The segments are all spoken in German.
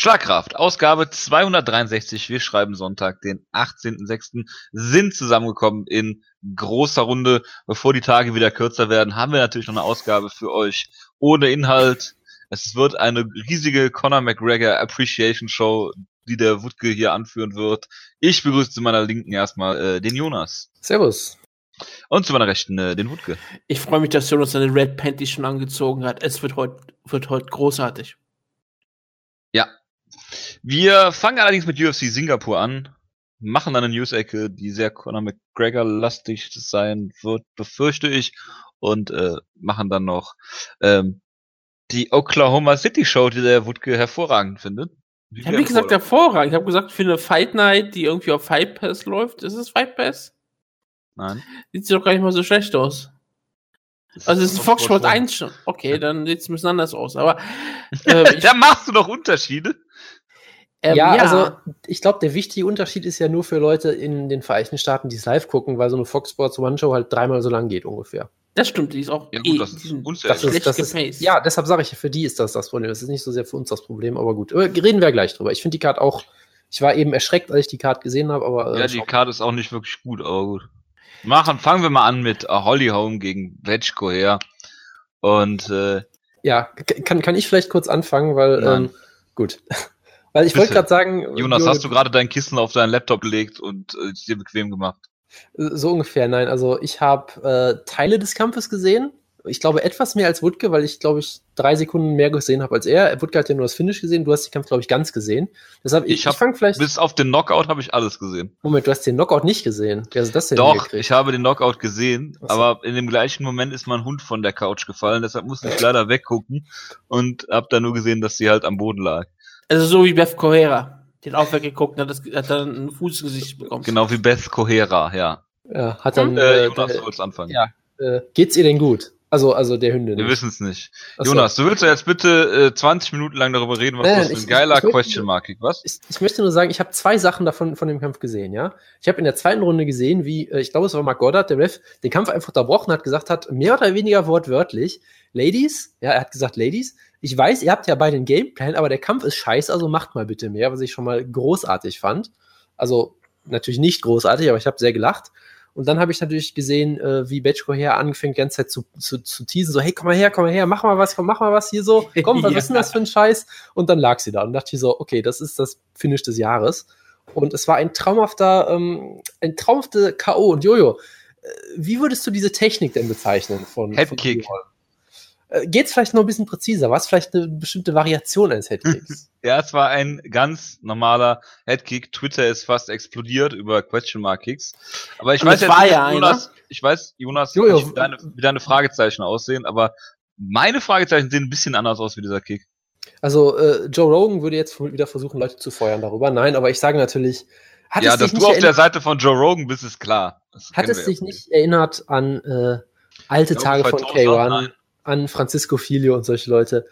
Schlagkraft, Ausgabe 263. Wir schreiben Sonntag, den 18.06. sind zusammengekommen in großer Runde. Bevor die Tage wieder kürzer werden, haben wir natürlich noch eine Ausgabe für euch ohne Inhalt. Es wird eine riesige Conor McGregor Appreciation Show, die der Wutke hier anführen wird. Ich begrüße zu meiner Linken erstmal äh, den Jonas. Servus. Und zu meiner Rechten äh, den Wutke. Ich freue mich, dass Jonas seine Red Panty schon angezogen hat. Es wird heute wird heut großartig. Ja. Wir fangen allerdings mit UFC Singapur an, machen dann eine News-Ecke, die sehr Conor McGregor-lastig sein wird, befürchte ich, und äh, machen dann noch ähm, die Oklahoma City Show, die der Wutke hervorragend findet. Ich habe nicht gesagt hervorragend. Ich habe gesagt, für eine Fight Night, die irgendwie auf Fight Pass läuft, ist es Fight Pass? Nein. Sieht sie doch gar nicht mal so schlecht aus. Also es ist Fox Sport 1 schon. Okay, dann sieht es ein bisschen anders aus. Aber äh, da machst du doch Unterschiede. Ähm, ja, ja, also ich glaube, der wichtige Unterschied ist ja nur für Leute in den Vereinigten Staaten, die es live gucken, weil so eine Fox Sports One Show halt dreimal so lang geht ungefähr. Das stimmt, die ist auch ja, gut, eh, das ist das ist, das ist, Ja, deshalb sage ich, für die ist das das Problem. Das ist nicht so sehr für uns das Problem, aber gut. Reden wir gleich drüber. Ich finde die Card auch, ich war eben erschreckt, als ich die Card gesehen habe, aber. Äh, ja, die Card ist auch nicht wirklich gut, aber gut. Machen, fangen wir mal an mit uh, Holly Home gegen Vetchko her. Und äh, ja, kann, kann ich vielleicht kurz anfangen, weil ähm, gut. Weil ich wollte gerade sagen. Jonas, hast du gerade dein Kissen auf deinen Laptop gelegt und äh, dir bequem gemacht? So ungefähr, nein. Also ich habe äh, Teile des Kampfes gesehen, ich glaube, etwas mehr als Wutke, weil ich, glaube ich, drei Sekunden mehr gesehen habe als er. Wutke hat ja nur das Finish gesehen, du hast den Kampf, glaube ich, ganz gesehen. Deshalb, ich, ich, ich fange vielleicht. Bis auf den Knockout habe ich alles gesehen. Moment, du hast den Knockout nicht gesehen. Hast du das denn Doch, ich habe den Knockout gesehen, so. aber in dem gleichen Moment ist mein Hund von der Couch gefallen, deshalb musste ich leider weggucken und habe da nur gesehen, dass sie halt am Boden lag. Also so wie Beth Kohera. Den auch weggeguckt hat, das, hat dann ein Fußgesicht bekommen. Genau wie Beth Kohera, ja. Ja, hat dann. Äh, Jonas, äh, du anfangen. Ja. Äh, geht's ihr denn gut? Also, also der Hündin. Wir wissen es nicht. Achso. Jonas, du willst ja jetzt bitte äh, 20 Minuten lang darüber reden, was Nein, das für ein geiler ich, Question Mark was? Ich, ich, möchte nur sagen, ich habe zwei Sachen davon von dem Kampf gesehen, ja. Ich habe in der zweiten Runde gesehen, wie, äh, ich glaube, es war Mark Goddard, der Ref, den Kampf einfach unterbrochen hat, gesagt hat, mehr oder weniger wortwörtlich, Ladies, ja, er hat gesagt, Ladies, ich weiß, ihr habt ja beide einen Gameplan, aber der Kampf ist scheiße, also macht mal bitte mehr, was ich schon mal großartig fand. Also natürlich nicht großartig, aber ich habe sehr gelacht. Und dann habe ich natürlich gesehen, äh, wie Betchko her anfängt, die ganze Zeit zu, zu, zu teasen, so, hey, komm mal her, komm mal her, mach mal was, komm, mach mal was hier so, komm, was ja. ist denn das für ein Scheiß? Und dann lag sie da und dachte ich so, okay, das ist das Finish des Jahres. Und es war ein traumhafter, ähm, ein traumhafte K.O. Und Jojo, äh, wie würdest du diese Technik denn bezeichnen von Headkick? Von äh, geht's vielleicht noch ein bisschen präziser? Was vielleicht eine bestimmte Variation eines Headkicks? ja, es war ein ganz normaler Headkick. Twitter ist fast explodiert über Question Mark Kicks. Aber ich Und weiß jetzt nicht, ja Jonas, ich weiß, Jonas, jo, jo. Wie, deine, wie deine Fragezeichen aussehen, aber meine Fragezeichen sehen ein bisschen anders aus wie dieser Kick. Also äh, Joe Rogan würde jetzt wieder versuchen, Leute zu feuern darüber. Nein, aber ich sage natürlich, hat ja, dass du auf der Seite von Joe Rogan bist, ist klar. Das hat es dich nicht erinnert an äh, alte Tage von K1? An Francisco Filio und solche Leute.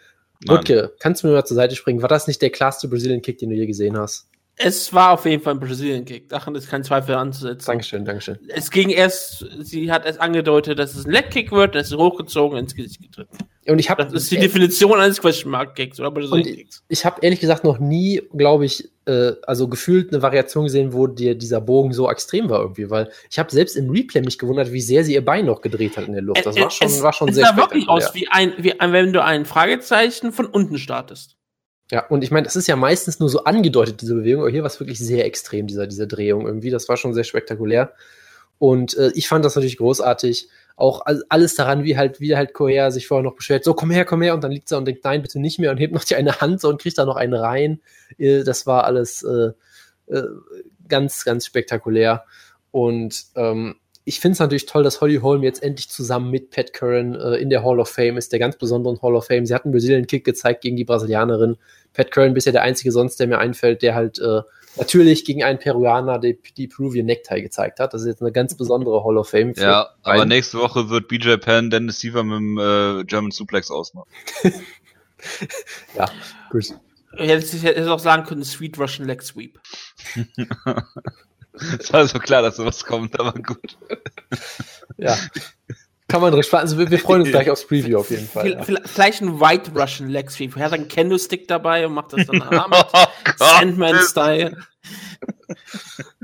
Rutke, kannst du mir mal zur Seite springen? War das nicht der klarste Brazilian Kick, den du je gesehen hast? Es war auf jeden Fall ein Brazilian Kick. Daran ist kein Zweifel anzusetzen. Dankeschön, Dankeschön. Es ging erst, sie hat es angedeutet, dass es ein Leg Kick wird, das ist hochgezogen ins Gesicht getreten. Und ich habe das ist die Definition eines Question Mark Kicks oder Brazilian Kicks. Ich, ich habe ehrlich gesagt noch nie, glaube ich, äh, also gefühlt eine Variation gesehen, wo dir dieser Bogen so extrem war irgendwie, weil ich habe selbst im Replay mich gewundert, wie sehr sie ihr Bein noch gedreht hat in der Luft. Das war schon, es, war schon es sehr. Es sah wirklich aus wie ein, wie ein, wenn du ein Fragezeichen von unten startest. Ja, und ich meine, das ist ja meistens nur so angedeutet, diese Bewegung, aber hier war es wirklich sehr extrem, dieser, diese Drehung irgendwie. Das war schon sehr spektakulär. Und äh, ich fand das natürlich großartig. Auch alles daran, wie halt, wie halt Korea sich vorher noch beschwert, so komm her, komm her, und dann liegt er und denkt, nein, bitte nicht mehr und hebt noch die eine Hand so und kriegt da noch einen rein. Äh, das war alles äh, äh, ganz, ganz spektakulär. Und ähm, ich finde es natürlich toll, dass Holly Holm jetzt endlich zusammen mit Pat Curran äh, in der Hall of Fame ist, der ganz besonderen Hall of Fame. Sie hat einen Brazilian Kick gezeigt gegen die Brasilianerin. Pat Curran bisher der einzige sonst, der mir einfällt, der halt äh, natürlich gegen einen Peruaner die, die Peruvian Necktie gezeigt hat. Das ist jetzt eine ganz besondere Hall of Fame. ja, aber nächste Woche wird BJ Penn Dennis Siever mit dem äh, German Suplex ausmachen. ja, gut. Ich hätte, ich hätte auch sagen können, Sweet Russian Leg Sweep. Es war so klar, dass sowas kommt, aber gut. Ja. Kann man direkt Also wir, wir freuen uns gleich aufs Preview auf jeden Fall. Ja. Vielleicht ein White Russian Leg Sweep. Er hat einen Candlestick dabei und macht das dann mit Oh Sandman-Style.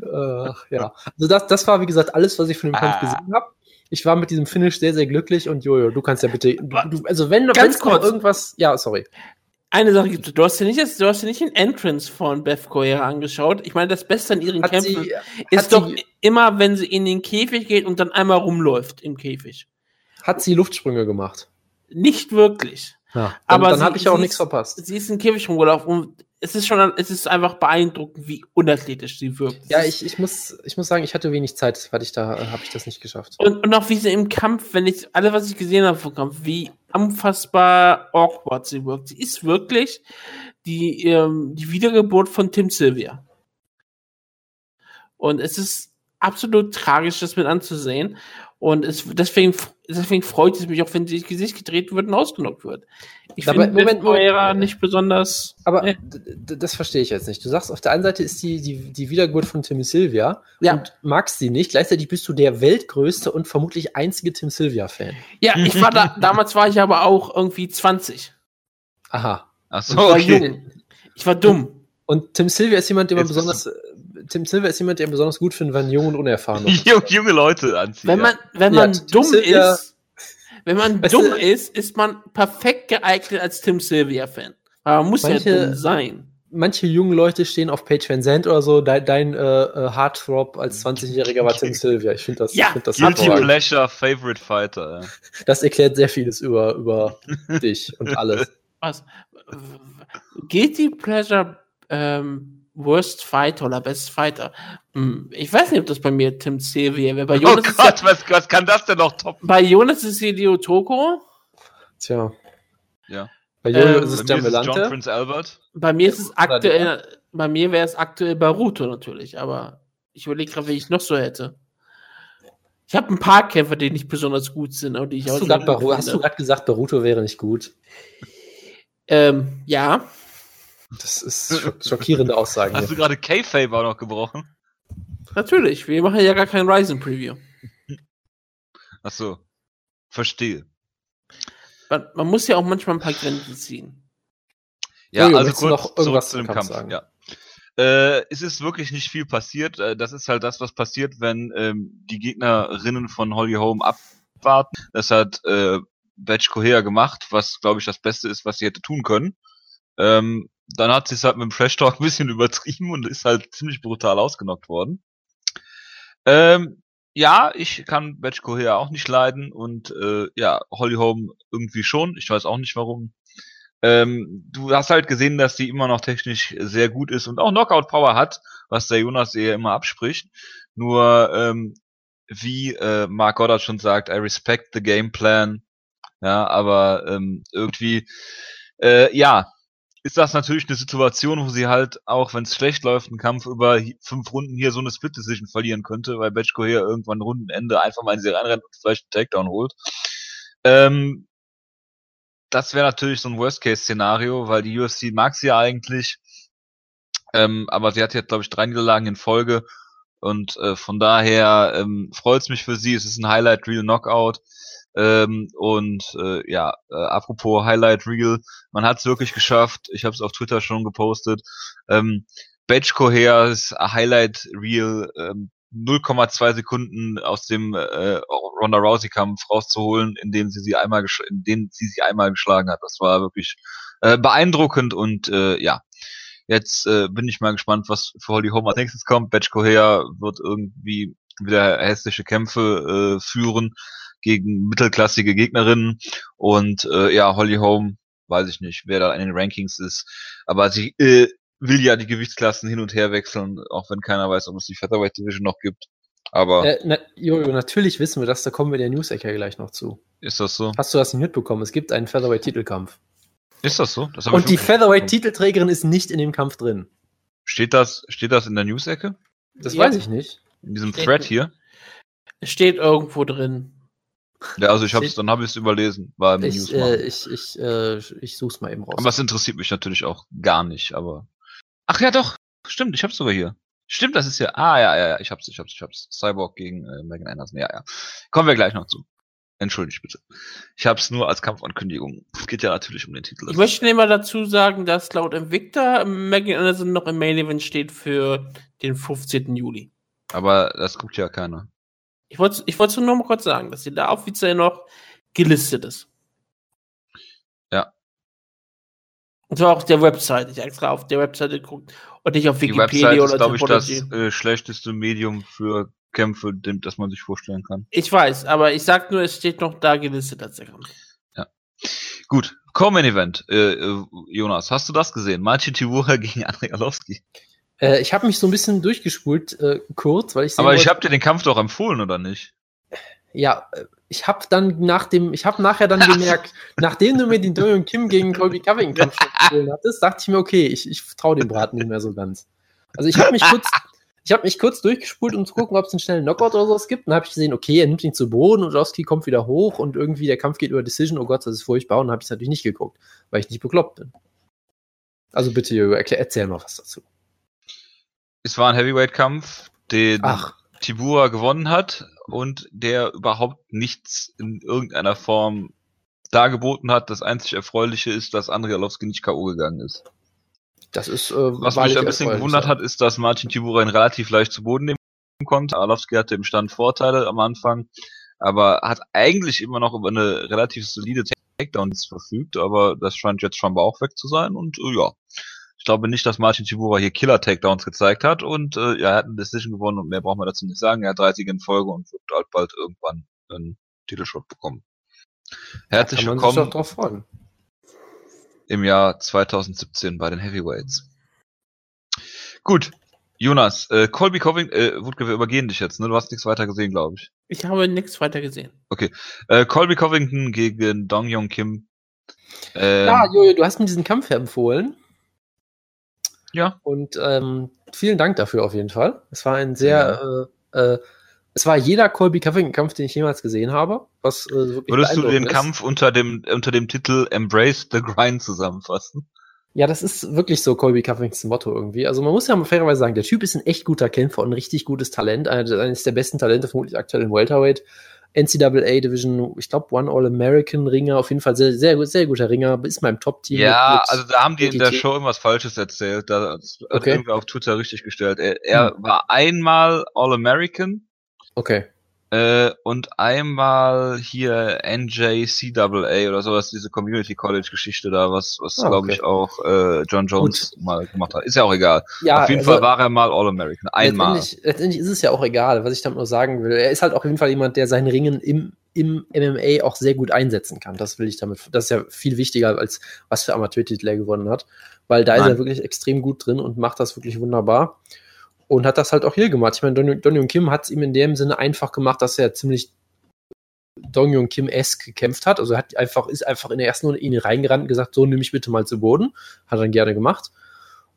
äh, ja. Also das, das war, wie gesagt, alles, was ich von dem Kampf Ah. gesehen habe. Ich war mit diesem Finish sehr, sehr glücklich und Jojo, du kannst ja bitte. Du, du, also wenn wenn's noch kurz. irgendwas. Ja, sorry. Eine Sache gibt es. Du hast dir nicht, du hast dir nicht den Entrance von Beth Correa angeschaut. Ich meine, das Beste an ihren Hat Kämpfen sie, ist doch sie- immer, wenn sie in den Käfig geht und dann einmal rumläuft im Käfig. hat sie Luftsprünge gemacht. Nicht wirklich. Ja, dann, Aber dann habe ich auch nichts verpasst. Sie ist in den Käfig rumgelaufen und es ist schon, es ist einfach beeindruckend, wie unathletisch sie wirkt. Ja, ich, ich, muss, ich muss sagen, ich hatte wenig Zeit, weil ich da äh, habe ich das nicht geschafft. Und, und auch wie sie im Kampf, wenn ich alles, was ich gesehen habe vom Kampf, wie unfassbar awkward sie wirkt. Sie ist wirklich die, ähm, die Wiedergeburt von Tim Sylvia. Und es ist absolut tragisch, das mit anzusehen. Und es, deswegen, deswegen freut es mich auch, wenn sie ins Gesicht gedreht wird und ausgenockt wird. Ich Aber finde Moment, Moment. nicht besonders. Aber Nee. das verstehe ich jetzt nicht. Du sagst, auf der einen Seite ist die, die, die Wiedergeburt von Tim Sylvia Ja. und magst sie nicht. Gleichzeitig bist du der weltgrößte und vermutlich einzige Tim Sylvia-Fan. Ja, ich war da, damals war ich aber auch irgendwie 20. Aha. Ach Ich so, war okay. jung. Ich war dumm. Und Tim Sylvia ist jemand, den man Jetzt besonders. Äh, Tim Sylvia ist jemand, der besonders gut findet, wenn jung und unerfahren ist. Junge, junge Leute anziehen. Wenn man, wenn Ja, man Tim dumm Sylvia- ist, wenn man Weißt dumm du- ist, ist man perfekt geeignet als Tim Sylvia-Fan. Aber man muss Manche- ja dumm sein. Manche junge Leute stehen auf Page Van Zandt oder so. Dein, dein äh, äh, Heartthrob als 20-Jähriger war Tim Sylvia. Ich finde das, Ja, ich find das Guilty hervorragend. Pleasure, Favorite Fighter. Ja. Das erklärt sehr vieles über, über dich und alles. Was? Guilty Pleasure ähm, Worst Fighter oder Best Fighter? Hm, ich weiß nicht, ob das bei mir Tim Sylvia wäre. Bei Oh Jonas, ist Gott, ja, was, was kann das denn noch toppen? bei Jonas ist Hideo Toko. Tja. Ja. Bei Jojo Ähm, ist es Bei mir ist es John. Prince Albert. Bei mir ist es aktuell, bei mir wäre es aktuell Baruto natürlich, aber ich überlege gerade, wie ich noch so hätte. Ich habe ein paar Kämpfer, die nicht besonders gut sind und die ich Hast auch du Baru- hast du gerade gesagt, Baruto wäre nicht gut? ähm, ja, Das ist schock schockierende Aussagen. Hast du gerade K-Fabe auch noch gebrochen? natürlich. Wir machen ja gar kein Ryzen Preview. Ach so. Verstehe. Man, man muss ja auch manchmal ein paar Grenzen ziehen. Ja, Jojo, also kurz noch zurück irgendwas zu dem Kampf. Kampf sagen? Ja. Äh, es ist wirklich nicht viel passiert. Äh, Das ist halt das, was passiert, wenn ähm, die Gegnerinnen von Holly Holm abwarten. Das hat äh, Batch Coher gemacht, was, glaube ich, das Beste ist, was sie hätte tun können. Ähm, dann hat sie es halt mit dem Trash Talk ein bisschen übertrieben und ist halt ziemlich brutal ausgenockt worden. Ähm, ja, ich kann Batch Coher auch nicht leiden und äh, ja, Holly Holm irgendwie schon. Ich weiß auch nicht warum. Ähm, du hast halt gesehen, dass die immer noch technisch sehr gut ist und auch Knockout Power hat, was der Jonas ihr immer abspricht. Nur ähm, wie äh, Mark Goddard schon sagt, I respect the game plan. Ja, aber ähm, irgendwie, äh, ja, ist das natürlich eine Situation, wo sie halt, auch wenn es schlecht läuft, einen Kampf über fünf Runden hier so eine Split Decision verlieren könnte, weil Betchko hier irgendwann Rundenende einfach mal in sie reinrennt und vielleicht einen Takedown holt. Ähm, das wäre natürlich so ein Worst-Case-Szenario, weil die UFC mag sie ja eigentlich. Ähm, aber sie hat jetzt, glaube ich, drei Niederlagen in Folge. Und äh, von daher ähm, freut es mich für sie. Es ist ein Highlight-Reel-Knockout. Ähm, und äh, ja, äh, apropos Highlight Reel, man hat es wirklich geschafft. Ich habe es auf Twitter schon gepostet. Ähm, Badge Coher's Highlight Reel ähm, 0,2 Sekunden aus dem äh, Ronda Rousey Kampf rauszuholen, in dem sie sie einmal in denen sie sie einmal geschlagen hat. Das war wirklich äh, beeindruckend und äh, ja. Jetzt äh, bin ich mal gespannt, was für Holly Holm als nächstes kommt. Batch Coher wird irgendwie wieder hässliche Kämpfe äh, führen gegen mittelklassige Gegnerinnen und äh, ja, Holly Holm, weiß ich nicht, wer da in den Rankings ist, aber sie äh, will ja die Gewichtsklassen hin und her wechseln, auch wenn keiner weiß, ob es die Featherweight Division noch gibt. Aber Äh, na, Jojo, natürlich wissen wir das, da kommen wir der News-Ecke gleich noch zu. ist das so? Hast du das nicht mitbekommen? Es gibt einen Featherweight-Titelkampf. Ist das so? Das Und die Featherweight-Titelträgerin ist nicht in dem Kampf drin. steht das, steht das in der News-Ecke? Das Ja. weiß ich nicht. In diesem Steht- Thread hier? Es steht irgendwo drin. Ja, also ich hab's, Steht- dann habe ich es überlesen, im Ich, News. äh, ich, ich, äh, ich such's mal eben raus. Aber es interessiert mich natürlich auch gar nicht, aber. Ach ja, doch. Stimmt, ich hab's sogar hier. Stimmt, das ist ja. Ah, ja, ja, ja, ich hab's, ich hab's, ich hab's. Cyborg gegen äh, Megan Anderson. Ja, ja. Kommen wir gleich noch zu. Entschuldigt bitte. Ich habe es nur als Kampfankündigung. Es geht ja natürlich um den Titel. Ich möchte immer dazu sagen, dass laut Invicta Megan Anderson noch im Main Event steht für den 15. Juli. Aber das guckt ja keiner. Ich wollte ich wollte nur mal kurz sagen, dass sie da offiziell noch gelistet ist. Ja. Und zwar auf der Website. Ich extra auf der Webseite geguckt und nicht auf Die Wikipedia Website oder ist, glaube ich, das äh, schlechteste Medium für Kämpfe, dem, das man sich vorstellen kann. Ich weiß, aber ich sag nur, es steht noch da gelistet als der Kampf. Gut, Common Event. Äh, äh, Jonas, hast du das gesehen? Marcin Tibura gegen Andrei Arlovski. Äh, ich habe mich so ein bisschen durchgespult, äh, kurz, weil ich Aber ich wollte- habe dir den Kampf doch empfohlen, oder nicht? Ja, äh, ich habe dann nach dem, ich habe nachher dann gemerkt, nachdem du mir den Dorian Kim gegen Colby Covington empfohlen hattest, dachte ich mir, okay, ich, ich traue dem Braten nicht mehr so ganz. Also ich habe mich kurz, ich habe mich kurz durchgespult, um zu gucken, ob es einen schnellen Knockout oder sowas gibt. Und dann habe ich gesehen, okay, er nimmt ihn zu Boden und Rowski kommt wieder hoch und irgendwie der Kampf geht über Decision. Oh Gott, das ist furchtbar. Und dann habe ich es natürlich nicht geguckt, weil ich nicht bekloppt bin. Also bitte, Jürgen, erklär, erzähl mal was dazu. Es war ein Heavyweight-Kampf, den Ach, Tibura gewonnen hat und der überhaupt nichts in irgendeiner Form dargeboten hat. Das einzig Erfreuliche ist, dass Andrei Arlovski nicht K.O. gegangen ist. Das ist, äh, Was mich ein bisschen gewundert hat, ist, dass Martin Tibura ihn relativ leicht zu Boden nehmen konnte. Arlovski hatte im Stand Vorteile am Anfang, aber hat eigentlich immer noch über eine relativ solide Takedowns verfügt, aber das scheint jetzt scheinbar auch weg zu sein und äh, ja. Ich glaube nicht, dass Martin Tibura hier Killer-Takedowns gezeigt hat und äh, ja, er hat eine Decision gewonnen und mehr braucht man dazu nicht sagen. Er hat 30 in Folge und wird halt bald irgendwann einen Titelshot bekommen. Herzlich willkommen drauf freuen. Im Jahr 2017 bei den Heavyweights. Gut, Jonas, äh, Colby Covington, äh, Wutke, wir übergehen dich jetzt, ne? Du hast nichts weiter gesehen, glaube ich. Ich habe nichts weiter gesehen. Äh, Colby Covington gegen Dong Yong Kim. Ähm, Ja, Jojo, du hast mir diesen Kampf empfohlen. Ja. Und ähm, vielen Dank dafür auf jeden Fall. Es war ein sehr, äh, äh, es war jeder Colby Covington-Kampf, den ich jemals gesehen habe. Was, äh, Würdest du den ist. Kampf unter dem, unter dem Titel Embrace the Grind zusammenfassen? Ja, das ist wirklich so Colby Covingtons Motto irgendwie. Also man muss ja mal fairerweise sagen, der Typ ist ein echt guter Kämpfer und ein richtig gutes Talent. Eines der besten Talente vermutlich aktuell im Welterweight. NCAA Division, ich glaube One All-American Ringer, auf jeden Fall sehr, sehr, sehr guter Ringer, ist mal im Top-Team. Ja, mit- also da haben die in der. Show irgendwas Falsches erzählt. Da hat Okay. irgendwer auf Twitter richtig gestellt. Er, er war einmal All-American Okay. äh, und einmal hier NJCAA oder sowas, diese Community College Geschichte da, was, was Ah, glaube okay. ich auch äh, John Jones mal gemacht hat. Ist ja auch egal. Ja, Auf jeden also- Fall war er mal All-American. Einmal. Letztendlich, letztendlich ist es ja auch egal, was ich damit nur sagen will. Er ist halt auf jeden Fall jemand, der seinen Ringen im, im MMA auch sehr gut einsetzen kann. Das will ich damit. Das ist ja viel wichtiger, als was für Amateurtitel er gewonnen hat. Weil da ist Nein. er wirklich extrem gut drin und macht das wirklich wunderbar. Und hat das halt auch hier gemacht. Ich meine, Don, Don Jung Kim hat es ihm in dem Sinne einfach gemacht, dass er ziemlich Dong Jung Kim-esque gekämpft hat. Also hat einfach, ist einfach in der ersten Runde in ihn reingerannt und gesagt, so nimm mich bitte mal zu Boden. Hat er dann gerne gemacht.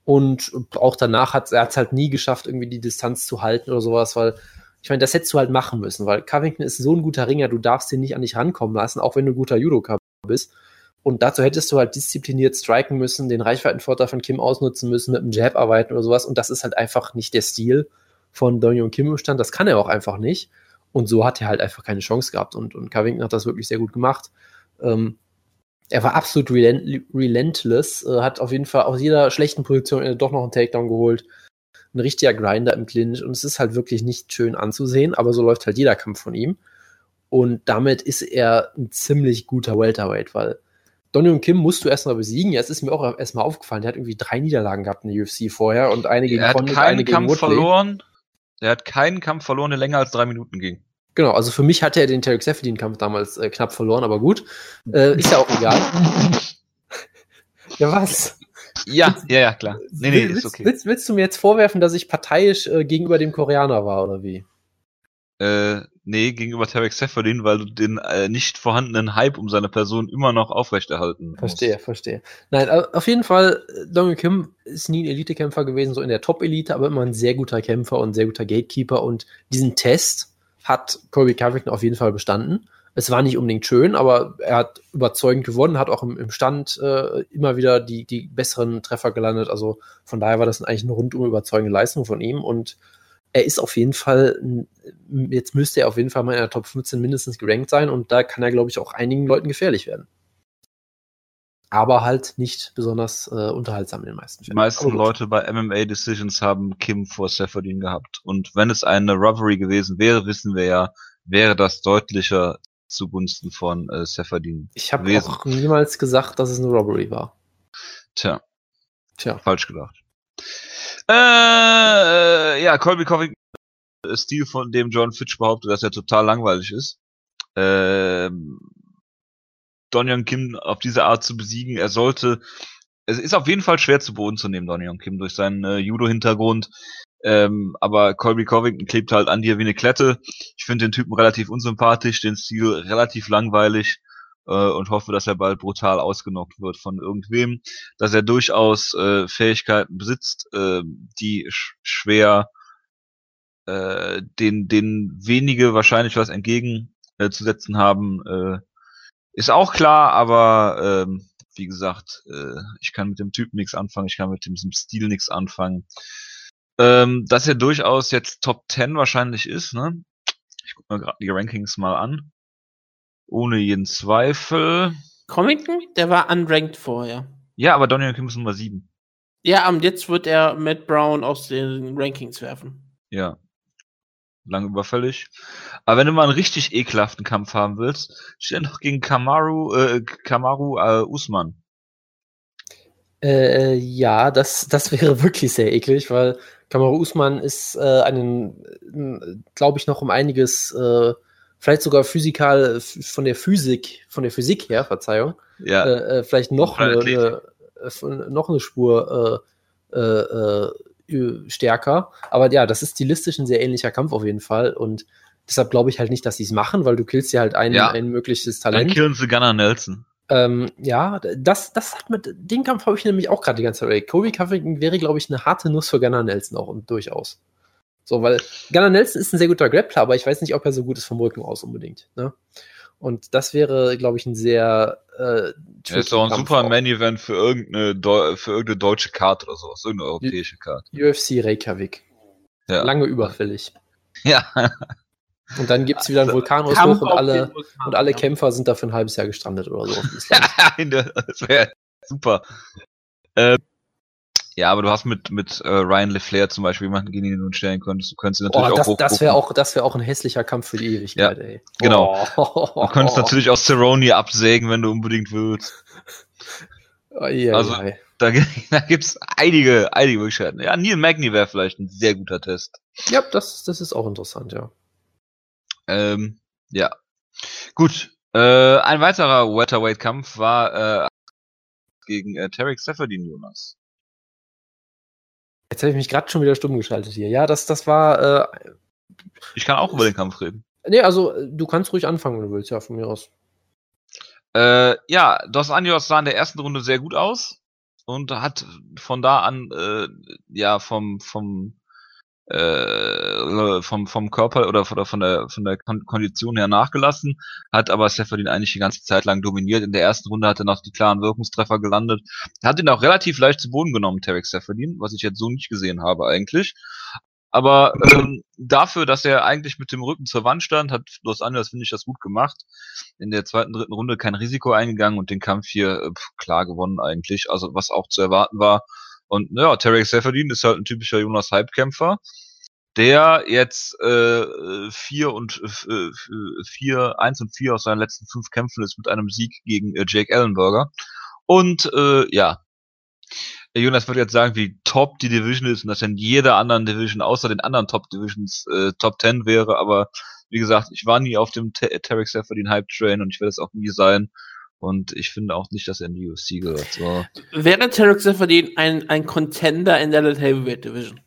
Und auch danach hat er es halt nie geschafft, irgendwie die Distanz zu halten oder sowas, weil ich meine, das hättest du halt machen müssen, weil Covington ist so ein guter Ringer, du darfst den nicht an dich rankommen lassen, auch wenn du ein guter Judoka bist. Und dazu hättest du halt diszipliniert striken müssen, den Reichweitenvorteil von Kim ausnutzen müssen, mit einem Jab arbeiten oder sowas. Und das ist halt einfach nicht der Stil von und Kim im Stand. Das kann er auch einfach nicht. Und so hat er halt einfach keine Chance gehabt. Und, und Covington hat das wirklich sehr gut gemacht. Ähm, er war absolut relent relentless, äh, hat auf jeden Fall aus jeder schlechten Position doch noch einen Takedown geholt. Ein richtiger Grinder im Clinch und es ist halt wirklich nicht schön anzusehen, aber so läuft halt jeder Kampf von ihm. Und damit ist er ein ziemlich guter Welterweight, weil Donny und Kim musst du erstmal besiegen. Jetzt ist mir auch erstmal aufgefallen, der hat irgendwie drei Niederlagen gehabt in der UFC vorher und eine gegen er hat Condit, keinen Kampf Woodley. verloren. Er hat keinen Kampf verloren, der länger als drei Minuten ging. Genau, also für mich hatte er den Tarek Seferdin-Kampf damals äh, knapp verloren, aber gut. Äh, ist ja auch egal. ja, was? Ja, ja, ja, klar. Nee, nee, willst, ist okay. willst, willst du mir jetzt vorwerfen, dass ich parteiisch äh, gegenüber dem Koreaner war, oder wie? Äh, nee, gegenüber Tarek Seferdin, weil du den äh, nicht vorhandenen Hype um seine Person immer noch aufrechterhalten musst. Verstehe, verstehe. Nein, au- auf jeden Fall, äh, Dong Kim ist nie ein Elite-Kämpfer gewesen, so in der Top-Elite, aber immer ein sehr guter Kämpfer und sehr guter Gatekeeper und diesen Test hat Colby Covington auf jeden Fall bestanden. Es war nicht unbedingt schön, aber er hat überzeugend gewonnen, hat auch im, im Stand äh, immer wieder die, die besseren Treffer gelandet. Also von daher war das eigentlich eine rundum überzeugende Leistung von ihm und er ist auf jeden Fall, jetzt müsste er auf jeden Fall mal in der Top 15 mindestens gerankt sein und da kann er, glaube ich, auch einigen Leuten gefährlich werden. Aber halt nicht besonders äh, unterhaltsam in den meisten Die Fällen. meisten Aber gut. Leute bei MMA Decisions haben Kim vor Seferdin gehabt. Und wenn es eine Robbery gewesen wäre, wissen wir ja, wäre das deutlicher zugunsten von äh, Seferdin. Ich habe auch niemals gesagt, dass es eine Robbery war. Tja, Tja. falsch gedacht. Äh, ja, Colby Covington, äh, Stil von dem John Fitch behauptet, dass er total langweilig ist. Ähm, Donyon Kim auf diese Art zu besiegen, er sollte, es ist auf jeden Fall schwer zu Boden zu nehmen, Donyon Kim, durch seinen äh, Judo-Hintergrund. Ähm, aber Colby Covington klebt halt an dir wie eine Klette. Ich finde den Typen relativ unsympathisch, den Stil relativ langweilig äh, und hoffe, dass er bald brutal ausgenockt wird von irgendwem, dass er durchaus äh, Fähigkeiten besitzt, äh, die sch schwer äh, den, den wenige wahrscheinlich was entgegen äh, haben, äh, ist auch klar, aber ähm, wie gesagt, äh, ich kann mit dem Typ nichts anfangen, ich kann mit diesem Stil nichts anfangen. Ähm, dass er durchaus jetzt Top 10 wahrscheinlich ist, ne? Ich guck mir gerade die Rankings mal an. Ohne jeden Zweifel. Covington, der war unranked vorher. Ja, aber Daniel Kim ist Nummer 7. Ja, und jetzt wird er Matt Brown aus den Rankings werfen. Ja. Lang überfällig. Aber wenn du mal einen richtig ekelhaften Kampf haben willst, stell noch gegen Kamaru, äh, Kamaru äh, Usman. Äh, ja, das, das wäre wirklich sehr eklig, weil Kamaru Usman ist äh, einen, glaube ich, noch um einiges, äh, vielleicht sogar physikal, f- von der Physik, von der Physik her, Verzeihung, Ja, äh, äh, vielleicht noch eine, eine, äh, noch eine Spur äh, äh, äh, stärker. Aber ja, das ist stilistisch ein sehr ähnlicher Kampf auf jeden Fall und deshalb glaube ich halt nicht, dass sie es machen, weil du killst ja halt ein, Ja. ein mögliches dann Talent. killen sie Gunnar Nelson. Ähm, ja, das, das hat mit, den Kampf habe ich nämlich auch gerade die ganze Zeit. Kobe Covington wäre, glaube ich, eine harte Nuss für Gunnar Nelson auch und durchaus. So, weil Gunnar Nelson ist ein sehr guter Grappler, aber ich weiß nicht, ob er so gut ist vom Rücken aus unbedingt. Ne? Und das wäre, glaube ich, ein sehr. Äh, Er ist doch ein tricky super Kampf Main-Event für irgendeine, Deu für irgendeine deutsche Karte oder sowas. Irgendeine europäische Karte. UFC Reykjavik. Ja. Lange überfällig. Ja. Und dann gibt's wieder einen Vulkanausbruch Kampf und alle, Vulkan, und alle ja. Kämpfer sind da für ein halbes Jahr gestrandet oder so. das wäre super. Äh, ja, aber du hast mit, mit äh, Ryan LeFlair zum Beispiel jemanden, gegen den du nun stellen könntest. Du könntest ihn natürlich Oh, auch das, das hochgucken. wäre auch, das wär auch ein hässlicher Kampf für die Ewigkeit, ey. genau. Oh. Du könntest natürlich auch Cerrone absägen, wenn du unbedingt willst. Oh, ja, Also- ja. Da, da gibt's einige, einige Möglichkeiten. Ja, Neil Magny wäre vielleicht ein sehr guter Test. Ja, das, das ist auch interessant, ja. Ähm, ja. Gut. Äh, ein weiterer Welterweight-Kampf war äh, gegen äh, Tarek Seferdin, Jonas. Jetzt habe ich mich gerade schon wieder stumm geschaltet hier. Ja, das, das war. Äh, Ich kann auch über den Kampf reden. nee, also du kannst ruhig anfangen, wenn du willst, ja, von mir aus. Äh, ja, Dos Anjos sah in der ersten Runde sehr gut aus und hat von da an äh, ja vom vom äh, vom vom Körper oder von der von der von der Kon Kondition her nachgelassen, hat aber Seferdin eigentlich die ganze Zeit lang dominiert. In der ersten Runde hat er noch die klaren Wirkungstreffer gelandet. Hat ihn auch relativ leicht zu Boden genommen, Tarek Seferdin, was ich jetzt so nicht gesehen habe eigentlich. Aber ähm, dafür, dass er eigentlich mit dem Rücken zur Wand stand, hat Los Angeles, finde ich, das gut gemacht. In der zweiten, dritten Runde kein Risiko eingegangen und den Kampf hier äh, klar gewonnen eigentlich. Also was auch zu erwarten war. Und ja, Tarek Seferdin ist halt ein typischer Jonas Hype-Kämpfer, der jetzt äh, vier und äh, vier, eins und vier aus seinen letzten fünf Kämpfen ist mit einem Sieg gegen äh, Jake Ellenberger. Und äh, ja, Jonas wird jetzt sagen, wie top die Division ist und dass in jeder anderen Division außer den anderen Top Divisions äh, Top 10 wäre, aber wie gesagt, ich war nie auf dem Tarek Seferdin Hype Train und ich werde es auch nie sein. Und ich finde auch nicht, dass er in die UFC gehört. So. Wäre Tarek Seferdin ein, ein Contender in der Light Heavyweight Division?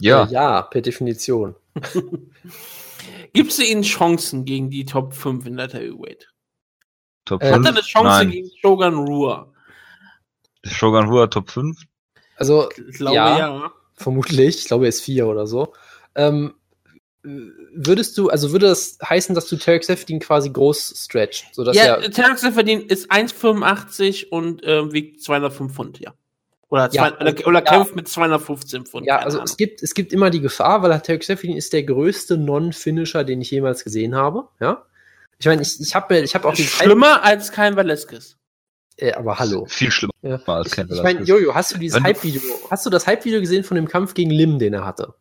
Ja, Äh, ja, per Definition. Gibst du ihnen Chancen gegen die Top 5 in der Heavyweight? Top Äh, Hat 5. er eine Chance Nein. gegen Shogun Rua? Shogun Rua Top 5. Also, Ich glaube Ja. ja. vermutlich, ich glaube, er ist vier oder so. Ähm, würdest du, also würde das heißen, dass du Tarek Seferdin quasi groß stretcht, sodass Ja, er Tarek Seferdin ist 1,85 und ähm, wiegt 205 Pfund, ja. Oder, Ja, zwei, oder, oder ja. kämpft mit 215 Pfund. Ja, also Ahnung. es gibt, es gibt immer die Gefahr, weil Tarek Seferdin ist der größte Non-Finisher, den ich jemals gesehen habe. Ja. Ich meine, ich, ich habe ich hab auch dieses Schlimmer als kein Velasquez. Äh, aber hallo. Viel schlimmer Ja. als Ken Ich meine, Velasquez. Jojo, hast du dieses Hype-Video, hast du das Hype-Video gesehen von dem Kampf gegen Lim, den er hatte?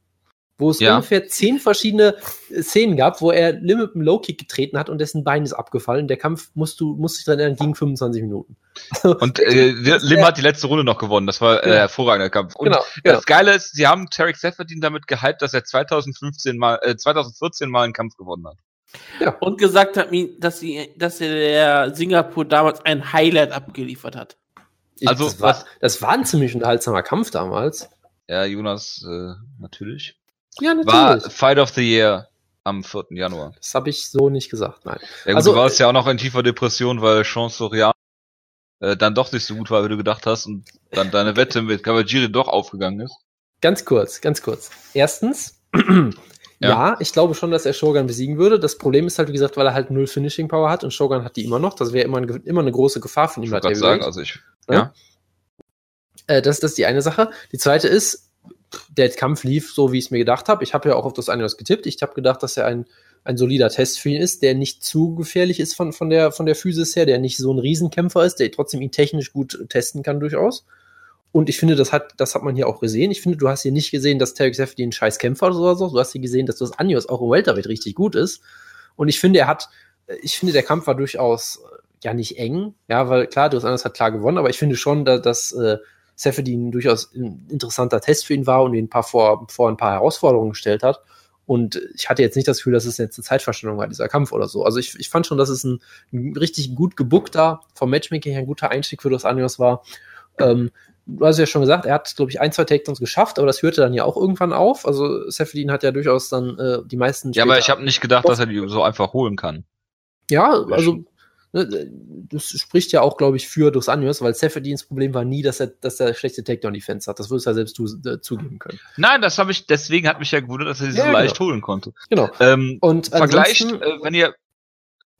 Wo es Ja. ungefähr zehn verschiedene Szenen gab, wo er Lim mit einem Low-Kick getreten hat und dessen Bein ist abgefallen. Der Kampf, musst du, musst dich dran erinnern, ging 25 Minuten. Und äh, Lim hat die letzte Runde noch gewonnen. Das war äh, hervorragender Kampf. Und genau, genau. das Geile ist, sie haben Tarek Seferdin damit gehypt, dass er 2015 mal, äh, 2014 mal einen Kampf gewonnen hat. Und gesagt hat mir, dass, sie, dass der Singapur damals ein Highlight abgeliefert hat. Also, das, war, das war ein ziemlich unterhaltsamer Kampf damals. Ja, Jonas, äh, natürlich. Ja, War Fight of the Year am 4. Januar. Das habe ich so nicht gesagt, nein. Ja, gut, Also, du warst ja auch noch in tiefer Depression, weil Chance Soriano äh, dann doch nicht so gut war, wie du gedacht hast und dann deine Wette mit Kawajiri doch aufgegangen ist. Ganz kurz, ganz kurz. Erstens, ja. ich glaube schon, dass er Shogun besiegen würde. Das Problem ist halt, wie gesagt, weil er halt null Finishing Power hat und Shogun hat die immer noch. Das wäre immer, ein, immer eine große Gefahr von ihm. Ich sagen, also ich. Ja. Äh, das, das ist die eine Sache. Die zweite ist, der Kampf lief so, wie ich es mir gedacht habe. Ich habe ja auch auf das Anjos getippt. Ich habe gedacht, dass er ein, ein solider Test für ihn ist, der nicht zu gefährlich ist von, von, der, von der Physis her, der nicht so ein Riesenkämpfer ist, der trotzdem ihn technisch gut testen kann durchaus. Und ich finde, das hat, das hat man hier auch gesehen. Ich finde, du hast hier nicht gesehen, dass Tarek Seferdin ein scheiß Kämpfer oder so. Du hast hier gesehen, dass das Anjos auch im Welterweight richtig gut ist. Und ich finde, er hat, ich finde, der Kampf war durchaus äh, ja nicht eng, ja, weil klar, Dos Anjos hat klar gewonnen, aber ich finde schon, dass, dass äh, Seferdin durchaus ein interessanter Test für ihn war und ihn ein paar vor, vor ein paar Herausforderungen gestellt hat. Und ich hatte jetzt nicht das Gefühl, dass es jetzt eine Zeitverschwendung war, dieser Kampf oder so. Also ich, ich fand schon, dass es ein, ein richtig gut gebuckter, vom Matchmaking her ein guter Einstieg für Dos Anjos war. Ähm, du hast ja schon gesagt, er hat, glaube ich, ein, zwei Takedowns geschafft, aber das hörte dann ja auch irgendwann auf. Also Seferdin hat ja durchaus dann äh, die meisten. Ja, aber ich habe nicht gedacht, dass er die so einfach holen kann. ja, also das spricht ja auch, glaube ich, für Dos Anjos, weil Seferdins Problem war nie, dass er, dass er schlechte Takedown-Defense hat. Das würdest ja selbst du äh, zugeben können. Nein, das habe ich, deswegen hat mich ja gewundert, dass er sie Ja, so genau. leicht holen konnte. Genau. Ähm, Und vergleicht, äh, wenn ihr.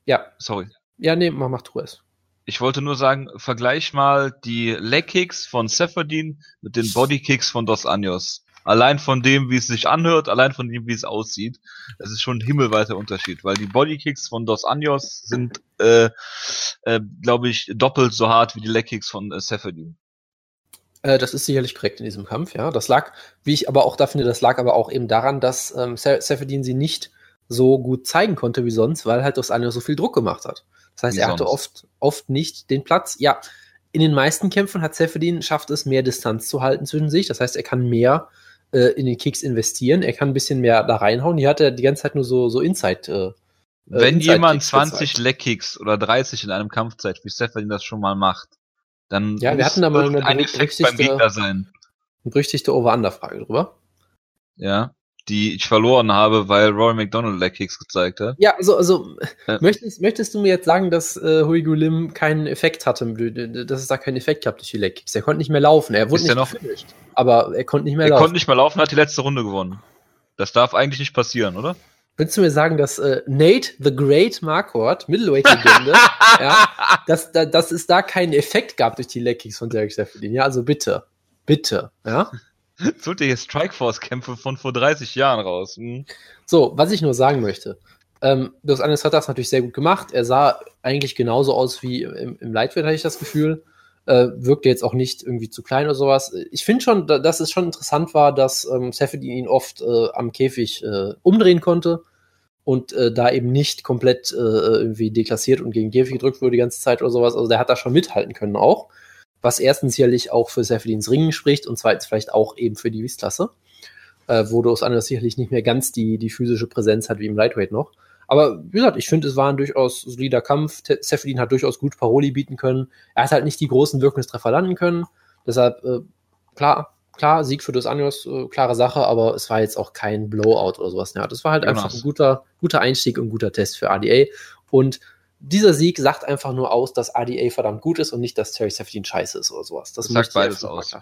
Ja, Sorry. ja, nee, mach, mach du es. Ich wollte nur sagen, vergleich mal die Leg Kicks von Seferdin mit den Body Kicks von Dos Anjos. Allein von dem, wie es sich anhört, allein von dem, wie es aussieht, das ist schon ein himmelweiter Unterschied, weil die Body Kicks von Dos Anjos sind, äh, äh, glaube ich, doppelt so hart wie die Leg Kicks von äh, Seferdin. Äh, das ist sicherlich korrekt in diesem Kampf, ja. Das lag, wie ich aber auch da finde, das lag aber auch eben daran, dass ähm, Se- Seferdin sie nicht so gut zeigen konnte wie sonst, weil halt Dos Anjos so viel Druck gemacht hat. Das heißt, Wie er hatte sonst. oft, oft nicht den Platz. Ja, in den meisten Kämpfen hat Seferdin schafft es, mehr Distanz zu halten zwischen sich. Das heißt, er kann mehr äh, in den Kicks investieren. Er kann ein bisschen mehr da reinhauen. Hier hat er die ganze Zeit nur so, so Inside. Äh, Wenn Inside jemand Kicks 20 gezeigt. Leg Kicks oder 30 in einem Kampf zeigt, wie Seferdin das schon mal macht, dann Ja, wir hatten da mal eine beim Gegner sein. Eine berüchtigte Over-Under-Frage drüber. Ja, die ich verloren habe, weil Roy McDonald Leg Kicks gezeigt hat. Ja, also, also Ja. möchtest, möchtest du mir jetzt sagen, dass äh, Huigu Lim keinen Effekt hatte, dass es da keinen Effekt gab durch die Leg Kicks? Er konnte nicht mehr laufen, er wurde Ist er nicht noch- gefinisht, aber er konnte nicht mehr Er laufen. konnte nicht mehr laufen, hat die letzte Runde gewonnen. Das darf eigentlich nicht passieren, oder? Willst du mir sagen, dass äh, Nate the Great Marquardt, Middleweight-Legende, ja, dass, da, dass es da keinen Effekt gab durch die Leg Kicks von Derek Seferdin? Ja, also bitte, bitte, ja. Holt ihr hier Strikeforce-Kämpfe von vor 30 Jahren raus. Hm. So, was ich nur sagen möchte. Ähm, Dos Anjos hat das natürlich sehr gut gemacht. Er sah eigentlich genauso aus wie im, im Lightweight, hatte ich das Gefühl. Äh, wirkte jetzt auch nicht irgendwie zu klein oder sowas. Ich finde schon, da- dass es schon interessant war, dass ähm, Seferdin ihn oft äh, am Käfig äh, umdrehen konnte und äh, da eben nicht komplett äh, irgendwie deklassiert und gegen Käfig gedrückt wurde die ganze Zeit oder sowas. Also der hat da schon mithalten können auch. Was erstens sicherlich auch für Seferdins Ringen spricht und zweitens vielleicht auch eben für die Gewichtsklasse äh, wo Dos Anjos sicherlich nicht mehr ganz die, die physische Präsenz hat wie im Lightweight noch. Aber wie gesagt, ich finde, es war ein durchaus solider Kampf. Seferdin hat durchaus gut Paroli bieten können. Er hat halt nicht die großen Wirkungstreffer landen können. Deshalb, äh, klar, klar, Sieg für Dos Anjos, äh, klare Sache, aber es war jetzt auch kein Blowout oder sowas. Ja, das war halt Jonas. einfach ein guter, guter Einstieg und guter Test für ADA. Und dieser Sieg sagt einfach nur aus, dass ADA verdammt gut ist und nicht, dass Terry Seferdin scheiße ist oder sowas. Das Das sagt beides aus.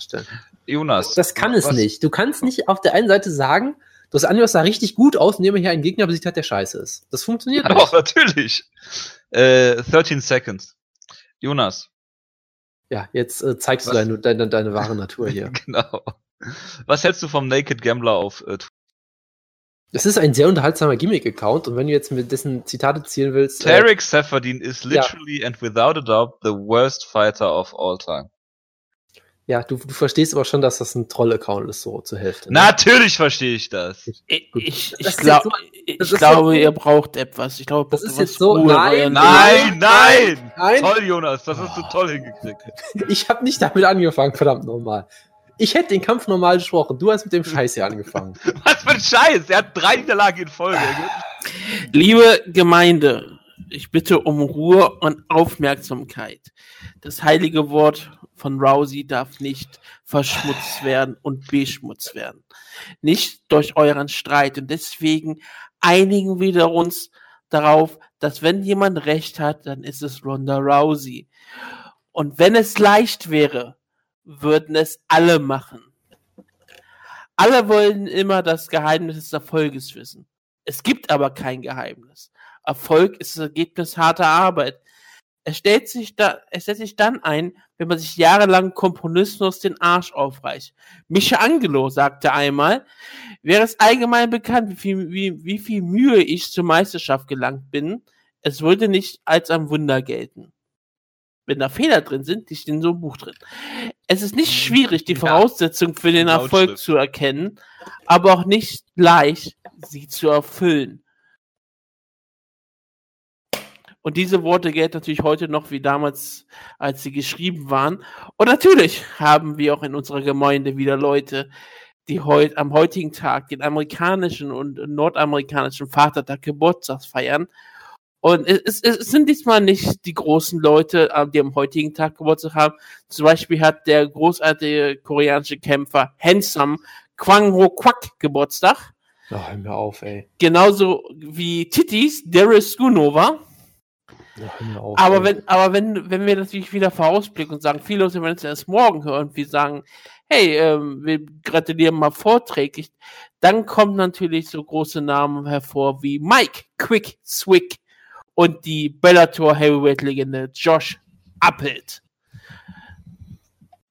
Jonas. Das kann es was- nicht. Du kannst nicht auf der einen Seite sagen, das Anjos sah richtig gut aus, indem er hier einen Gegner besiegt hat, der scheiße ist. Das funktioniert Ja, nicht. doch, natürlich. Äh, 13 Seconds. Jonas. Ja, jetzt äh, zeigst Was? du deine, deine, deine wahre Natur hier. genau. Was hältst du vom Naked Gambler auf äh, Das ist ein sehr unterhaltsamer Gimmick-Account und wenn du jetzt mit dessen Zitate zielen willst. äh, Tarek Seferdin is literally and without a doubt the worst fighter of all time. ja, du, du verstehst aber schon, dass das ein Troll-Account ist, so zur Hälfte. ne? Natürlich verstehe ich das. Ich, ich, Das ich, glaub, jetzt ich glaube, so- ihr braucht etwas. Ich glaube, Das ist jetzt so- Ruhe nein, Nein, nein! Nein. Toll, Jonas, das hast du toll hingekriegt. Ich habe nicht damit angefangen, verdammt nochmal. Ich hätte den Kampf normal gesprochen. Du hast mit dem Scheiß hier angefangen. Was für ein Scheiß! Er hat drei Niederlagen in Folge. Liebe Gemeinde, ich bitte um Ruhe und Aufmerksamkeit. Das heilige Wort von Rousey darf nicht verschmutzt werden und beschmutzt werden. Nicht durch euren Streit. Und deswegen einigen wir uns darauf, dass wenn jemand Recht hat, dann ist es Ronda Rousey. Und wenn es leicht wäre, würden es alle machen. Alle wollen immer das Geheimnis des Erfolges wissen. Es gibt aber kein Geheimnis. Erfolg ist das Ergebnis harter Arbeit. Es stellt sich da, es setzt sich dann ein, wenn man sich jahrelang komponistlos den Arsch aufreißt. Michelangelo sagte einmal, wäre es allgemein bekannt, wie viel, wie, wie viel Mühe ich zur Meisterschaft gelangt bin, es würde nicht als ein Wunder gelten. Wenn da Fehler drin sind, die stehen so im Buch drin. Es ist nicht schwierig, die. Voraussetzungen für den. Erfolg zu erkennen, aber auch nicht leicht, sie zu erfüllen. Und diese Worte gelten natürlich heute noch wie damals, als sie geschrieben waren. Und natürlich haben wir auch in unserer Gemeinde wieder Leute, die heute am heutigen Tag den amerikanischen und nordamerikanischen Vatertag Geburtstags feiern. Und es, es, es sind diesmal nicht die großen Leute, äh, die am heutigen Tag Geburtstag haben. Zum Beispiel hat der großartige koreanische Kämpfer Handsome Kwang Ho Kwak Geburtstag. Oh, hör mir auf, ey. Genauso wie Titis Darius Gunova. Hör mir auf, Aber ey. wenn, aber wenn, wenn wir natürlich wieder vorausblicken und sagen, viele Leute werden es erst morgen hören, wir sagen, hey, ähm, wir gratulieren mal vorträglich, dann kommen natürlich so große Namen hervor wie Mike Quick Swick und die Bellator Heavyweight Legende Josh Appelt.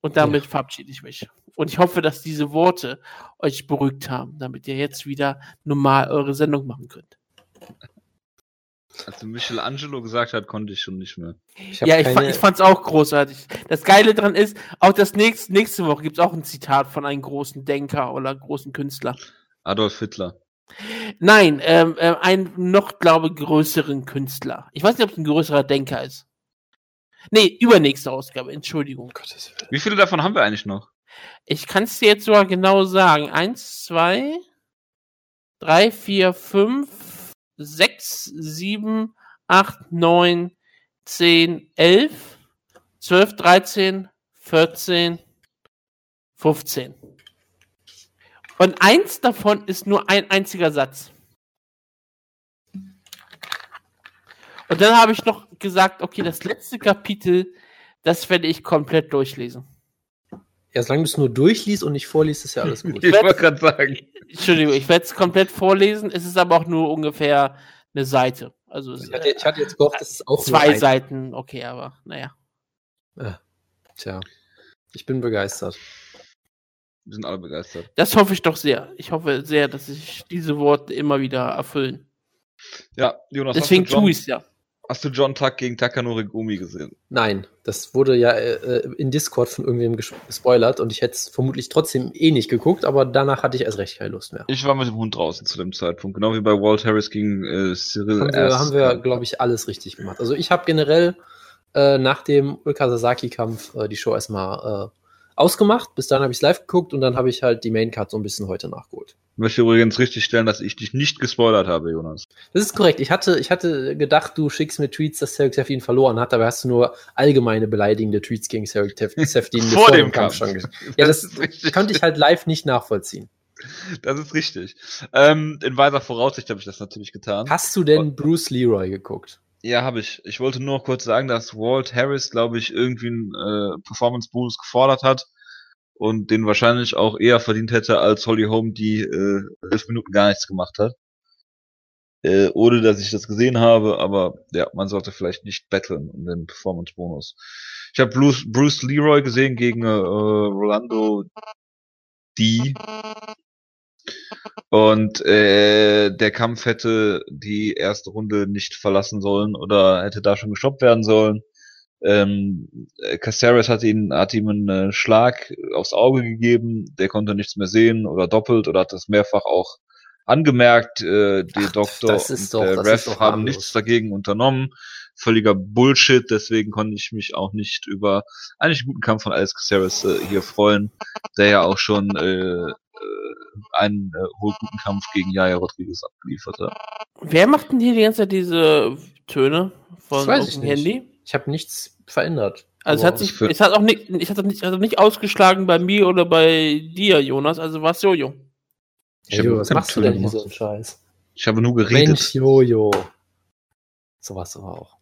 Und damit verabschiede ich mich. Und ich hoffe, dass diese Worte euch beruhigt haben, damit ihr jetzt wieder normal eure Sendung machen könnt. Als Michelangelo gesagt hat, konnte ich schon nicht mehr. Ich Ja, ich, keine- fand, ich fand's auch großartig. Das Geile dran ist, auch das nächste, nächste Woche gibt's auch ein Zitat von einem großen Denker oder großen Künstler. Adolf Hitler. Nein, ähm, äh, ein noch, glaube größeren Künstler. Ich weiß nicht, ob es ein größerer Denker ist. Nee, übernächste Ausgabe, Entschuldigung. Wie viele davon haben wir eigentlich noch? Ich kann es dir jetzt sogar genau sagen. Eins, zwei, drei, vier, fünf, sechs, sieben, acht, neun, zehn, elf, zwölf, dreizehn, vierzehn, fünfzehn. Und eins davon ist nur ein einziger Satz. Und dann habe ich noch gesagt, okay, das letzte Kapitel, das werde ich komplett durchlesen. Ja, solange du es nur durchliest und nicht vorliest, ist ja alles gut. Ich wollte gerade sagen. Entschuldigung, ich werde es komplett vorlesen. Es ist aber auch nur ungefähr eine Seite. Also es, Ich hatte, ich hatte jetzt gehofft, das ist auch zwei nur ein- Seiten, okay, aber naja. Tja, ich bin begeistert. Wir sind alle begeistert. Das hoffe ich doch sehr. Ich hoffe sehr, dass sich diese Worte immer wieder erfüllen. Ja, Jonas, Deswegen tue ich es ja. hast du John Tuck gegen Takanori Gumi gesehen? Nein, das wurde ja äh, in Discord von irgendwem ges- gespoilert und ich hätte es vermutlich trotzdem eh nicht geguckt, aber danach hatte ich erst recht keine Lust mehr. Ich war mit dem Hund draußen zu dem Zeitpunkt, genau wie bei Walt Harris gegen äh, Cyril Haben wir, haben wir glaube ich, alles richtig gemacht. Also ich habe generell äh, nach dem Ulka Sasaki-Kampf äh, die Show erstmal äh, ausgemacht. Bis dann habe ich es live geguckt und dann habe ich halt die Maincard so ein bisschen heute nachgeholt. Ich möchte übrigens richtig stellen, dass ich dich nicht gespoilert habe, Jonas. Das ist korrekt. Ich hatte, ich hatte gedacht, du schickst mir Tweets, dass Cedric Seftin verloren hat, aber hast du nur allgemeine beleidigende Tweets gegen Cedric Tef- Seftin Vor dem Kampf. schon gesch- Ja, das, richtig. konnte ich halt live nicht nachvollziehen. Das ist richtig. Ähm, in weiser Voraussicht habe ich das natürlich getan. Hast du denn Bruce Leroy geguckt? Ja, habe ich. Ich wollte nur kurz sagen, dass Walt Harris, glaube ich, irgendwie einen äh, Performance-Boost gefordert hat und den wahrscheinlich auch eher verdient hätte, als Holly Holm, die äh, elf Minuten gar nichts gemacht hat. äh, ohne dass ich das gesehen habe, aber ja, man sollte vielleicht nicht battlen um den Performance-Bonus. Ich habe Bruce, Bruce Leroy gesehen gegen äh, Rolando D. Und äh, der Kampf hätte die erste Runde nicht verlassen sollen oder hätte da schon gestoppt werden sollen. Ähm, Caceres hat ihn, hat ihm einen äh, Schlag aufs Auge gegeben, der konnte nichts mehr sehen oder doppelt oder hat das mehrfach auch angemerkt. Äh, die Ach, Doktor und doch- der Ref haben nichts dagegen unternommen. Völliger Bullshit, deswegen konnte ich mich auch nicht über eigentlich einen guten Kampf von Alex Caceres äh, hier freuen, der ja auch schon äh, äh, einen äh, wohl guten Kampf gegen Jaya Rodriguez abgeliefert hat. Wer macht denn hier die ganze Zeit diese Töne von Das ich dem nicht. Handy? Ich habe nichts verändert. Also es hat sich, es hat auch nicht, es hat auch nicht, also nicht ausgeschlagen bei mir oder bei dir, Jonas. Also was Jojo. Ich Hey, Jo, was machst du denn hier so einen Scheiß? Ich habe nur geredet. Mensch, Jojo. Sowas aber auch.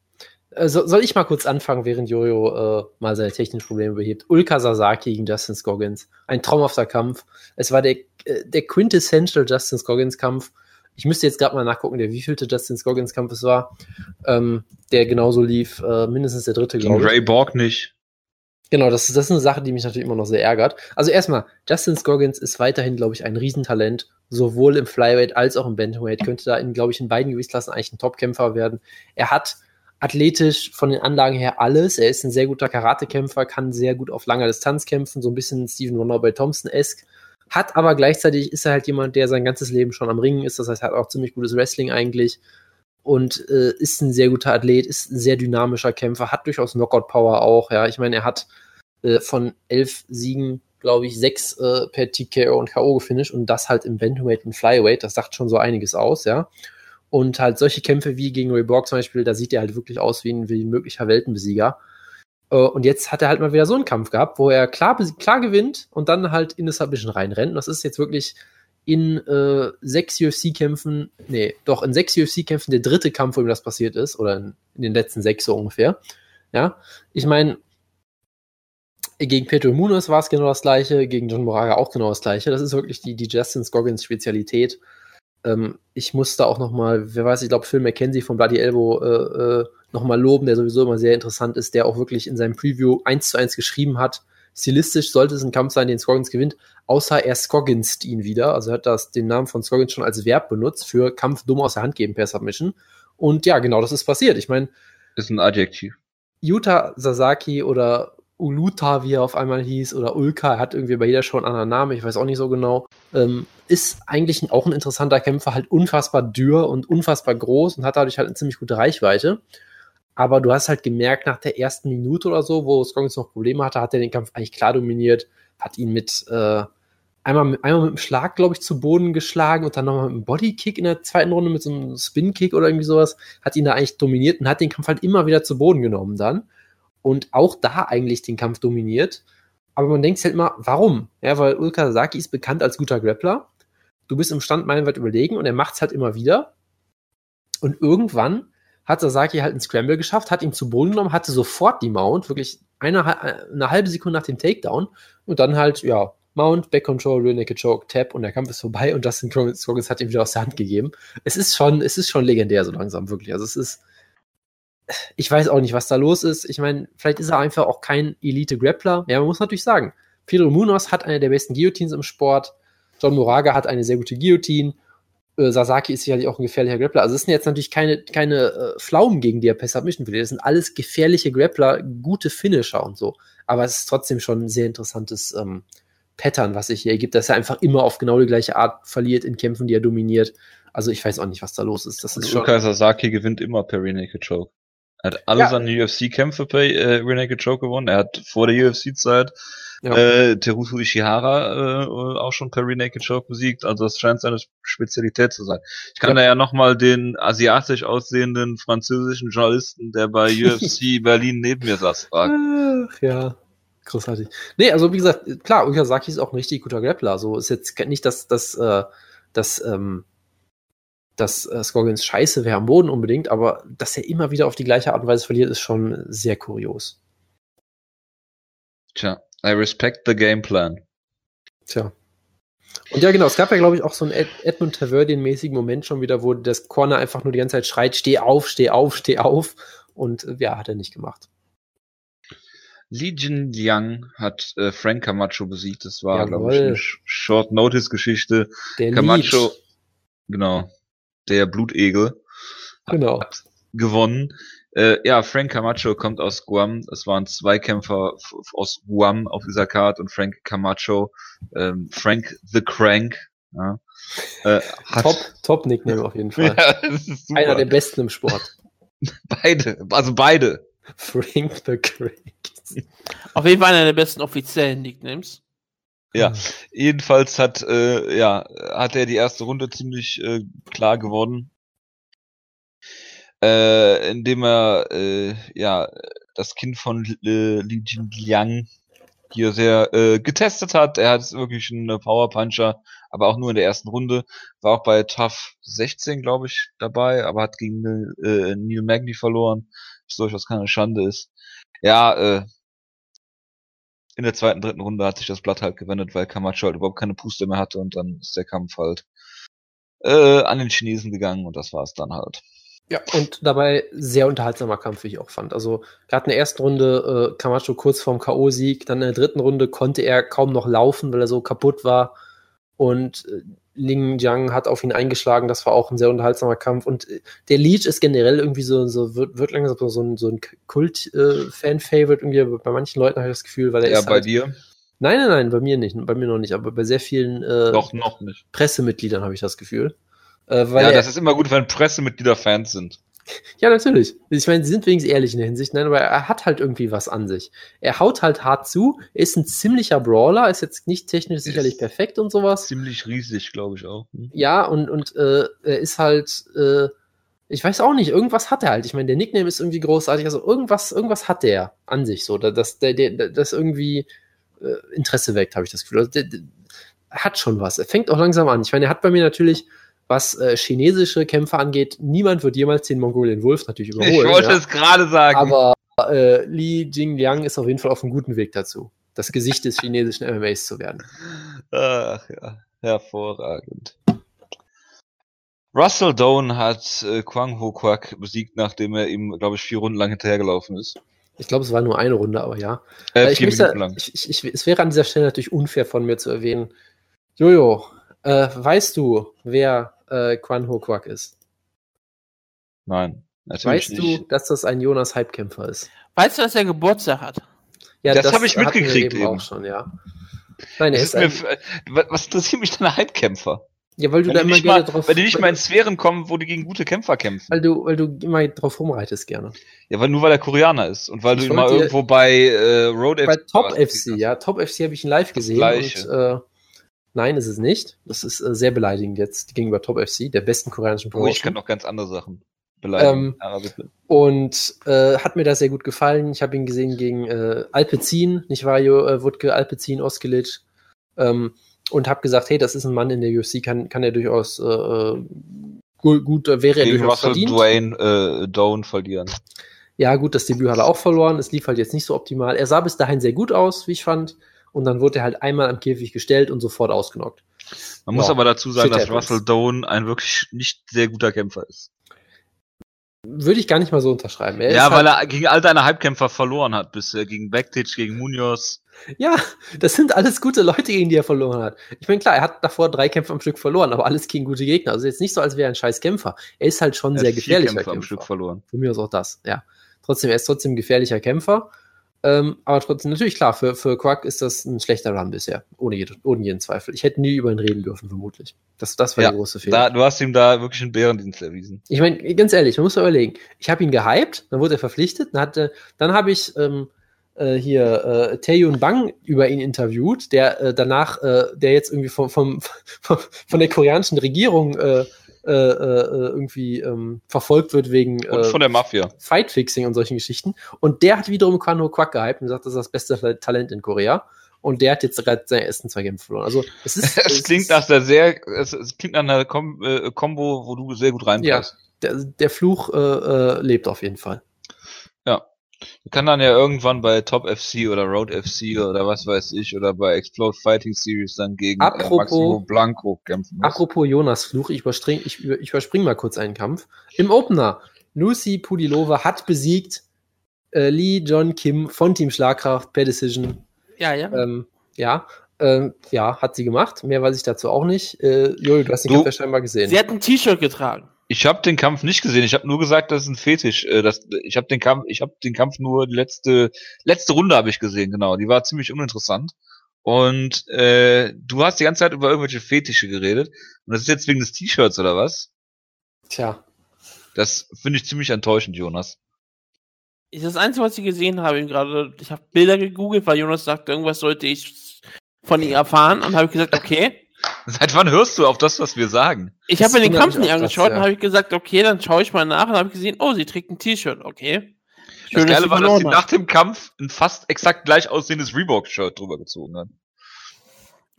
Äh, so, soll ich mal kurz anfangen, während Jojo äh, mal seine technischen Probleme behebt? Ulka Sasaki gegen Justin Scoggins. Ein traumhafter Kampf. Es war der, äh, der quintessential Justin Scoggins Kampf. Ich müsste jetzt gerade mal nachgucken, der wievielte Justin Scoggins Kampf es war. Ähm, der genauso lief, äh, mindestens der dritte, glaube ich. Ray Borg nicht. Genau, das ist, das ist eine Sache, die mich natürlich immer noch sehr ärgert. Also erstmal, Justin Scoggins ist weiterhin, glaube ich, ein Riesentalent, sowohl im Flyweight als auch im Bantamweight. Könnte da, in, glaube ich, in beiden Gewichtsklassen eigentlich ein Topkämpfer werden. Er hat athletisch von den Anlagen her alles. Er ist ein sehr guter Karatekämpfer, kann sehr gut auf langer Distanz kämpfen, so ein bisschen Stephen Wonder bei Thompson-esque. Hat aber gleichzeitig ist er halt jemand, der sein ganzes Leben schon am Ringen ist. Das heißt, er hat auch ziemlich gutes Wrestling eigentlich und äh, ist ein sehr guter Athlet, ist ein sehr dynamischer Kämpfer, hat durchaus Knockout-Power auch. Ja, ich meine, er hat äh, von elf Siegen, glaube ich, sechs äh, per TKO und K.O. gefinisht und das halt im Bantamweight und Flyweight. Das sagt schon so einiges aus, ja. Und halt solche Kämpfe wie gegen Ray Borg zum Beispiel, da sieht er halt wirklich aus wie ein, wie ein möglicher Weltenbesieger. Äh, und jetzt hat er halt mal wieder so einen Kampf gehabt, wo er klar, klar gewinnt und dann halt in das Submission reinrennt. Und das ist jetzt wirklich in äh, sechs UFC-Kämpfen, nee, doch in sechs UFC-Kämpfen der dritte Kampf, wo ihm das passiert ist, oder in, in den letzten sechs so ungefähr. Ja, ich meine, gegen Pedro Munoz war es genau das gleiche, gegen John Moraga auch genau das gleiche. Das ist wirklich die, die Justin Scoggins Spezialität. Ähm, ich musste auch noch mal, wer weiß, ich glaube Phil McKenzie von Bloody Elbow äh, äh, noch mal loben, der sowieso immer sehr interessant ist, der auch wirklich in seinem Preview eins zu eins geschrieben hat. Stilistisch sollte es ein Kampf sein, den Scoggins gewinnt, außer er Scogginst ihn wieder. Also er hat das den Namen von Scoggins schon als Verb benutzt für Kampf dumm aus der Hand geben per Submission. Und ja, genau das ist passiert. Ich meine, Ist ein Adjektiv. Yuta Sasaki oder Uluta, wie er auf einmal hieß, oder Ulka, er hat irgendwie bei jeder Show einen anderen Namen, ich weiß auch nicht so genau, ähm, ist eigentlich auch ein interessanter Kämpfer, halt unfassbar dürr und unfassbar groß und hat dadurch halt eine ziemlich gute Reichweite. Aber du hast halt gemerkt, nach der ersten Minute oder so, wo Scoggins noch Probleme hatte, hat er den Kampf eigentlich klar dominiert, hat ihn mit äh, einmal, einmal mit einem Schlag, glaube ich, zu Boden geschlagen und dann nochmal mit einem Bodykick in der zweiten Runde, mit so einem Spin-Kick oder irgendwie sowas, hat ihn da eigentlich dominiert und hat den Kampf halt immer wieder zu Boden genommen dann. Und auch da eigentlich den Kampf dominiert. Aber man denkt sich halt immer, warum? Ja, weil Ulka Sasaki ist bekannt als guter Grappler. Du bist im Stand meilenweit überlegen und er macht es halt immer wieder. Und irgendwann hat Sasaki halt einen Scramble geschafft, hat ihn zu Boden genommen, hatte sofort die Mount, wirklich eine, eine halbe Sekunde nach dem Takedown. Und dann halt, ja, Mount, Back Control, Rear Naked Choke, Tap und der Kampf ist vorbei und Justin Scoggins hat ihn wieder aus der Hand gegeben. Es ist schon, es ist schon legendär so langsam, wirklich. Also es ist, ich weiß auch nicht, was da los ist. Ich meine, vielleicht ist er einfach auch kein Elite-Grappler. Ja, man muss natürlich sagen, Pedro Munoz hat eine der besten Guillotines im Sport. John Moraga hat eine sehr gute Guillotine. Äh, Sasaki ist sicherlich auch ein gefährlicher Grappler. Also es sind jetzt natürlich keine, keine äh, Pflaumen, gegen die er besser mischen will. Das sind alles gefährliche Grappler, gute Finisher und so. Aber es ist trotzdem schon ein sehr interessantes ähm, Pattern, was sich hier ergibt, dass er einfach immer auf genau die gleiche Art verliert in Kämpfen, die er dominiert. Also ich weiß auch nicht, was da los ist. Das ist schon. Luka Sasaki gewinnt immer per Rear Naked Choke. Er hat alle Ja. seine UFC-Kämpfe per äh, Rear Naked Choke gewonnen. Er hat vor der UFC-Zeit Ja. äh, Teruto Ishihara äh, auch schon per Rear Naked Choke besiegt. Also das scheint seine Spezialität zu sein. Ich kann Ja. da ja nochmal den asiatisch aussehenden französischen Journalisten, der bei UFC Berlin neben mir saß, fragen. Ach, ja, großartig. Nee, also wie gesagt, klar, Ukasaki ist auch ein richtig guter Grappler. So ist jetzt nicht, dass das, äh, das, ähm, dass äh, Scoggins scheiße wäre am Boden unbedingt, aber dass er immer wieder auf die gleiche Art und Weise verliert, ist schon sehr kurios. Tja, I respect the game plan. Tja. Und ja, genau, es gab ja, glaube ich, auch so einen Ed Edmund Taverdian-mäßigen Moment schon wieder, wo das Corner einfach nur die ganze Zeit schreit, steh auf, steh auf, steh auf. Und äh, ja, hat er nicht gemacht. Legion Liang hat äh, Frank Camacho besiegt. Das war, glaube ich, eine Sh- Short-Notice-Geschichte. Camacho, Leech, genau, der Blutegel, Genau. hat gewonnen. Äh, ja, Frank Camacho kommt aus Guam. Es waren zwei Kämpfer aus Guam auf dieser Card und Frank Camacho, ähm, Frank the Crank, ja, äh, hat Top, top Nickname auf jeden Fall. Ja, das ist super. Einer der besten im Sport. beide, also beide. Frank the Crank. Auf jeden Fall einer der besten offiziellen Nicknames. Ja, jedenfalls hat, äh, ja, hat er die erste Runde ziemlich äh, klar gewonnen. Äh, indem er, äh, ja, das Kind von äh, Li Jin Liang hier sehr äh, getestet hat. Er hat wirklich einen Power Puncher, aber auch nur in der ersten Runde. War auch bei Tough 16, glaube ich, dabei, aber hat gegen äh, Neil Magny verloren, was durchaus keine Schande ist. Ja, äh, in der zweiten, dritten Runde hat sich das Blatt halt gewendet, weil Camacho halt überhaupt keine Puste mehr hatte und dann ist der Kampf halt äh, an den Chinesen gegangen und das war es dann halt. Ja, und dabei sehr unterhaltsamer Kampf, wie ich auch fand. Also gerade in der ersten Runde äh, Camacho kurz vorm K.O.-Sieg, dann in der dritten Runde konnte er kaum noch laufen, weil er so kaputt war. Und äh, Ling Jiang hat auf ihn eingeschlagen, das war auch ein sehr unterhaltsamer Kampf. Und äh, der Leech ist generell irgendwie so, so wird, wird langsam so ein, so ein Kult-Fan-Favorite, irgendwie bei manchen Leuten habe ich das Gefühl, weil er Ja, ist bei halt, dir? Nein, nein, nein, bei mir nicht, bei mir noch nicht, aber bei sehr vielen äh, Doch, noch nicht. Pressemitgliedern habe ich das Gefühl. Äh, ja, das ist immer gut, wenn Pressemitglieder Fans sind. Ja, natürlich. Ich meine, sie sind wenigstens ehrlich in der Hinsicht, nein, aber er hat halt irgendwie was an sich. Er haut halt hart zu, er ist ein ziemlicher Brawler, ist jetzt nicht technisch sicherlich perfekt und sowas. Ziemlich riesig, glaube ich auch. Hm? Ja, und, und äh, er ist halt, äh, ich weiß auch nicht, irgendwas hat er halt. Ich meine, der Nickname ist irgendwie großartig, also irgendwas, irgendwas hat der an sich so, da- dass der, der, das irgendwie äh, Interesse weckt, habe ich das Gefühl. Also, der, der hat schon was. Er fängt auch langsam an. Ich meine, er hat bei mir natürlich, was äh, chinesische Kämpfer angeht, niemand wird jemals den Mongolian Wolf natürlich überholen. Ich wollte ja. es gerade sagen. Aber äh, Li Jingliang ist auf jeden Fall auf einem guten Weg dazu, das Gesicht des chinesischen MMAs zu werden. Ach ja, hervorragend. Russell Doan hat äh, Kwang Ho Kwak besiegt, nachdem er ihm, glaube ich, vier Runden lang hinterhergelaufen ist. Ich glaube, es war nur eine Runde, aber ja. Äh, Äh, ich vier Minuten lang. ich, ich, ich, es wäre an dieser Stelle natürlich unfair von mir zu erwähnen. Jojo, äh, weißt du, wer äh, Quan Ho Quack ist? Nein, natürlich Weißt nicht. du, dass das ein Jonas Hype-Kämpfer ist? Weißt du, dass er Geburtstag hat? Ja, Das hab ich hatten wir mitgekriegt eben. auch schon, ja. Nein, er Das ist, ist mir, äh, wa- was interessiert mich deine Hype-Kämpfer? ja, weil du Wenn da die, immer nicht gerne mal, drauf, wenn die nicht mal weil, in Sphären kommen, wo die gegen gute Kämpfer kämpfen. weil du, weil du immer drauf rumreitest gerne. Ja, weil nur weil er Koreaner ist und weil Ich du wollte- irgendwo bei äh, Road Bei Top warst. FC, ja, Top FC habe ich ihn live gesehen Gleiche. und äh, nein, ist es nicht. Das ist äh, sehr beleidigend jetzt gegenüber Top FC, der besten koreanischen Oh, ich Promotion. kann noch ganz andere Sachen beleidigen. Ähm, bitte. Und äh, hat mir das sehr gut gefallen. Ich habe ihn gesehen gegen äh, Alpecin, nicht wahr, Jo, äh, Wutke, Alpecin, Oskilic. Ähm, und habe gesagt, hey, das ist ein Mann in der UFC, kann, kann er durchaus äh, äh, gut, gut, äh, wäre er Gegen durchaus Russell verdient. Dwayne äh, Doan verlieren. Ja, gut, das Debüt hat er auch verloren. Es lief halt jetzt nicht so optimal. Er sah bis dahin sehr gut aus, wie ich fand. Und dann wurde er halt einmal am Käfig gestellt und sofort ausgenockt. Man muss Ja, aber dazu sagen, dass. Russell Doan ein wirklich nicht sehr guter Kämpfer ist. Würde ich gar nicht mal so unterschreiben. Er ja, weil halt, er gegen all deine Hypekämpfer verloren hat bisher. Gegen Backtitch, gegen Munoz. Ja, das sind alles gute Leute, gegen die er verloren hat. Ich meine, klar, er hat davor drei Kämpfe am Stück verloren, aber alles gegen gute Gegner. Also jetzt nicht so, als wäre er ein scheiß Kämpfer. Er ist halt schon Er sehr hat vier gefährlicher Kämpfe Kämpfer. am Stück verloren. Von mir aus auch das, ja. Trotzdem, er ist trotzdem ein gefährlicher Kämpfer. Ähm, aber trotzdem, natürlich klar, für, für Quack ist das ein schlechter Run bisher. Ohne, jede, ohne jeden Zweifel. Ich hätte nie über ihn reden dürfen, vermutlich. Das, das war Ja, der große Fehler. Da, du hast ihm da wirklich einen Bärendienst erwiesen. Ich meine, ganz ehrlich, man muss überlegen. Ich habe ihn gehypt, dann wurde er verpflichtet, dann, hatte, dann habe ich ähm, äh, hier äh, Taeyun Bang über ihn interviewt, der äh, danach, äh, der jetzt irgendwie vom, vom, vom, von der koreanischen Regierung äh, äh, irgendwie ähm, verfolgt wird wegen Und äh, von der Mafia. Fightfixing und solchen Geschichten. Und der hat wiederum Quan Ho Quack gehypt und sagt, das ist das beste Talent in Korea. Und der hat jetzt gerade seine ersten zwei Kämpfe verloren. Also es ist. Es klingt nach der sehr, es, es klingt nach einer Kom äh, Combo, wo du sehr gut reinpasst. der, der Fluch äh, äh, lebt auf jeden Fall. Kann dann ja irgendwann bei Top FC oder Road FC oder was weiß ich oder bei Explode Fighting Series dann gegen äh, Apropos- Maximo Blanco kämpfen. müssen. Apropos Jonas Fluch, ich, überspring, ich, über- ich überspring mal kurz einen Kampf. Im Opener, Lucy Pudilova hat besiegt äh, Lee John Kim von Team Schlagkraft per Decision. Ja, ja. Ähm, ja, ähm, ja, hat sie gemacht. Mehr weiß ich dazu auch nicht. Äh, Jojo, du hast den Du- Kampf ja scheinbar gesehen. Sie hat ein T-Shirt getragen. Ich habe den Kampf nicht gesehen. Ich habe nur gesagt, das ist ein Fetisch. Äh, das, ich habe den Kampf, ich habe den Kampf nur die letzte letzte Runde habe ich gesehen. Genau, die war ziemlich uninteressant. Und äh, du hast die ganze Zeit über irgendwelche Fetische geredet. Und das ist jetzt wegen des T-Shirts oder was? Tja, Das finde ich ziemlich enttäuschend, Jonas. Ist das Einzige, was ich gesehen habe, eben gerade, ich habe Bilder gegoogelt, weil Jonas sagte, irgendwas sollte ich von ihr erfahren und habe ich gesagt, okay. Seit wann hörst du auf das, was wir sagen? Ich Das habe mir den Kampf nicht angeschaut ja. und habe ich gesagt, okay, dann schaue ich mal nach und habe gesehen, oh, sie trägt ein T-Shirt, okay. Das Schön, dass Geile sie war, dass sie nach dem Kampf ein fast exakt gleich aussehendes Reebok-Shirt drüber gezogen hat.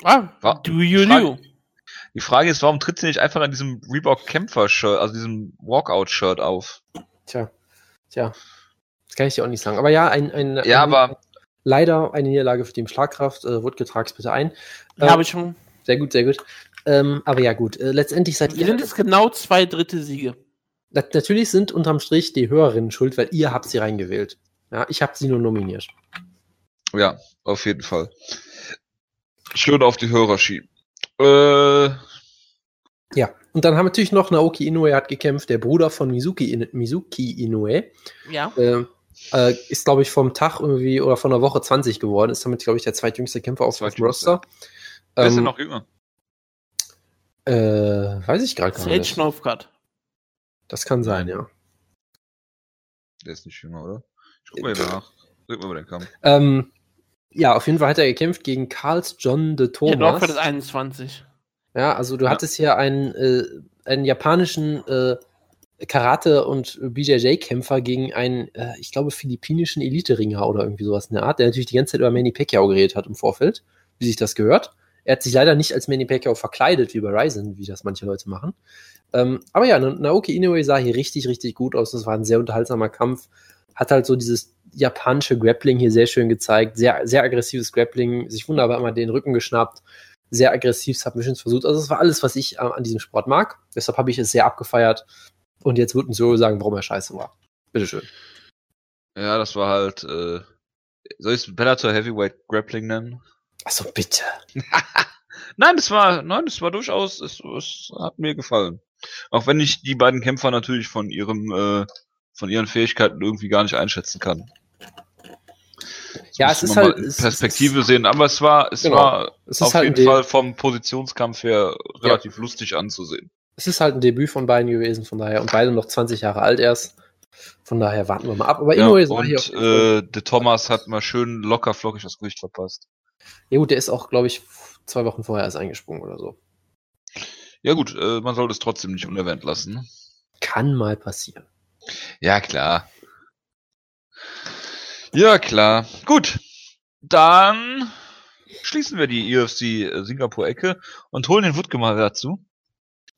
Ah, Wa- do you Frage- do? Die Frage ist, warum tritt sie nicht einfach an diesem Reebok-Kämpfer-Shirt, also diesem Walkout-Shirt auf? tja, tja. Das kann ich dir auch nicht sagen. Aber ja, ein, ein, Ja, ein aber leider eine Niederlage für Team Schlagkraft. Äh, Wutke, trag's bitte ein. Ja, Äh, habe ich schon. Sehr gut, sehr gut. Ähm, aber ja, gut. Äh, letztendlich seid Wir ihr. sind jetzt genau zwei dritte Siege. Na, natürlich sind unterm Strich die Hörerinnen schuld, weil ihr habt sie reingewählt. Ja, ich habe sie nur nominiert. ja, auf jeden Fall. Schön auf die Hörer schieben. Äh, Ja, und dann haben wir natürlich noch Naoki Inoue hat gekämpft, der Bruder von Mizuki, In Mizuki Inoue. Ja. Äh, äh, ist, glaube ich, vom Tag irgendwie oder von der Woche 20 geworden. Ist damit, glaube ich, der zweitjüngste Kämpfer auf dem. Roster. Wer ist denn Ähm, noch jünger? äh, weiß ich gerade gar Sage nicht. Schnaufgart. Das kann sein, ja. Der ist nicht jünger, oder? Ich guck mal eben nach. Red mal über den Kampf. Ähm, ja, auf jeden Fall hat er gekämpft gegen Carls John de Ja, Thomas. Dortfeld ist 21. Ja, also du Ja. hattest hier einen, äh, einen japanischen äh, Karate- und BJJ-Kämpfer gegen einen, äh, ich glaube, philippinischen Elite-Ringer oder irgendwie sowas in der Art, der natürlich die ganze Zeit über Manny Pacquiao geredet hat im Vorfeld, wie sich das gehört. Er hat sich leider nicht als Manny Pacquiao verkleidet wie bei Ryzen, wie das manche Leute machen. Ähm, aber ja, Na- Naoki Inoue sah hier richtig, richtig gut aus. Das war ein sehr unterhaltsamer Kampf. Hat halt so dieses japanische Grappling hier sehr schön gezeigt. Sehr, sehr aggressives Grappling. Sich wunderbar immer den Rücken geschnappt sehr aggressiv Submissions versucht. Also es war alles, was ich äh, an diesem Sport mag. Deshalb habe ich es sehr abgefeiert. Und jetzt wird ein Solo sagen, warum er scheiße war. Bitteschön. Ja, das war halt, äh, soll ich es Bellator Heavyweight Grappling nennen? Achso, bitte. Nein, das war, nein, das war durchaus, es, es hat mir gefallen. Auch wenn ich die beiden Kämpfer natürlich von ihrem, äh, von ihren Fähigkeiten irgendwie gar nicht einschätzen kann. Das Ja, muss es ist halt- es- Perspektive es sehen, aber es war, es Genau. war Es ist auf halt jeden Fall vom Positionskampf her relativ lustig anzusehen. Es ist halt ein Debüt von beiden gewesen, von daher. Und beide noch 20 Jahre alt erst. Von daher warten wir mal ab. Aber Ja, Inoue sah hier und äh, de Thomas hat mal schön locker flockig das Gewicht verpasst. Ja gut, der ist auch, glaube ich, zwei Wochen vorher erst eingesprungen oder so. Ja gut, äh, man sollte es trotzdem nicht unerwähnt lassen. Kann mal passieren. Ja, klar. Ja, klar. Gut. Dann schließen wir die UFC äh, Singapur-Ecke und holen den Wutke mal dazu.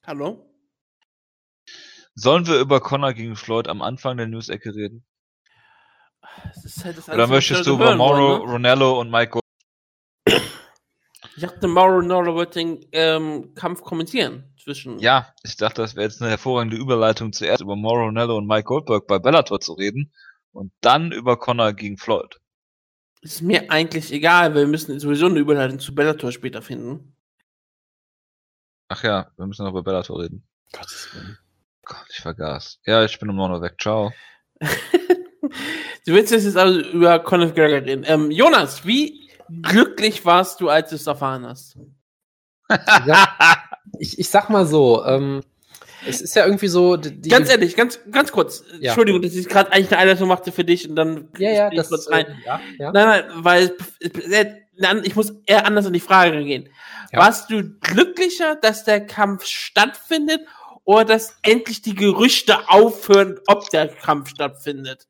Hallo? Sollen wir über Connor gegen Floyd am Anfang der News-Ecke reden? Das ist halt das Oder möchtest du über Mauro, ne? Ronaldo und Michael? Ich dachte, Mauro Nola wird den ähm, Kampf kommentieren zwischen. Ja, ich dachte, das wäre jetzt eine hervorragende Überleitung, zuerst über Mauro Ronaldo und Mike Goldberg bei Bellator zu reden und dann über Connor gegen Floyd. Ist mir eigentlich egal, weil wir müssen sowieso eine Überleitung zu Bellator später finden. Ach ja, wir müssen noch über Bellator reden. Gottes Willen. Gott, ich vergaß. Ja, ich bin um 9 Uhr weg. Ciao. Du willst jetzt also über Conor McGregor reden. Ähm, Jonas, wie glücklich warst du, als du es erfahren hast? Ja, ich, ich sag mal so, ähm, es ist ja irgendwie so, die, ganz ehrlich, ganz, ganz kurz. Ja. Entschuldigung, dass ich gerade eigentlich eine Einleitung machte für dich und dann ja, ja, ich das kurz rein. äh, ja, ja. Nein, nein, weil äh, ich muss eher anders an die Frage gehen. Ja. Warst du glücklicher, dass der Kampf stattfindet oder dass endlich die Gerüchte aufhören, ob der Kampf stattfindet?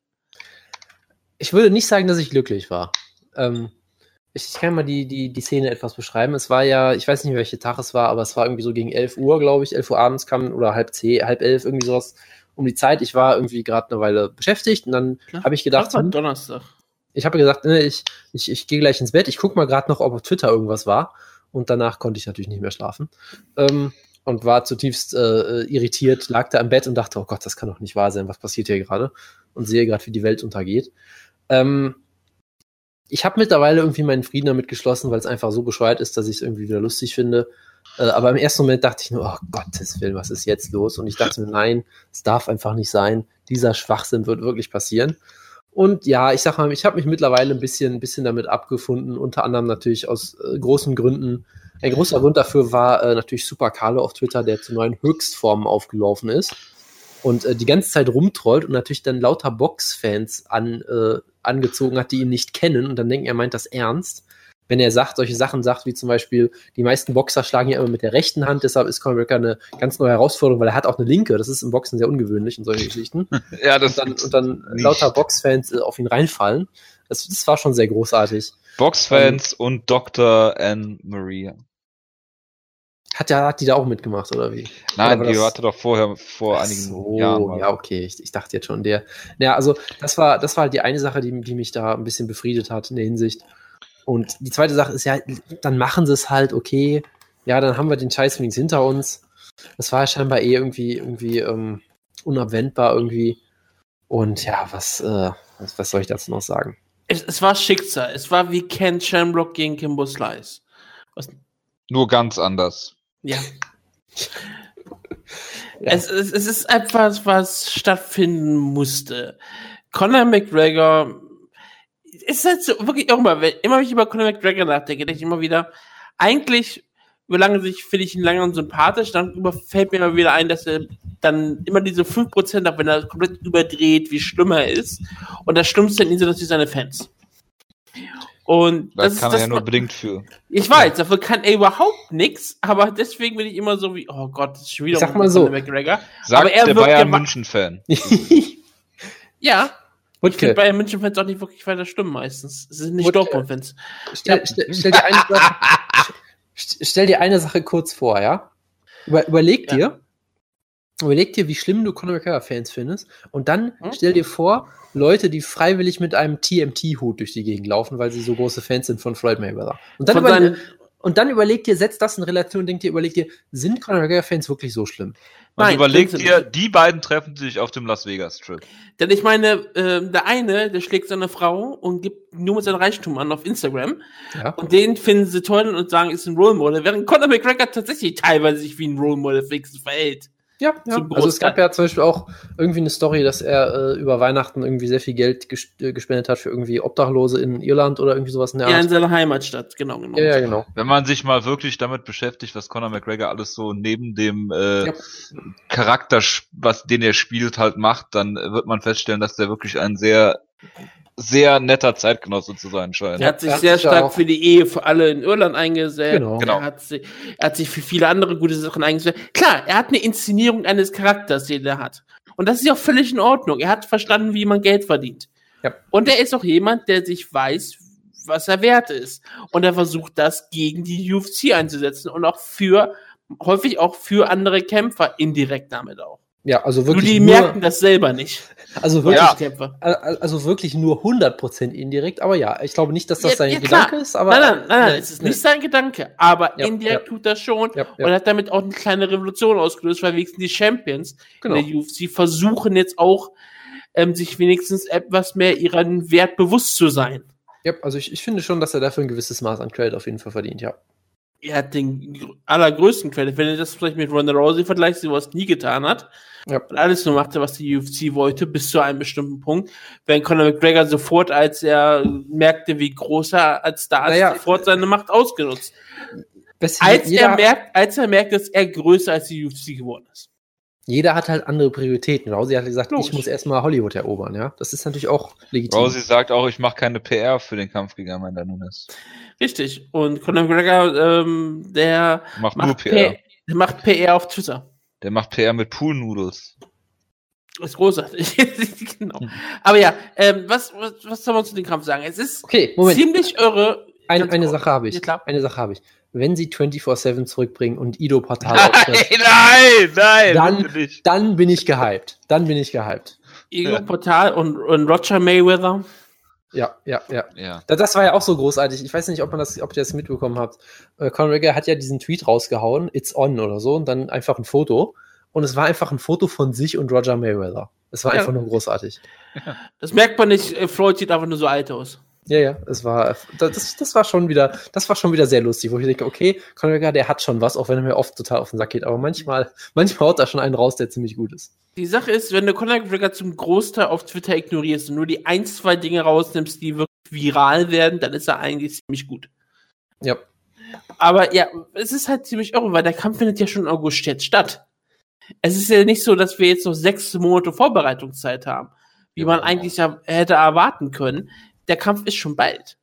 Ich würde nicht sagen, dass ich glücklich war. Ähm, ich, kann mal die, die, die Szene etwas beschreiben. Es war ja, ich weiß nicht, welcher Tag es war, aber es war irgendwie so gegen 11 Uhr, glaube ich. 11 Uhr abends kam oder halb zehn, halb elf, irgendwie sowas. um die Zeit. Ich war irgendwie gerade eine Weile beschäftigt und dann habe ich gedacht, Das war hm, Donnerstag. ich habe gesagt, ne, ich, ich, ich gehe gleich ins Bett. Ich gucke mal gerade noch, ob auf Twitter irgendwas war. Und danach konnte ich natürlich nicht mehr schlafen. Ähm, und war zutiefst äh, irritiert, lag da im Bett und dachte, oh Gott, das kann doch nicht wahr sein, was passiert hier gerade? Und sehe gerade, wie die Welt untergeht. Ähm, ich habe mittlerweile irgendwie meinen Frieden damit geschlossen, weil es einfach so bescheuert ist, dass ich es irgendwie wieder lustig finde. Äh, aber im ersten Moment dachte ich nur, oh Gottes Willen, was ist jetzt los? Und ich dachte mir, nein, es darf einfach nicht sein. Dieser Schwachsinn wird wirklich passieren. Und ja, ich sag mal, ich habe mich mittlerweile ein bisschen, ein bisschen damit abgefunden, unter anderem natürlich aus äh, großen Gründen. Ein großer Grund dafür war äh, natürlich Super Carlo auf Twitter, der zu neuen Höchstformen aufgelaufen ist und äh, die ganze Zeit rumtrollt und natürlich dann lauter Box-Fans an, äh, angezogen hat, die ihn nicht kennen und dann denken, er meint das ernst. Wenn er sagt, solche Sachen sagt, wie zum Beispiel, die meisten Boxer schlagen ja immer mit der rechten Hand, deshalb ist Conor McGregor eine ganz neue Herausforderung, weil er hat auch eine linke, das ist im Boxen sehr ungewöhnlich und solche Geschichten. Ja, das Und dann, und dann lauter Boxfans äh, auf ihn reinfallen. Das, das war schon sehr großartig. Boxfans und Dr. Anne Maria. Hat, der, hat die da auch mitgemacht, oder wie? Nein, Aber die hatte doch vorher, vor Ach einigen so, Jahren. mal. ja, okay. Ich, ich dachte jetzt schon, der. Ja, also das war, das war halt die eine Sache, die, die mich da ein bisschen befriedet hat in der Hinsicht. Und die zweite Sache ist ja, dann machen sie es halt, okay. Ja, dann haben wir den Scheiß wenigstens hinter uns. Das war ja scheinbar eh irgendwie, irgendwie ähm, unabwendbar irgendwie. Und ja, was, äh, was, was soll ich dazu noch sagen? Es, es war Schicksal. Es war wie Ken Shamrock gegen Kimbo Slice. Was, Nur ganz anders. Ja. Ja. Es, es, es ist etwas, was stattfinden musste. Conor McGregor ist halt so, wirklich immer, wenn, immer wenn ich über Conor McGregor nachdenke, denke ich immer wieder, eigentlich über lange Sicht finde ich ihn lange und sympathisch, dann fällt mir immer wieder ein, dass er dann immer diese 5% auch wenn er komplett überdreht, wie schlimm er ist. Und das Schlimmste in ihm sind natürlich seine Fans. Und Da das kann ist er das, ja nur bedingt für. ich weiß, dafür kann er überhaupt nichts, aber deswegen bin ich immer so wie, oh Gott, das ist schon wieder Ich sag mal so. McGregor. Sagt Aber er der Bayern ja- München-Fan. Ja, ich finde Bayern München-Fans auch nicht wirklich weiter stimmen meistens. Es sind nicht. Dortmund-Fans. stell, stell, stell, dir eine Sache, st- stell dir eine Sache kurz vor, ja? Über, überleg Ja. dir, überleg dir, wie schlimm du Conor McGregor-Fans findest. Und dann Hm? stell dir vor, Leute, die freiwillig mit einem TMT-Hut durch die Gegend laufen, weil sie so große Fans sind von Floyd Mayweather. Und dann, über, und dann überleg dir, setz das in Relation und denk dir, überleg dir, sind Conor McGregor-Fans wirklich so schlimm? Und Nein, überlegt stimmt dir, die beiden treffen sich auf dem Las Vegas Trip. Denn ich meine, ähm, der eine, der schlägt seine Frau und gibt nur mit seinem Reichtum an auf Instagram. Ja. Und den finden sie toll und sagen, ist ein Role Model. Während Conor McGregor tatsächlich teilweise sich wie ein Role Model verhält. Ja, ja. Also es gab ja zum Beispiel auch irgendwie eine Story, dass er äh, über Weihnachten irgendwie sehr viel Geld ges äh, gespendet hat für irgendwie Obdachlose in Irland oder irgendwie sowas in der Ja, in Art. seiner Heimatstadt, genau, genau. Ja, ja, genau. Wenn man sich mal wirklich damit beschäftigt, was Conor McGregor alles so neben dem äh, Ja. Charakter, was den er spielt, halt macht, dann äh, wird man feststellen, dass der wirklich ein sehr, sehr netter Zeitgenosse zu sein scheint. Er hat sich er hat sehr sich stark für die Ehe für alle in Irland eingesetzt. Genau. Genau. Er, hat sich, er hat sich für viele andere gute Sachen eingesetzt. Klar, er hat eine Inszenierung eines Charakters, den er hat. Und das ist ja auch völlig in Ordnung. Er hat verstanden, wie man Geld verdient. Ja. Und er ist auch jemand, der sich weiß, was er wert ist. Und er versucht das gegen die UFC einzusetzen und auch für, häufig auch für andere Kämpfer, indirekt damit auch. Ja, also Nur wirklich die nur, merken das selber nicht. also wirklich, Ja. Kämpfer. al- also wirklich nur 100% indirekt, aber ja, ich glaube nicht, dass das Ja, sein ja, klar. Gedanke ist, aber nein, nein, nein, nein, ne, es ist nicht sein Gedanke, aber Ja, indirekt ja. tut das schon Ja, und hat damit auch eine kleine Revolution ausgelöst, weil wenigstens die Champions genau. in der UFC versuchen jetzt auch, ähm, sich wenigstens etwas mehr ihren Wert bewusst zu sein. Ja, also ich, ich finde schon, dass er dafür ein gewisses Maß an Credit auf jeden Fall verdient, ja. Er hat den gr- allergrößten Credit, wenn du das vielleicht mit Ronda Rousey vergleichst, die was nie getan hat, Ja. und alles nur machte, was die UFC wollte, bis zu einem bestimmten Punkt, während Conor McGregor sofort, als er merkte, wie groß er als Star ist, Naja. sofort seine Macht ausgenutzt. Du, Als jeder, er merkt, als er merkt, dass er größer als die UFC geworden ist. jeder hat halt andere Prioritäten. Rousey hat gesagt, Logisch. ich muss erstmal Hollywood erobern, ja. Das ist natürlich auch legitim. Rousey sagt auch, ich mache keine PR für den Kampf gegen Amanda Nunes. Richtig. Und Conor McGregor, ähm, der Macht nur macht PR. PR, der macht PR auf Twitter. Der macht PR mit Pool-Noodles. Das ist großartig. genau. Aber ja, ähm, was, was, was soll man zu dem Kampf sagen? Es ist Okay, Moment. ziemlich irre. Eine, Ganz eine. Sache habe ich. Ja, klar. Eine Sache habe ich. wenn sie 24-7 zurückbringen und Ido Portal Nein, nein, nein, Dann- dann bin ich gehypt. Dann bin ich gehypt. Ja. Portal und, und Roger Mayweather. Ja, ja, ja. Ja. Da- Das war ja auch so großartig. Ich weiß nicht, ob man das, ob ihr das mitbekommen habt. Äh, Conor McGregor hat ja diesen Tweet rausgehauen, it's on oder so, und dann einfach ein Foto. Und es war einfach ein Foto von sich und Roger Mayweather. Es war Ja. einfach nur großartig. Das merkt man nicht, äh, Floyd sieht einfach nur so alt aus. Ja, ja, es war, das, das war schon wieder, das war schon wieder sehr lustig, wo ich denke, okay, McGregor, der hat schon was, auch wenn er mir oft total auf den Sack geht, aber manchmal, manchmal haut da schon einen raus, der ziemlich gut ist. Die Sache ist, wenn du Conor McGregor zum Großteil auf Twitter ignorierst und nur die ein, zwei Dinge rausnimmst, die wirklich viral werden, dann ist er eigentlich ziemlich gut. Ja. Aber ja, es ist halt ziemlich irre, weil der Kampf findet ja schon im August jetzt statt. Es ist ja nicht so, dass wir jetzt noch sechs Monate Vorbereitungszeit haben, wie man genau. eigentlich ja hätte erwarten können. Der Kampf ist schon bald.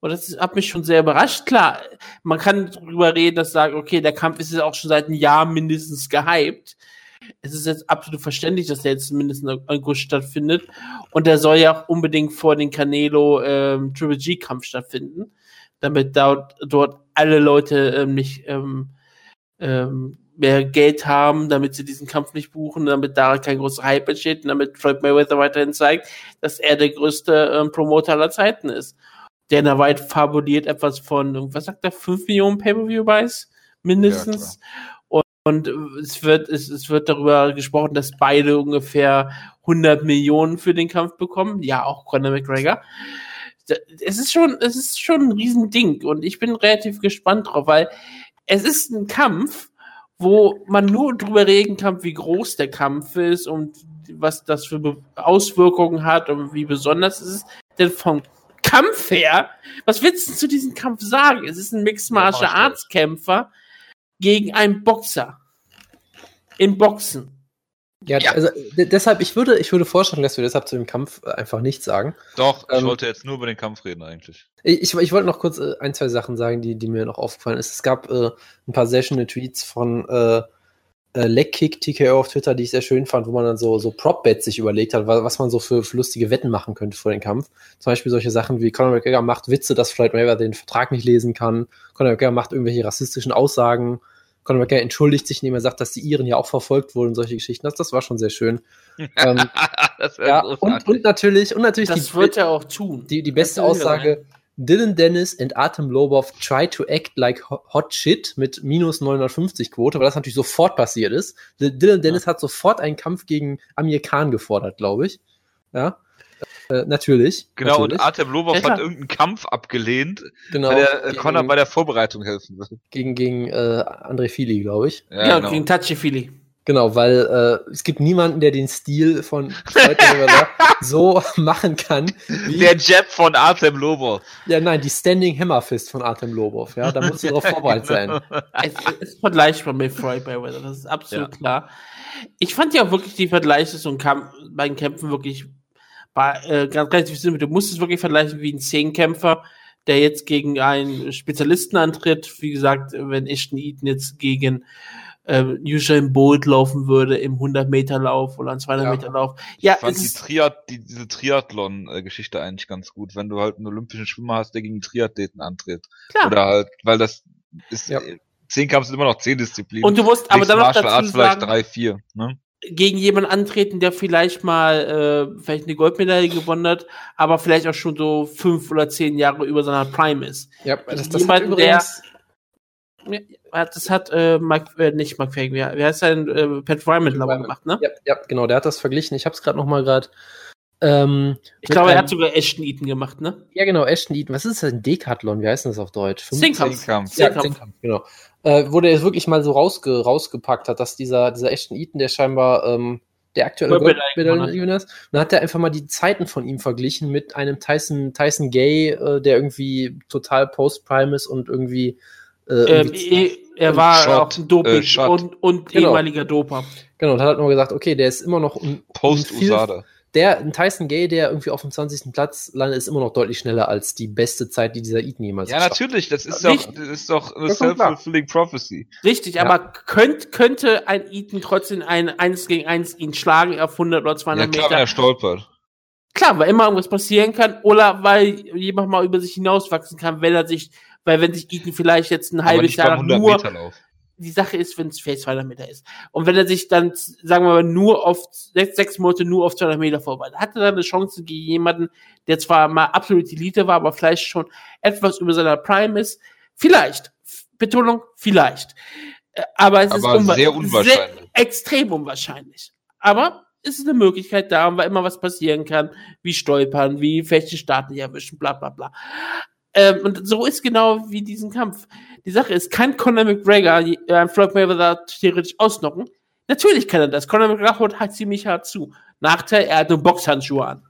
Und das hat mich schon sehr überrascht. Klar, man kann drüber reden, dass sagen, okay, der Kampf ist jetzt auch schon seit einem Jahr mindestens gehypt. Es ist jetzt absolut verständlich, dass der jetzt mindestens im August stattfindet. Und der soll ja auch unbedingt vor den Canelo ähm, Triple G Kampf stattfinden, damit dort, dort alle Leute ähm, nicht ähm, ähm, mehr Geld haben, damit sie diesen Kampf nicht buchen, damit da kein großer Hype entsteht und damit Floyd Mayweather weiterhin zeigt, dass er der größte ähm, Promoter aller Zeiten ist. Dana White fabuliert etwas von, was sagt er, 5 Millionen Pay-Per-View-Buys? Mindestens. und, und es wird, es, es wird darüber gesprochen, dass beide ungefähr 100 Millionen für den Kampf bekommen. Ja, auch Conor McGregor. Es ist schon, es ist schon ein Riesending und ich bin relativ gespannt drauf, weil es ist ein Kampf, wo man nur drüber reden kann, wie groß der Kampf ist und was das für Auswirkungen hat und wie besonders es ist. Denn vom Kampf her, was willst du zu diesem Kampf sagen? Es ist ein Mixed Martial Martial Arts Kämpfer gegen einen Boxer. Im Boxen. Ja, Ja. also deshalb, ich würde, ich würde vorschlagen, dass wir deshalb zu dem Kampf einfach nichts sagen. Doch, ich Ähm, wollte jetzt nur über den Kampf reden eigentlich. Ich, ich, wollte noch kurz äh, ein, zwei Sachen sagen, die, die mir noch aufgefallen ist. Es gab äh, ein paar sehr schöne Tweets von äh, äh, Legkick TKO auf Twitter, die ich sehr schön fand, wo man dann so, so Prop-Bets sich überlegt hat, wa- was man so für, für lustige Wetten machen könnte vor dem Kampf. Zum Beispiel solche Sachen wie Conor McGregor macht Witze, dass Floyd Mayweather den Vertrag nicht lesen kann. Conor McGregor macht irgendwelche rassistischen Aussagen. Conor McGregor entschuldigt sich, indem er sagt, dass die Iren ja auch verfolgt wurden und solche Geschichten. Das, das war schon sehr schön. ähm, ja, und, und natürlich, und natürlich Das die, wird er auch tun. die, die beste Aussage, Dylan Dennis and Artem Lobov try to act like ho- hot shit mit minus 950 Quote, weil das natürlich sofort passiert ist. Dylan Dennis hat sofort einen Kampf gegen Amir Khan gefordert, glaube ich. Ja, äh, natürlich. Genau, natürlich. und Artem Lobov Ja, hat irgendeinen Kampf abgelehnt, genau, weil der äh, gegen, Connor bei der Vorbereitung helfen will. gegen, gegen äh, André Fili, glaube ich. Ja, gegen Touchy-Feely. Genau, weil äh, es gibt niemanden, der den Stil von so machen kann, wie Der Jab von Artem Lobov. ja nein, die Standing Hammer Fist von Artem Lobov. Ja, da musst du darauf vorbereitet sein. es es ist vergleichbar mit Floyd Mayweather, das ist absolut Ja. klar. Ich fand ja wirklich die Vergleiche so Kampf, bei den Kämpfen wirklich bei, äh, ganz relativ simpel. Du musst es wirklich vergleichen wie ein Zehnkämpfer, der jetzt gegen einen Spezialisten antritt. Wie gesagt, wenn Ashton Eaton jetzt gegen äh, Usain Bolt laufen würde im 100-Meter-Lauf oder einen 200-Meter-Lauf. Ja, ich fand es die, Triath die, diese Triathlon-Geschichte eigentlich ganz gut, wenn du halt einen olympischen Schwimmer hast, der gegen einen Triathleten antritt. klar. Oder halt, weil das ist, Ja. Zehnkampf sind immer noch zehn Disziplinen. Und du musst aber dann noch dazu vielleicht sagen, drei, vier. Ne? Gegen jemanden antreten, der vielleicht mal äh, vielleicht eine Goldmedaille gewonnen hat, aber vielleicht auch schon so fünf oder zehn Jahre über seiner Prime ist. Ja, das, das hat Jemand, übrigens, Ja, Das hat äh, Mike, äh, nicht Mike Fagan, wie, wie heißt sein äh, Pat ich, Ryman. gemacht, ne? ja, ja, genau, der hat das verglichen. Ich habe es gerade noch mal gerade. Ähm, Ich glaube, er hat sogar Ashton Eaton gemacht, ne? Ja, genau, Ashton Eaton. Was ist das? Ein Decathlon? Wie heißt denn das auf Deutsch? Zehnkampf. Zehnkampf. Ja. Zehnkampf, genau. Äh, wo der es wirklich mal so rausge rausgepackt hat, dass dieser, dieser Ashton Eaton, der scheinbar ähm, der aktuelle Goldmedaille Goldmedaillengewinner ist, dann hat er einfach mal die Zeiten von ihm verglichen mit einem Tyson, Tyson Gay, äh, der irgendwie total Post-Prime ist und irgendwie, äh, Ähm, irgendwie er war Shot, auch ein Doping äh, und, und Genau. ehemaliger Doper. genau, und hat halt nur gesagt, okay, der ist immer noch ein, Post ein viel- Usada. Der, ein Tyson Gay, der irgendwie auf dem 20. Platz landet, ist immer noch deutlich schneller als die beste Zeit, die dieser Eaton jemals Ja, hat. natürlich, das ist doch, das ist doch eine klar. self-fulfilling prophecy. Richtig, Ja. aber könnt, könnte ein Eaton trotzdem ein 1 gegen 1 ihn schlagen auf 100 oder Ja, 200 klar, wenn Meter? er stolpert. Klar, weil immer irgendwas passieren kann oder weil jemand mal über sich hinauswachsen kann, wenn er sich Weil wenn sich Eaton vielleicht jetzt ein halbes Jahr nur 100 Meter Lauf. Die Sache ist, wenn es Face 200 Meter ist. Und wenn er sich dann, sagen wir mal, nur auf sechs, sechs Monate nur auf 200 Meter vorbereitet, hat er dann eine Chance gegen jemanden, der zwar mal absolut Elite war, aber vielleicht schon etwas über seiner Prime ist. Vielleicht. Betonung, vielleicht. Äh, Aber es ist Aber unwa- sehr unwahrscheinlich. Sehr, extrem unwahrscheinlich. Aber es ist eine Möglichkeit da, weil immer was passieren kann, wie stolpern, wie feste Starten nicht erwischen, bla bla bla. Ähm, und so ist genau wie diesen Kampf. Die Sache ist, kann Conor McGregor äh, Floyd Mayweather theoretisch ausnocken? Natürlich kann er das. Conor McGregor haut ziemlich hart zu. Nachteil, er hat nur Boxhandschuhe an.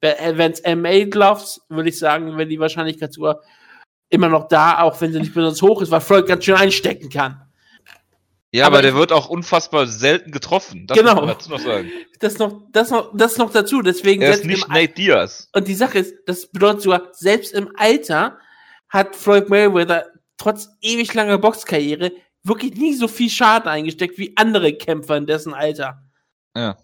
Wenn es MA-Gloves, würde ich sagen, wäre die Wahrscheinlichkeit sogar immer noch da, auch wenn sie nicht besonders hoch ist, weil Floyd ganz schön einstecken kann. Ja, Aber aber der wird auch unfassbar selten getroffen. Das Genau. muss man dazu noch sagen. Das noch, das noch, das noch dazu. Deswegen Er ist nicht Nate Diaz. Und die Sache ist, das bedeutet sogar, selbst im Alter hat Floyd Mayweather trotz ewig langer Boxkarriere wirklich nie so viel Schaden eingesteckt wie andere Kämpfer in dessen Alter. Ja.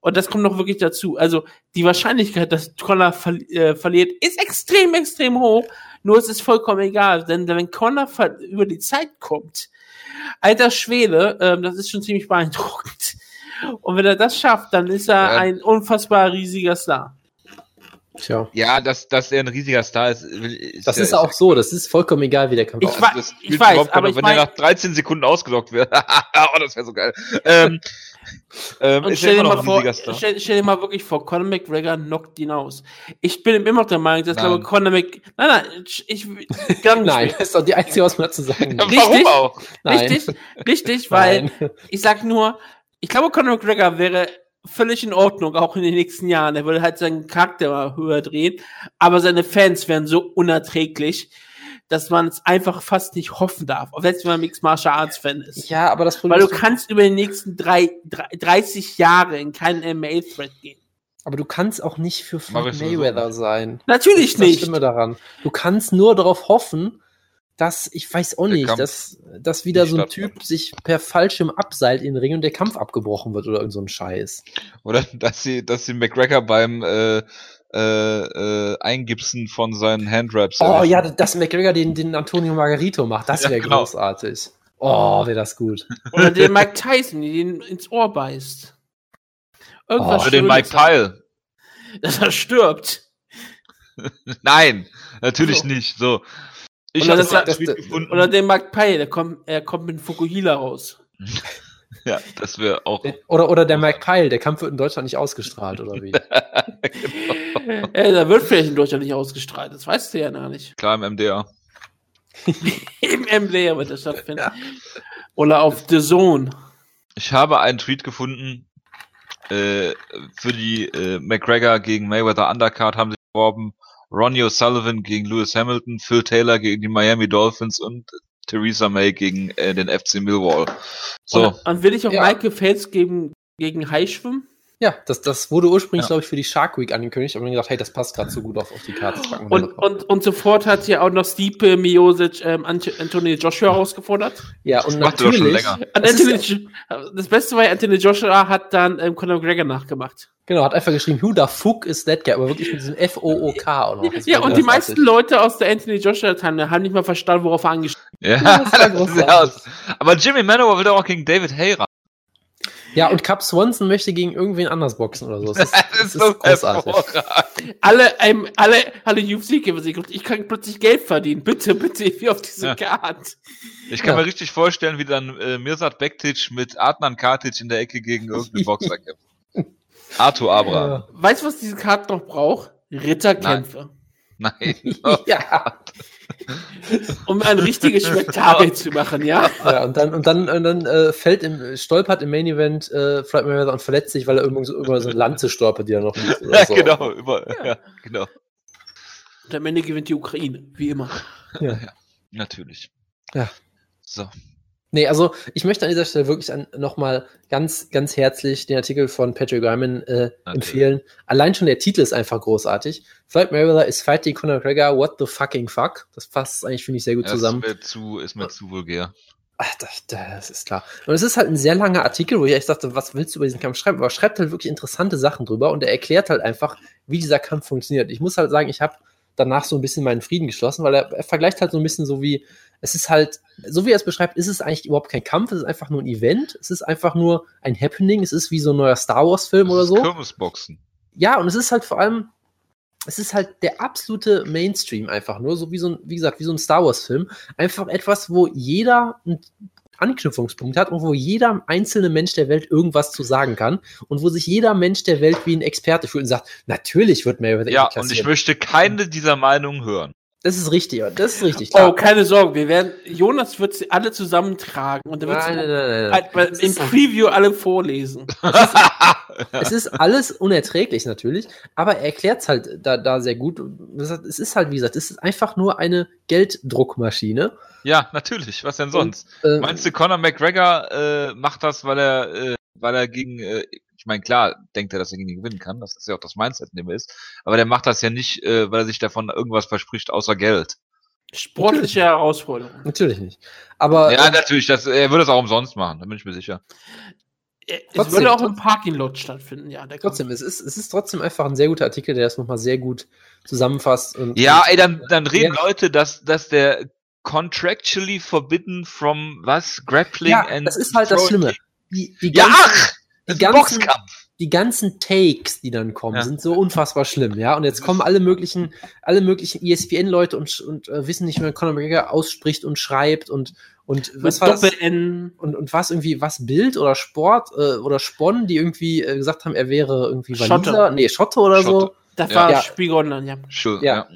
Und das kommt noch wirklich dazu. Also die Wahrscheinlichkeit, dass Conor verli äh, verliert, ist extrem, extrem hoch. Nur es ist vollkommen egal, denn wenn Conor ver- über die Zeit kommt, alter Schwede, ähm, das ist schon ziemlich beeindruckend. Und wenn er das schafft, dann ist er Ja. ein unfassbar riesiger Star. Tja. Ja, dass, dass er ein riesiger Star ist. ist Das ja- ist auch so, das ist vollkommen egal, wie der Kampf Ich das ich weiß, aber ich wenn mein- er nach 13 Sekunden ausgelockt wird. oh, das wäre so geil. Ähm, ähm, Und stell dir, mal vor, stell, stell dir mal wirklich vor, Conor McGregor knockt ihn aus. Ich bin immer noch der Meinung, dass Nein. glaube Conor Mc... Nein, nein, ich... ich Nein, das ist doch die einzige, was man dazu sagen Ja, muss. richtig. warum auch? Nein. Richtig, richtig, weil Nein. ich sag nur, ich glaube, Conor McGregor wäre völlig in Ordnung, auch in den nächsten Jahren. Er würde halt seinen Charakter mal höher drehen, aber seine Fans wären so unerträglich, dass man es einfach fast nicht hoffen darf, auch selbst wenn man Mixed Martial Arts Fan ist. Ja, aber das Weil Problem du ist, kannst über die nächsten drei, drei, 30 Jahre in keinen MA-Thread gehen. aber du kannst auch nicht für Floyd Mayweather sein. Natürlich Das ist das nicht. Schlimme daran. Du kannst nur darauf hoffen, dass, ich weiß auch Der nicht, Kampf dass, dass wieder so ein. Typ sich per Fallschirm abseilt in den Ring und der Kampf abgebrochen wird oder irgend so ein Scheiß. Oder dass sie, dass sie McGregor beim äh, äh, äh, Eingipsen von seinen Handraps. Oh ja, dass McGregor den, den Antonio Margarito macht, das Ja, wäre genau. großartig. Oh, wäre das gut. Oder der Mike Tyson, der ihn ins Ohr beißt. Irgendwas Oh. Oder den Mike Pyle. Dass er stirbt. Nein, natürlich So. nicht. So. Ich Oder habe das- das- gefunden. Oder den Mike Pye, der kommt, er kommt mit Fukuhila raus. ja, das wäre auch. Oder, oder der Mike Pyle, der Kampf wird in Deutschland nicht ausgestrahlt, oder wie? äh, da wird vielleicht in Deutschland nicht ausgestrahlt, das weißt du ja noch nicht. Klar im MDR. Im MDR wird das stattfinden. Oder auf The Zone. Ich habe einen Tweet gefunden äh, für die äh, McGregor gegen Mayweather Undercard haben sich beworben. Ronnie O'Sullivan gegen Lewis Hamilton, Phil Taylor gegen die Miami Dolphins und Theresa May gegen äh, den FC Millwall. So, Und, und will ich auch Ja. Michael Phelps gegen, gegen Haischwimmen? Ja, das, das wurde ursprünglich, Ja. glaube ich, für die Shark Week angekündigt, aber mir gedacht, hey, das passt gerade so gut auf, auf die Karte. Und, und, und sofort hat hier auch noch Stipe Miosic ähm, Ant- Anthony Joshua herausgefordert. ja, und das macht doch schon natürlich, länger. Und Das ist Anthony, das Beste war, Anthony Joshua hat dann ähm, Conor McGregor nachgemacht. genau, hat einfach geschrieben, who the fuck is that guy? Aber wirklich mit diesem F-O-O-K auch noch. Das Ja, und die meisten Leute aus der Anthony Joshua Teilnahme haben nicht mal verstanden, worauf er angeschrieben ja, ist ja aus. Aber Jimmy Manowar will doch auch gegen David Hayra. Ja, und Cap Swanson möchte gegen irgendwen anders boxen oder so. Das ist, das ist so großartig. Alle, ähm, alle, alle gut. Ich kann plötzlich Geld verdienen. Bitte, bitte, wie auf diese Ja. Karte. Ich kann Ja. mir richtig vorstellen, wie dann äh, Mirsad Bektic mit Adnan Katic in der Ecke gegen irgendeinen Boxer kämpft. Arthur Abraham. Ja. Weißt du, was diese Karte noch braucht? Ritterkämpfe. Nein. ja. Um ein richtiges Spektakel zu machen, ja? ja, und dann, und dann, und dann äh, fällt im, stolpert im Main Event äh, Floyd Mayweather und verletzt sich, weil er irgendwo so, über so eine Lanze stolpert, die er noch liegt. Oder Ja, so. genau, über, ja. genau. Und am Ende gewinnt die Ukraine, wie immer. Ja. Natürlich. Ja. So. Nee, also ich möchte an dieser Stelle wirklich nochmal ganz, ganz herzlich den Artikel von Patrick Ryman äh, empfehlen. Allein schon der Titel ist einfach großartig. Floyd Mayweather is fighting Conor McGregor, what the fucking fuck? Das fasst eigentlich, finde ich, sehr gut Ja, zusammen. Ist mir zu, ist mir zu vulgär. Ach, das, das ist klar. Und es ist halt ein sehr langer Artikel, wo ich echt dachte, was willst du über diesen Kampf schreiben? Aber er schreibt halt wirklich interessante Sachen drüber und er erklärt halt einfach, wie dieser Kampf funktioniert. Ich muss halt sagen, ich habe danach so ein bisschen meinen Frieden geschlossen, weil er, er vergleicht halt so ein bisschen so wie, es ist halt, so wie er es beschreibt, ist es eigentlich überhaupt kein Kampf, es ist einfach nur ein Event, es ist einfach nur ein Happening, es ist wie so ein neuer Star Wars-Film oder so. Kirmesboxen. Ja, und es ist halt vor allem, es ist halt der absolute Mainstream einfach nur, so wie so ein, wie gesagt, wie so ein Star Wars-Film. Einfach etwas, wo jeder einen Anknüpfungspunkt hat und wo jeder einzelne Mensch der Welt irgendwas zu sagen kann und wo sich jeder Mensch der Welt wie ein Experte fühlt und sagt, natürlich wird Mayweather Ja, und ich möchte keine dieser Meinungen hören. Das ist richtig, das ist richtig, Oh, klar. keine Sorge, wir werden, Jonas wird sie alle zusammentragen und dann wird nein, halt im Preview alle vorlesen. es ist alles unerträglich natürlich, aber er erklärt es halt da, da sehr gut. Es ist halt, wie gesagt, es ist einfach nur eine Gelddruckmaschine. ja, natürlich. Was denn sonst? Äh, Meinst du, Conor McGregor äh, macht das, weil er, äh, weil er gegen, äh, ich meine, klar, denkt er, dass er gegen ihn gewinnen kann. Das ist ja auch das Mindset, in dem er ist. Aber der macht das ja nicht, äh, weil er sich davon irgendwas verspricht, außer Geld. Sportliche Herausforderung. natürlich nicht. Aber ja, äh, natürlich. Das, er würde es auch umsonst machen. Da bin ich mir sicher. Es Trotzdem, würde auch im trotzdem. Parking Lot stattfinden, ja. Der trotzdem, es ist, es ist trotzdem einfach ein sehr guter Artikel, der das nochmal sehr gut zusammenfasst. Und, Ja, und, ey, dann, dann reden Ja. Leute, dass, dass der contractually forbidden from was? Grappling ja, and das ist halt das Schlimme. Die, die Ja, ach! Die ganzen- Boxkampf. die ganzen Takes, die dann kommen, Ja. sind so unfassbar schlimm, ja. Und jetzt kommen alle möglichen, alle möglichen ESPN-Leute und, und äh, wissen nicht, wie man Conor McGregor ausspricht und schreibt und und was war das? Doppel-N. Und, und was irgendwie, was Bild oder Sport äh, oder Spon, die irgendwie äh, gesagt haben, er wäre irgendwie Schotte. Nee, Schotte oder so. Schotte. Das Ja. war Ja. Spiegel Online, ja. Sure, Ja.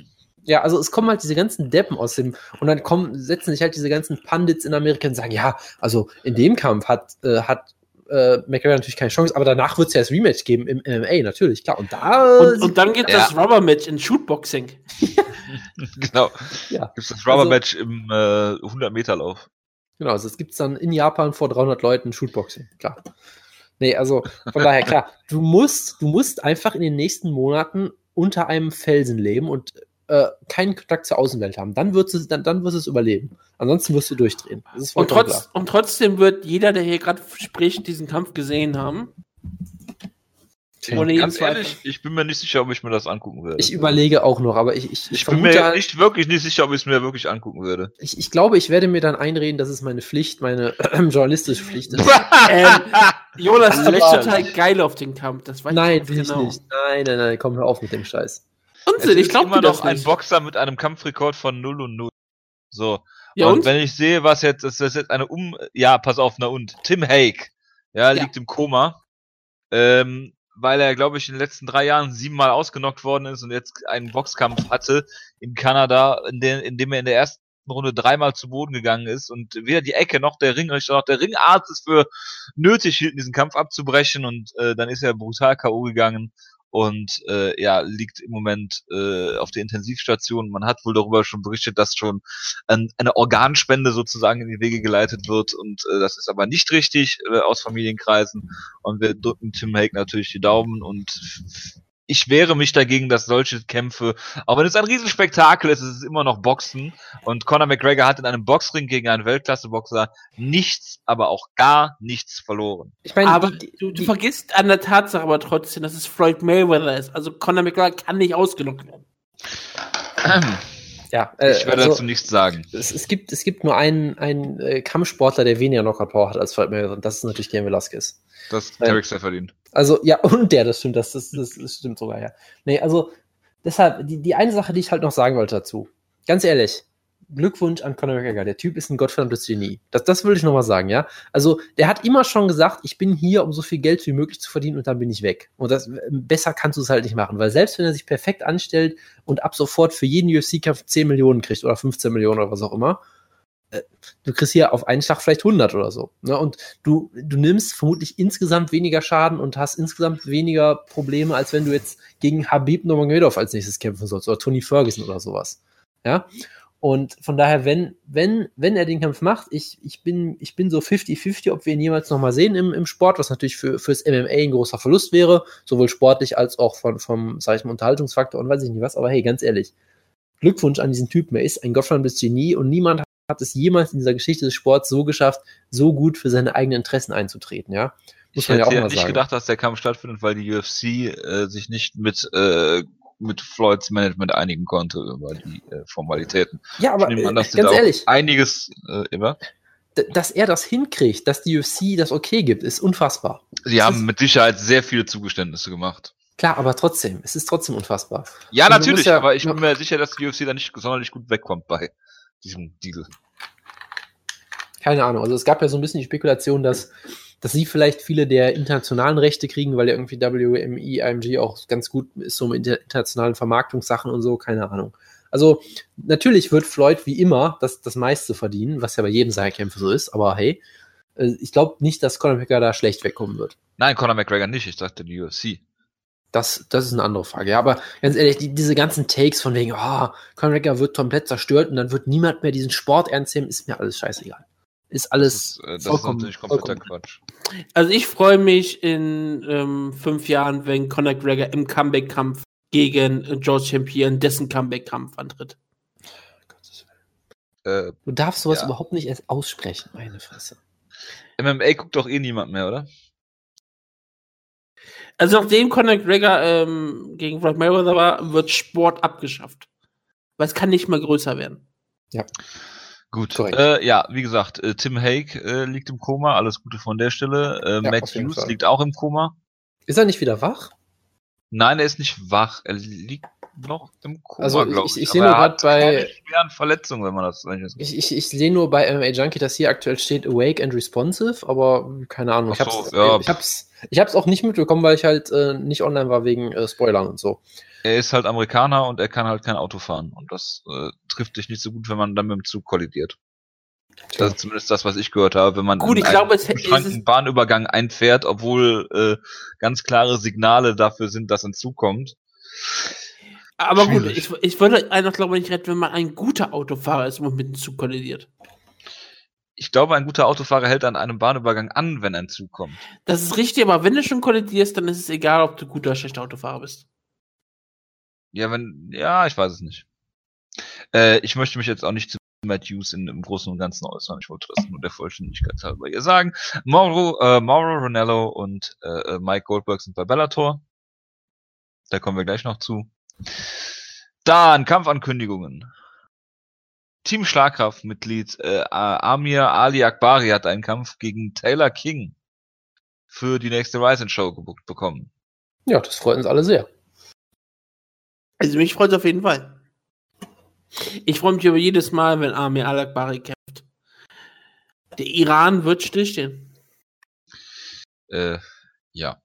ja. Also es kommen halt diese ganzen Deppen aus dem und dann kommen setzen sich halt diese ganzen Pundits in Amerika und sagen, ja, also in dem Kampf hat äh, hat äh, McGregor natürlich keine Chance, aber danach wird es ja das Rematch geben im MMA natürlich, klar. Und da Und, und dann geht Ja. das Rubber-Match in Shootboxing. Genau. ja, Gibt's das Rubber Also- Match im äh, 100 Meter Lauf. genau, also es gibt's dann in Japan vor 300 Leuten Shootboxing, klar. Nee, also von daher klar, du musst du musst einfach in den nächsten Monaten unter einem Felsen leben und äh, keinen Kontakt zur Außenwelt haben. Dann wirst du dann dann es überleben. Ansonsten wirst du durchdrehen. Das ist Und, trotz, und trotzdem wird jeder, der hier gerade spricht, diesen Kampf gesehen haben. Ohne jeden Ganz ehrlich, ich bin mir nicht sicher, ob ich mir das angucken würde. Ich überlege auch noch, aber ich, ich, Ich ich bin mir halt- nicht wirklich nicht sicher, ob ich es mir wirklich angucken würde. ich, ich glaube, ich werde mir dann einreden, dass es meine Pflicht, meine journalistische Pflicht ist. Ähm, Jonas, du bist total geil auf den Kampf. Das weiß Nein, ganz will ich nicht. Nein, nein, nein, komm hör auf mit dem Scheiß. Es Unsinn, ich glaube immer noch ein. Boxer mit einem Kampfrekord von 0 und 0. So. Ja, und, und? wenn ich sehe, was jetzt, das ist jetzt eine um, ja, pass auf, na und, Tim Hague, ja, Ja. liegt im Koma, ähm, weil er, glaube ich, in den letzten drei Jahren siebenmal ausgenockt worden ist und jetzt einen Boxkampf hatte in Kanada, in, den, in dem er in der ersten Runde dreimal zu Boden gegangen ist und weder die Ecke noch der Ringrichter noch der Ringarzt es für nötig hielten, diesen Kampf abzubrechen und äh, dann ist er brutal K.O. gegangen und äh, ja, liegt im Moment äh, auf der Intensivstation. Man hat wohl darüber schon berichtet, dass schon ein, eine Organspende sozusagen in die Wege geleitet wird und äh, das ist aber nicht richtig äh, aus Familienkreisen und wir drücken Tim Hake natürlich die Daumen und ich wehre mich dagegen, dass solche Kämpfe, auch wenn es ein Riesenspektakel ist, ist es immer noch Boxen und Conor McGregor hat in einem Boxring gegen einen Weltklasse-Boxer nichts, aber auch gar nichts verloren. Ich meine, Aber die- du, du vergisst an der Tatsache aber trotzdem, dass es Floyd Mayweather ist. Also Conor McGregor kann nicht ausgenockt werden. ja, äh, Ich werde also, dazu nichts sagen. es, es, gibt, es gibt nur einen, einen äh, Kampfsportler, der weniger Knockout Power hat als Floyd Mayweather und das ist natürlich Garen Velasquez. Das Nein. Tarek sehr verdient. Also, ja, und der, das stimmt, das, das, das, das stimmt sogar, ja. Nee, also, deshalb, die, die eine Sache, die ich halt noch sagen wollte dazu. Ganz ehrlich, Glückwunsch an Conor McGregor. Der Typ ist ein gottverdammtes Genie. Das, das würde ich noch mal sagen, ja. Also, der hat immer schon gesagt, ich bin hier, um so viel Geld wie möglich zu verdienen und dann bin ich weg. Und das, besser kannst du es halt nicht machen, weil selbst wenn er sich perfekt anstellt und ab sofort für jeden UFC-Kampf 10 Millionen kriegt oder 15 Millionen oder was auch immer, du kriegst hier auf einen Schlag vielleicht 100 oder so. Ne? Und du, du nimmst vermutlich insgesamt weniger Schaden und hast insgesamt weniger Probleme, als wenn du jetzt gegen Habib Nurmagomedov als nächstes kämpfen sollst oder Tony Ferguson oder sowas. Ja. Und von daher, wenn, wenn, wenn er den Kampf macht, ich, ich bin, ich bin so 50-50, ob wir ihn jemals nochmal sehen im, im Sport, was natürlich für, fürs MMA ein großer Verlust wäre, sowohl sportlich als auch von, vom, sag ich mal, Unterhaltungsfaktor und weiß ich nicht was, aber hey, ganz ehrlich, Glückwunsch an diesen Typen, er ist ein gottverdammtes Genie und niemand hat es jemals in dieser Geschichte des Sports so geschafft, so gut für seine eigenen Interessen einzutreten, ja. Muss Ich ja hätte auch ja mal nicht sagen. gedacht, dass der Kampf stattfindet, weil die UFC äh, sich nicht mit äh, mit Floyds Management einigen konnte über die äh, Formalitäten. Ja, aber an, äh, ganz ehrlich, einiges äh, immer. dass er das hinkriegt, dass die UFC das okay gibt, ist unfassbar. Sie Das haben mit Sicherheit sehr viele Zugeständnisse gemacht. Klar, aber trotzdem, es ist trotzdem unfassbar. Ja, Und natürlich, ja- aber ich bin ja. mir sicher, dass die UFC da nicht sonderlich gut wegkommt bei diesem Deal. Keine Ahnung. Also es gab ja so ein bisschen die Spekulation, dass, dass sie vielleicht viele der internationalen Rechte kriegen, weil ja irgendwie WMI, IMG auch ganz gut ist so mit inter- internationalen Vermarktungssachen und so, keine Ahnung. Also natürlich wird Floyd wie immer das, das meiste verdienen, was ja bei jedem seiner Kämpfe so ist, aber hey, äh, ich glaube nicht, dass Conor McGregor da schlecht wegkommen wird. Nein, Conor McGregor nicht, ich dachte die UFC. Das, das ist eine andere Frage. Ja, aber ganz ehrlich, die, diese ganzen Takes von wegen, oh, Conor McGregor wird komplett zerstört und dann wird niemand mehr diesen Sport ernst nehmen, ist mir alles scheißegal. Ist alles Das, äh, das ist vollkommen- natürlich kompletter vollkommen. Quatsch. Also ich freue mich in ähm, fünf Jahren, wenn Conor McGregor im Comeback-Kampf gegen äh, George Champion dessen Comeback-Kampf antritt. Äh, Du darfst sowas Ja. überhaupt nicht erst aussprechen, meine Fresse. MMA guckt doch eh niemand mehr, oder? Also nachdem Conor McGregor ähm, gegen Floyd Mayweather war, wird Sport abgeschafft. Weil es kann nicht mehr größer werden. Gut. Korrekt. Äh, ja, wie gesagt, äh, Tim Hague äh, liegt im Koma, alles Gute von der Stelle. Äh, Ja, Matt Hughes liegt auch im Koma. Ist er nicht wieder wach? Nein, er ist nicht wach. Er liegt noch im Koma, Also, ich- ich. ich sehe nur er hat bei- schweren Verletzungen, wenn man das ich Ich, ich, ich sehe nur bei MMA Junkie, dass hier aktuell steht awake and responsive, aber keine Ahnung. Ich so, hab's, ja. ich, hab's, ich hab's auch nicht mitbekommen, weil ich halt äh, nicht online war wegen äh, Spoilern und so. Er ist halt Amerikaner und er kann halt kein Auto fahren. Und das äh, trifft dich nicht so gut, wenn man dann mit dem Zug kollidiert. Das ist zumindest das, was ich gehört habe, wenn man Gut, ich glaube, einen es- es beschränkten Bahnübergang einfährt, obwohl äh, ganz klare Signale dafür sind, dass ein Zug kommt. Aber gut, ich, ich würde einfach, glaube ich, retten, wenn man ein guter Autofahrer ist und mit dem Zug kollidiert. Ich glaube, ein guter Autofahrer hält an einem Bahnübergang an, wenn ein Zug kommt. Das ist richtig, aber wenn du schon kollidierst, dann ist es egal, ob du guter oder schlechter Autofahrer bist. Ja, wenn, ja, ich weiß es nicht. Äh, ich möchte mich jetzt auch nicht zu Matt Hughes in, im Großen und Ganzen äußern. Ich wollte das nur der Vollständigkeit halber hier sagen. Mauro, äh, Mauro Ronello und äh, äh, Mike Goldberg sind bei Bellator. Da kommen wir gleich noch zu. Dann Kampfankündigungen. Team Schlagkraft-Mitglied äh, Amir Ali Akbari hat einen Kampf gegen Taylor King für die nächste Rising Show gebucht bekommen. Ja, das freut uns alle sehr. Also mich freut es auf jeden Fall. Ich freue mich über jedes Mal, wenn Amir Al-Akbari kämpft. Der Iran wird stillstehen. Äh, ja.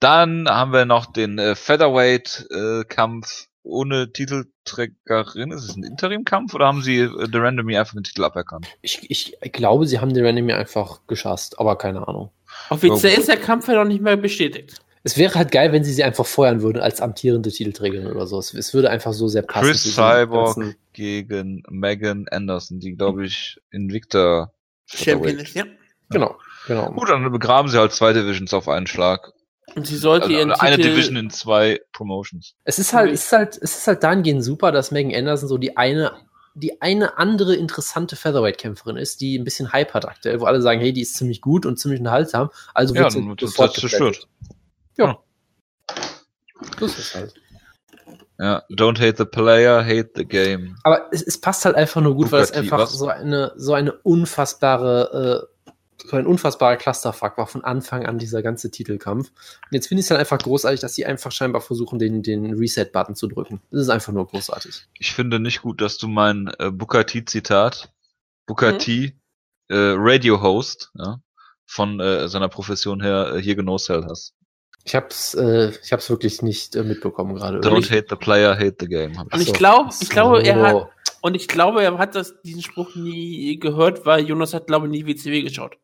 Dann haben wir noch den äh, Featherweight-Kampf ohne Titelträgerin. Ist es ein Interim-Kampf oder haben sie äh, The Randomly einfach den Titel aberkannt? Ich, ich glaube, sie haben den Randomly einfach geschasst, aber keine Ahnung. Offiziell ist der Kampf ja noch nicht mehr bestätigt. Es wäre halt geil, wenn sie sie einfach feuern würden als amtierende Titelträgerin oder so. Es, es würde einfach so sehr passen. Chris Cyborg gegen Megan Anderson, die, glaube ich, Invicta Champion ist, ja. Genau, genau. Gut, dann begraben sie halt zwei Divisions auf einen Schlag. Und sie sollte Also ihren eine Titel, Division in zwei Promotions. Es ist halt, es ist halt, es ist halt dahingehend super, dass Megan Anderson so die eine, die eine andere interessante Featherweight-Kämpferin ist, die ein bisschen Hype hat aktuell, wo alle sagen, hey, die ist ziemlich gut und ziemlich unterhaltsam. Also Ja, wird sie wird das sofort zerstört. geflattet. Das ist halt. Ja, don't hate the player, hate the game. Aber es, es passt halt einfach nur gut, weil es einfach was? so eine, so eine unfassbare, äh, so ein unfassbarer Clusterfuck war von Anfang an dieser ganze Titelkampf. Und jetzt finde ich es halt einfach großartig, dass sie einfach scheinbar versuchen, den, den Reset-Button zu drücken. Das ist einfach nur großartig. Ich finde nicht gut, dass du mein äh, Booker T Zitat, Booker Mhm. T, äh, Radio Host, ja, von äh, seiner Profession her äh, hier genoselt hast. Ich hab's, äh, ich hab's wirklich nicht äh, mitbekommen gerade. Don't irgendwie. hate the player, hate the game. Hab Und ich So. glaube, ich glaube, er So. hat, und ich glaube, er hat das, diesen Spruch nie gehört, weil Jonas hat, glaube ich, nie WCW geschaut.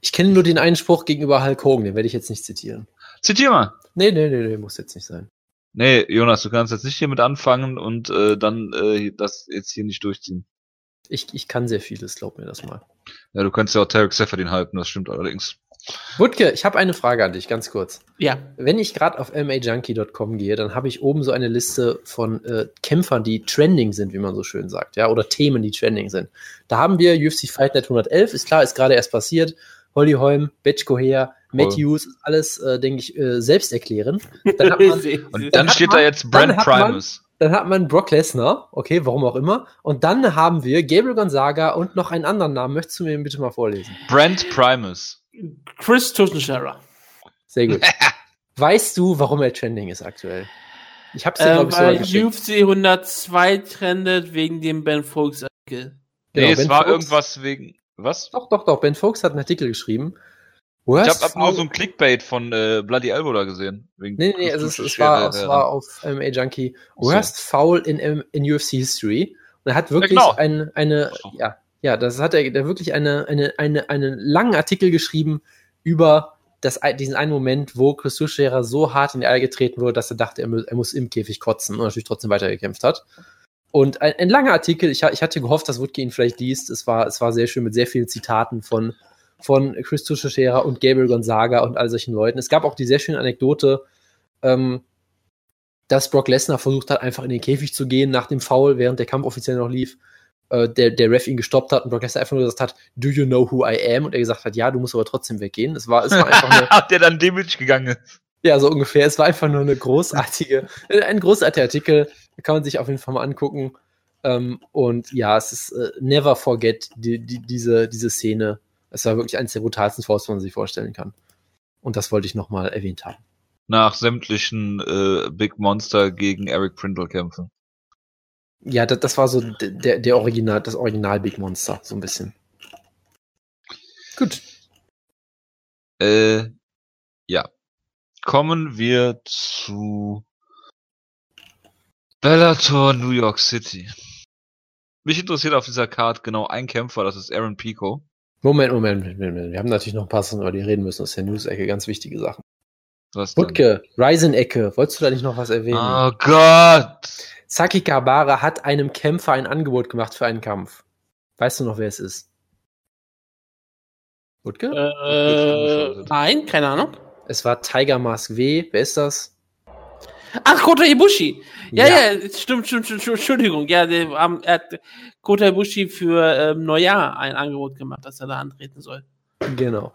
Ich kenne nur den einen Spruch gegenüber Hulk Hogan, den werde ich jetzt nicht zitieren. Zitier mal. Nee, nee, nee, nee, muss jetzt nicht sein. Nee, Jonas, du kannst jetzt nicht hiermit anfangen und äh, dann äh, das jetzt hier nicht durchziehen. Ich, ich kann sehr vieles, glaub mir das mal. Ja, du kannst ja auch Tarek Seferdin halten, das stimmt allerdings. Wutke, ich habe eine Frage an dich, ganz kurz. Ja. Wenn ich gerade auf majunkie.com gehe, dann habe ich oben so eine Liste von äh, Kämpfern, die trending sind, wie man so schön sagt, ja, oder Themen, die trending sind. Da haben wir UFC Fight Night 111, ist klar, ist gerade erst passiert. Holly Holm, Betch Coher, Matthews, alles, äh, denke ich, äh, selbst erklären. Dann hat man, Und Dann dann hat steht man- da jetzt Brent hat man- Primus. dann hat man Brock Lesnar, okay, warum auch immer. Und dann haben wir Gabriel Gonzaga und noch einen anderen Namen. Möchtest du mir den bitte mal vorlesen? Brent Primus. Chris Tuschenscherer. Sehr gut. weißt du, warum er trending ist aktuell? Ich hab's dir, Äh, glaube ich, weil. UFC 102 trendet wegen dem Ben Folks Artikel. Genau, nee, es Ben war Folks- irgendwas wegen. Was? Doch, doch, doch. Ben Folks hat einen Artikel geschrieben. Ich Worst hab, nur so ein Clickbait von äh, Bloody Elbow da gesehen. Wegen Nee, nee, also es, es, war, Schere, es war auf MMA Junkie. Ach so. Worst Foul in, in UFC History. Und er hat wirklich genau. ein, eine, so. ja, ja, das hat er, der wirklich eine, eine, eine, einen langen Artikel geschrieben über das, diesen einen Moment, wo Chris Tuchscherer so hart in die Eier getreten wurde, dass er dachte, er, er muss im Käfig kotzen und natürlich trotzdem weitergekämpft hat. Und ein, ein langer Artikel, ich, ich hatte gehofft, dass Woodke ihn vielleicht liest. Es war, es war sehr schön mit sehr vielen Zitaten von, von Chris Tuchscherer und Gabriel Gonzaga und all solchen Leuten. Es gab auch die sehr schöne Anekdote, ähm, dass Brock Lesnar versucht hat, einfach in den Käfig zu gehen nach dem Foul, während der Kampf offiziell noch lief. Äh, der, der Ref ihn gestoppt hat und Brock Lesnar einfach nur gesagt hat, do you know who I am? Und er gesagt hat, ja, du musst aber trotzdem weggehen. Es war, es war einfach eine, Hat der dann Damage gegangen ist. ja, so ungefähr. Es war einfach nur eine großartige, ein großartiger Artikel. Kann man sich auf jeden Fall mal angucken. Ähm, und ja, es ist äh, never forget die, die, diese, diese Szene. Es war wirklich eines der brutalsten Fouls, was man sich vorstellen kann. Und das wollte ich nochmal erwähnt haben. Nach sämtlichen äh, Big Monster gegen Eric Prindle Kämpfen. Ja, das, das war so der, der Original, das Original Big Monster, so ein bisschen. Gut. Äh, ja. Kommen wir zu Bellator New York City. Mich interessiert auf dieser Card genau ein Kämpfer, das ist Aaron Pico. Moment, Moment, Moment, Moment. Wir haben natürlich noch ein paar Sachen, über die reden müssen. Das ist ja News-Ecke, ganz wichtige Sachen. Was? Wutke, Ryzen-Ecke, wolltest du da nicht noch was erwähnen? Oh Gott! Saki Kabara hat einem Kämpfer ein Angebot gemacht für einen Kampf. Weißt du noch, wer es ist? Wutke? Äh, nein, keine Ahnung. Es war Tiger Mask W. Wer ist das? Ach, Kota Ibushi. Ja, ja, stimmt, stimmt, stimmt, stimmt, Entschuldigung. Ja, der, ähm, er hat Kota Ibushi für ähm, Neujahr ein Angebot gemacht, dass er da antreten soll. Genau.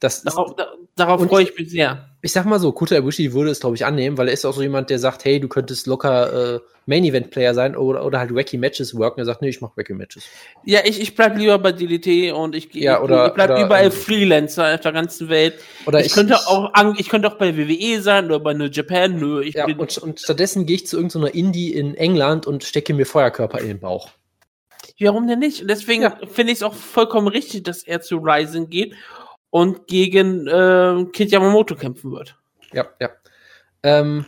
Das ist, Darauf, da, darauf freue ich mich sehr. ich sag mal so, Kota Ibushi würde es, glaube ich, annehmen, weil er ist auch so jemand, der sagt, hey, du könntest locker äh, Main-Event-Player sein oder, oder halt wacky Matches worken. Er sagt, nee, ich mach wacky Matches. Ja, ich, ich bleib lieber bei DDT und ich, Ja, ich, oder- ich bleib oder, überall ähm, Freelancer auf der ganzen Welt. Oder ich, könnte auch an, ich könnte auch bei WWE sein oder bei New Japan. Nö, ich Ja, bin, und, und stattdessen gehe ich zu irgendeiner Indie in England und stecke mir Feuerkörper in den Bauch. warum denn nicht? Und deswegen Ja. finde ich es auch vollkommen richtig, dass er zu Ryzen geht und gegen äh, Kid Yamamoto kämpfen wird. Ja, ja. Ähm,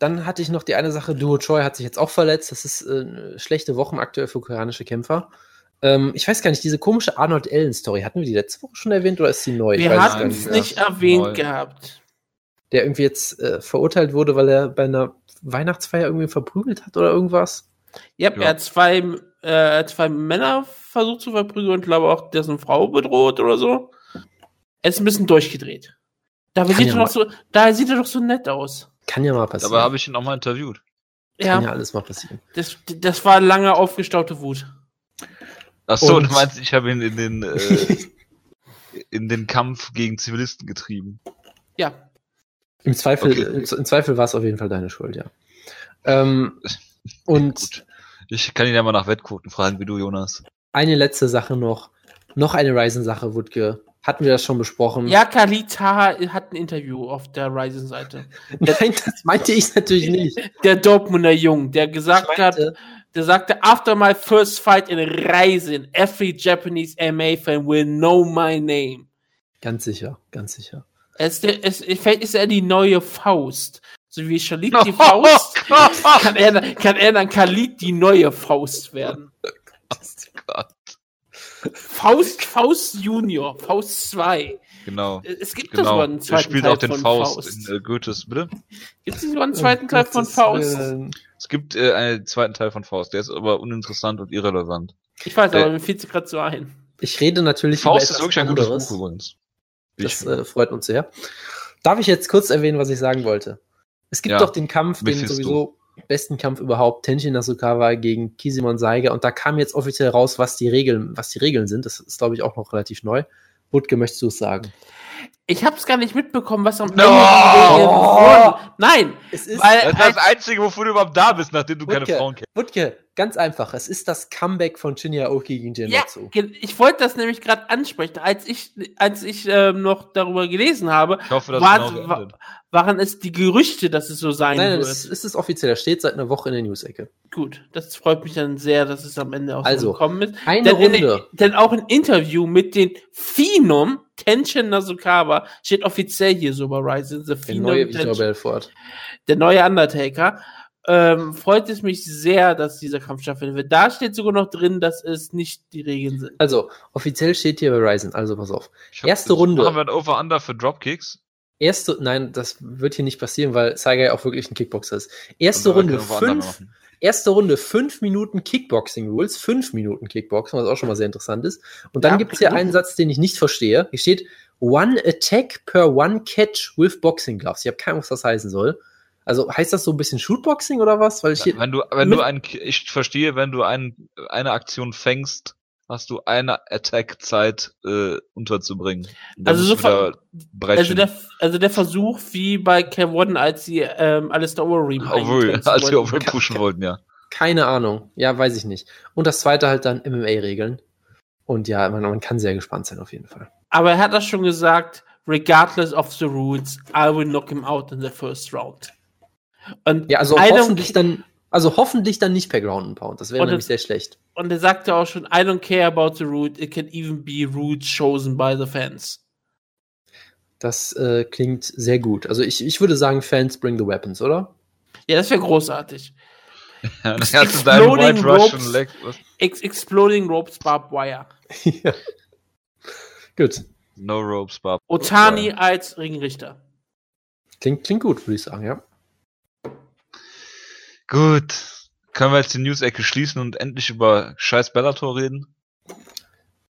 dann hatte ich noch die eine Sache, Duo Choi hat sich jetzt auch verletzt. Das ist äh, eine schlechte Wochen aktuell für koreanische Kämpfer. Ähm, ich weiß gar nicht, diese komische Arnold Allen-Story, hatten wir die letzte Woche schon erwähnt oder ist sie neu? Wir hatten es nicht erwähnt Neu. gehabt. Der irgendwie jetzt äh, verurteilt wurde, weil er bei einer Weihnachtsfeier irgendwie verprügelt hat oder irgendwas. Ja, Ja. er hat zwei, äh, er hat zwei Männer versucht zu verprügeln und glaube auch dessen Frau bedroht oder so. Er ist ein bisschen durchgedreht. Da Kann sieht, ja er doch so, da sieht er doch so nett aus. Kann ja mal passieren. Dabei habe ich ihn auch mal interviewt. Kann ja Ja, alles mal passieren. das, das war lange aufgestaute Wut. Achso, Und- du meinst, ich habe ihn in den, äh, in den Kampf gegen Zivilisten getrieben. Ja. Im Zweifel, Okay. im, im Zweifel war es auf jeden Fall deine Schuld, ja. Ähm, und Gut. Ich kann ihn ja mal nach Wettquoten fragen, wie du, Jonas. eine letzte Sache noch. Noch eine Ryzen-Sache, Wutke. Hatten wir das schon besprochen? Ja, Khalid Taha hat ein Interview auf der Ryzen-Seite. Nein, das meinte ich natürlich nicht. Der Dortmunder Jung, der gesagt hat, meinte, der sagte, after my first fight in Ryzen, every Japanese MA fan will know my name. ganz sicher, ganz sicher. Er ist, der, es, vielleicht ist er die neue Faust. So wie Khalid die Faust, kann er, kann er dann Khalid die neue Faust werden. Gott. Faust, Faust Junior, Faust 2. Genau. Es gibt das Genau. sogar einen zweiten spielt Teil auch den von Faust, Faust. in äh, Goethes, bitte? Gibt es sogar einen zweiten Teil von Faust? Willen. Es gibt äh, einen zweiten Teil von Faust, der ist aber uninteressant und irrelevant. Ich weiß, aber Äh, mir fiel es gerade so ein. Ich rede natürlich Faust über ist wirklich ein gutes anderes. Buch übrigens. Das äh, freut uns sehr. Darf ich jetzt kurz erwähnen, was ich sagen wollte? Es gibt Ja. doch den Kampf, den sowieso besten Kampf überhaupt, Tenshin Nasukawa gegen Kisimon Saiga und da kam jetzt offiziell raus, was die Regeln, was die Regeln sind. Das ist, glaube ich, auch noch relativ neu. Wutke, möchtest du es sagen? Ich habe es gar nicht mitbekommen, was am No! Ende wurden. Nein, Es ist, weil Das ist das Einzige, wofür du überhaupt da bist, nachdem du keine Wutke, Frauen kennst. Wutke, ganz einfach. Es ist das Comeback von Shinya Aoki gegen Ja, Genmatsu. ge- ich wollte das nämlich gerade ansprechen. Als ich, als ich ähm, noch darüber gelesen habe, Ich hoffe, dass War- es genau war- waren es die Gerüchte, dass es so sein Nein, nein, wird. es, es ist offiziell. Das steht seit einer Woche in der News-Ecke. Gut, das freut mich dann sehr, dass es am Ende auch Also, so gekommen ist. Eine Denn, in- Runde. denn auch ein Interview mit den Phenom Tenshin Nasukawa steht offiziell hier so bei Ryzen. The Der neue Vitor Belfort. der neue Undertaker. Ähm, freut es mich sehr, dass dieser Kampf stattfinden wird. Da steht sogar noch drin, dass es nicht die Regeln sind. Also, offiziell steht hier bei Ryzen. Also, pass auf. Erste Runde. Machen wir ein Over-Under für Dropkicks? Erste, nein, das wird hier nicht passieren, weil Saigai auch wirklich ein Kickboxer ist. Erste Runde, können Over-Under fünf, machen. Erste Runde, fünf Minuten Kickboxing Rules, fünf Minuten Kickboxing, was auch schon mal sehr interessant ist. Und dann Ja, gibt's hier klar. einen Satz, den ich nicht verstehe. Hier steht One Attack per One Catch with Boxing Gloves. Ich habe keine Ahnung, was das heißen soll. Also heißt das so ein bisschen Shootboxing oder was? Weil ich hier, Wenn du, wenn du ein, ich verstehe, wenn du ein, eine Aktion fängst, hast du eine Attack-Zeit äh, unterzubringen. Also so. Also der, also der Versuch, wie bei Kevin, als sie ähm, Alistair Overeem eingegrenzt als wir wurden. Over pushen wollten, ja. keine Ahnung. Ja, weiß ich nicht. Und das zweite halt dann MMA-Regeln. Und ja, man, man kann sehr gespannt sein auf jeden Fall. Aber er hat das schon gesagt, regardless of the rules, I will knock him out in the first round. Und, Ja, also hoffentlich dann, also hoffentlich dann nicht per Ground and Pound. Das wäre nämlich sehr schlecht. Und er sagte auch schon, I don't care about the route, it can even be rules chosen by the fans. Das äh, klingt sehr gut. Also ich, ich würde sagen, Fans bring the weapons, oder? Ja, das wäre großartig. Ja, dann hast du deinen Exploding ropes. Leg. Ex Exploding Ropes Barbed Wire. ja. Gut. No Ropes, Bob. Otani als Ringrichter. Klingt, klingt gut, würde ich sagen, ja. Gut. Können wir jetzt die News-Ecke schließen und endlich über scheiß Bellator reden?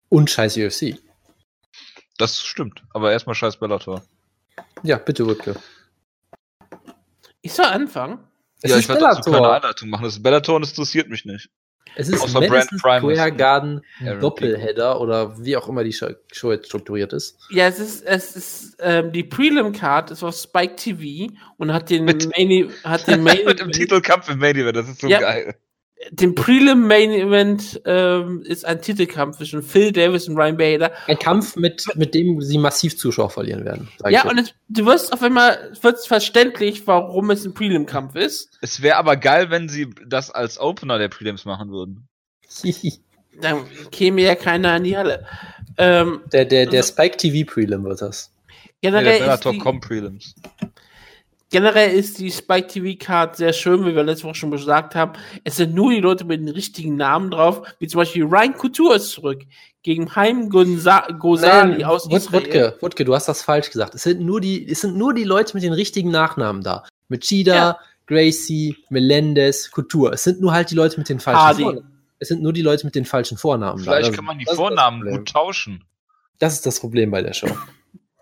Und scheiß UFC. Das stimmt. Aber erstmal scheiß Bellator. Ja, bitte, Wutke. Ich soll anfangen. Es ja, ist ich werde dazu keine Bellator. Einleitung machen. Das Bellator und das interessiert mich nicht. Es ist Außer Madison. Square Garden Doppelheader oder wie auch immer die Show, Show jetzt strukturiert ist. Ja, es ist, es ist, ähm, die Prelim-Card ist auf Spike TV und hat den Mit- Main, hat den Main Mit dem Titelkampf im Main Event, das ist so Ja. geil. Den Prelim Main Event ähm, ist ein Titelkampf zwischen Phil Davis und Ryan Bader. Ein Kampf, mit, mit dem sie massiv Zuschauer verlieren werden. Ja, und es, du wirst auf einmal, es wird verständlich, warum es ein Prelim-Kampf ist. Es wäre aber geil, wenn sie das als Opener der Prelims machen würden. Dann käme ja keiner in die Halle. Ähm, der, der, der Spike TV Prelim wird das. Nee, der generell, ist Bellator die, Com Prelims. Generell ist die Spike TV Card sehr schön, wie wir letzte Woche schon gesagt haben. Es sind nur die Leute mit den richtigen Namen drauf, wie zum Beispiel Ryan Couture ist zurück gegen Haim Gonza Gozali aus Wut- Israel. Wutke, Wutke, du hast das falsch gesagt. Es sind nur die, es sind nur die Leute mit den richtigen Nachnamen da. Mit Chida, Ja. Gracie, Melendez, Couture. Es sind nur halt die Leute mit den falschen Hardy. Vornamen. Es sind nur die Leute mit den falschen Vornamen Vielleicht da. Kann man die das Vornamen gut tauschen. Das ist das Problem bei der Show.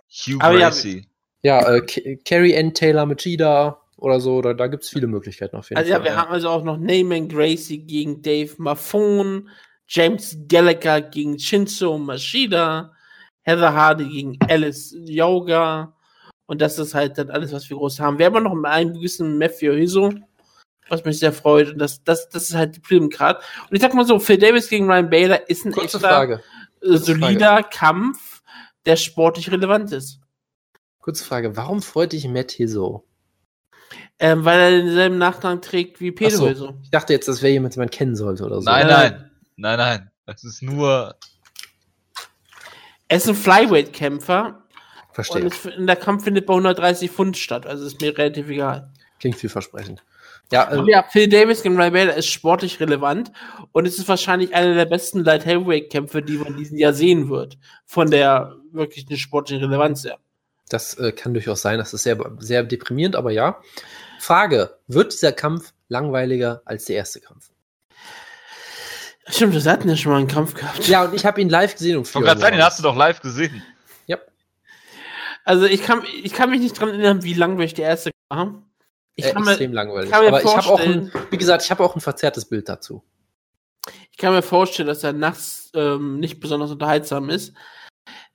Hugh Aber ja, Gracie. Ja, äh, Carrie Ann Taylor mit Chida oder so, da, da gibt es viele Möglichkeiten auf jeden Also ja, Fall. wir haben also auch noch Neyman Gracie gegen Dave Maffone, James Gallagher gegen Shinzo Mashida, Heather Hardy gegen Alice Yoga. Und das ist halt dann alles, was wir groß haben. Wir haben auch noch einen gewissen Matthew Hiso, was mich sehr freut. Und das, das, das ist halt die Prime-Card. Und ich sag mal so, Phil Davis gegen Ryan Bader ist ein Kurze echter, Frage. solider Kampf, der sportlich relevant ist. Kurze Frage. Warum freut dich Matt hier so? Ähm, weil er denselben Nachnamen trägt wie Pedro so. Hiso. Ich dachte jetzt, das wäre jemand, den man kennen sollte oder so. Nein, nein. Nein, nein. Das ist nur. Er ist ein Flyweight-Kämpfer Verstehe. Und es, der Kampf findet bei 130 Pfund statt, also ist mir relativ egal. Klingt vielversprechend. Ja, Aber äh, ja, Phil Davis gegen Ryan Bader ist sportlich relevant und es ist wahrscheinlich einer der besten Light Heavyweight Kämpfe, die man in diesem Jahr sehen wird. Von der wirklichen sportlichen Relevanz her. Das äh, kann durchaus sein. Das ist sehr, sehr deprimierend, aber ja. Frage: Wird dieser Kampf langweiliger als der erste Kampf? Stimmt, wir hatten ja schon mal einen Kampf gehabt. Ja, und ich habe ihn live gesehen um Ich wollte gerade sagen, den hast du doch live gesehen. Also ich kann, ich kann mich nicht dran erinnern, wie langweilig der erste war. Ich äh, kann, mir, extrem langweilig. kann mir aber ich habe auch ein, vorstellen- wie gesagt, ich habe auch ein verzerrtes Bild dazu. ich kann mir vorstellen, dass er nachts ähm, nicht besonders unterhaltsam ist.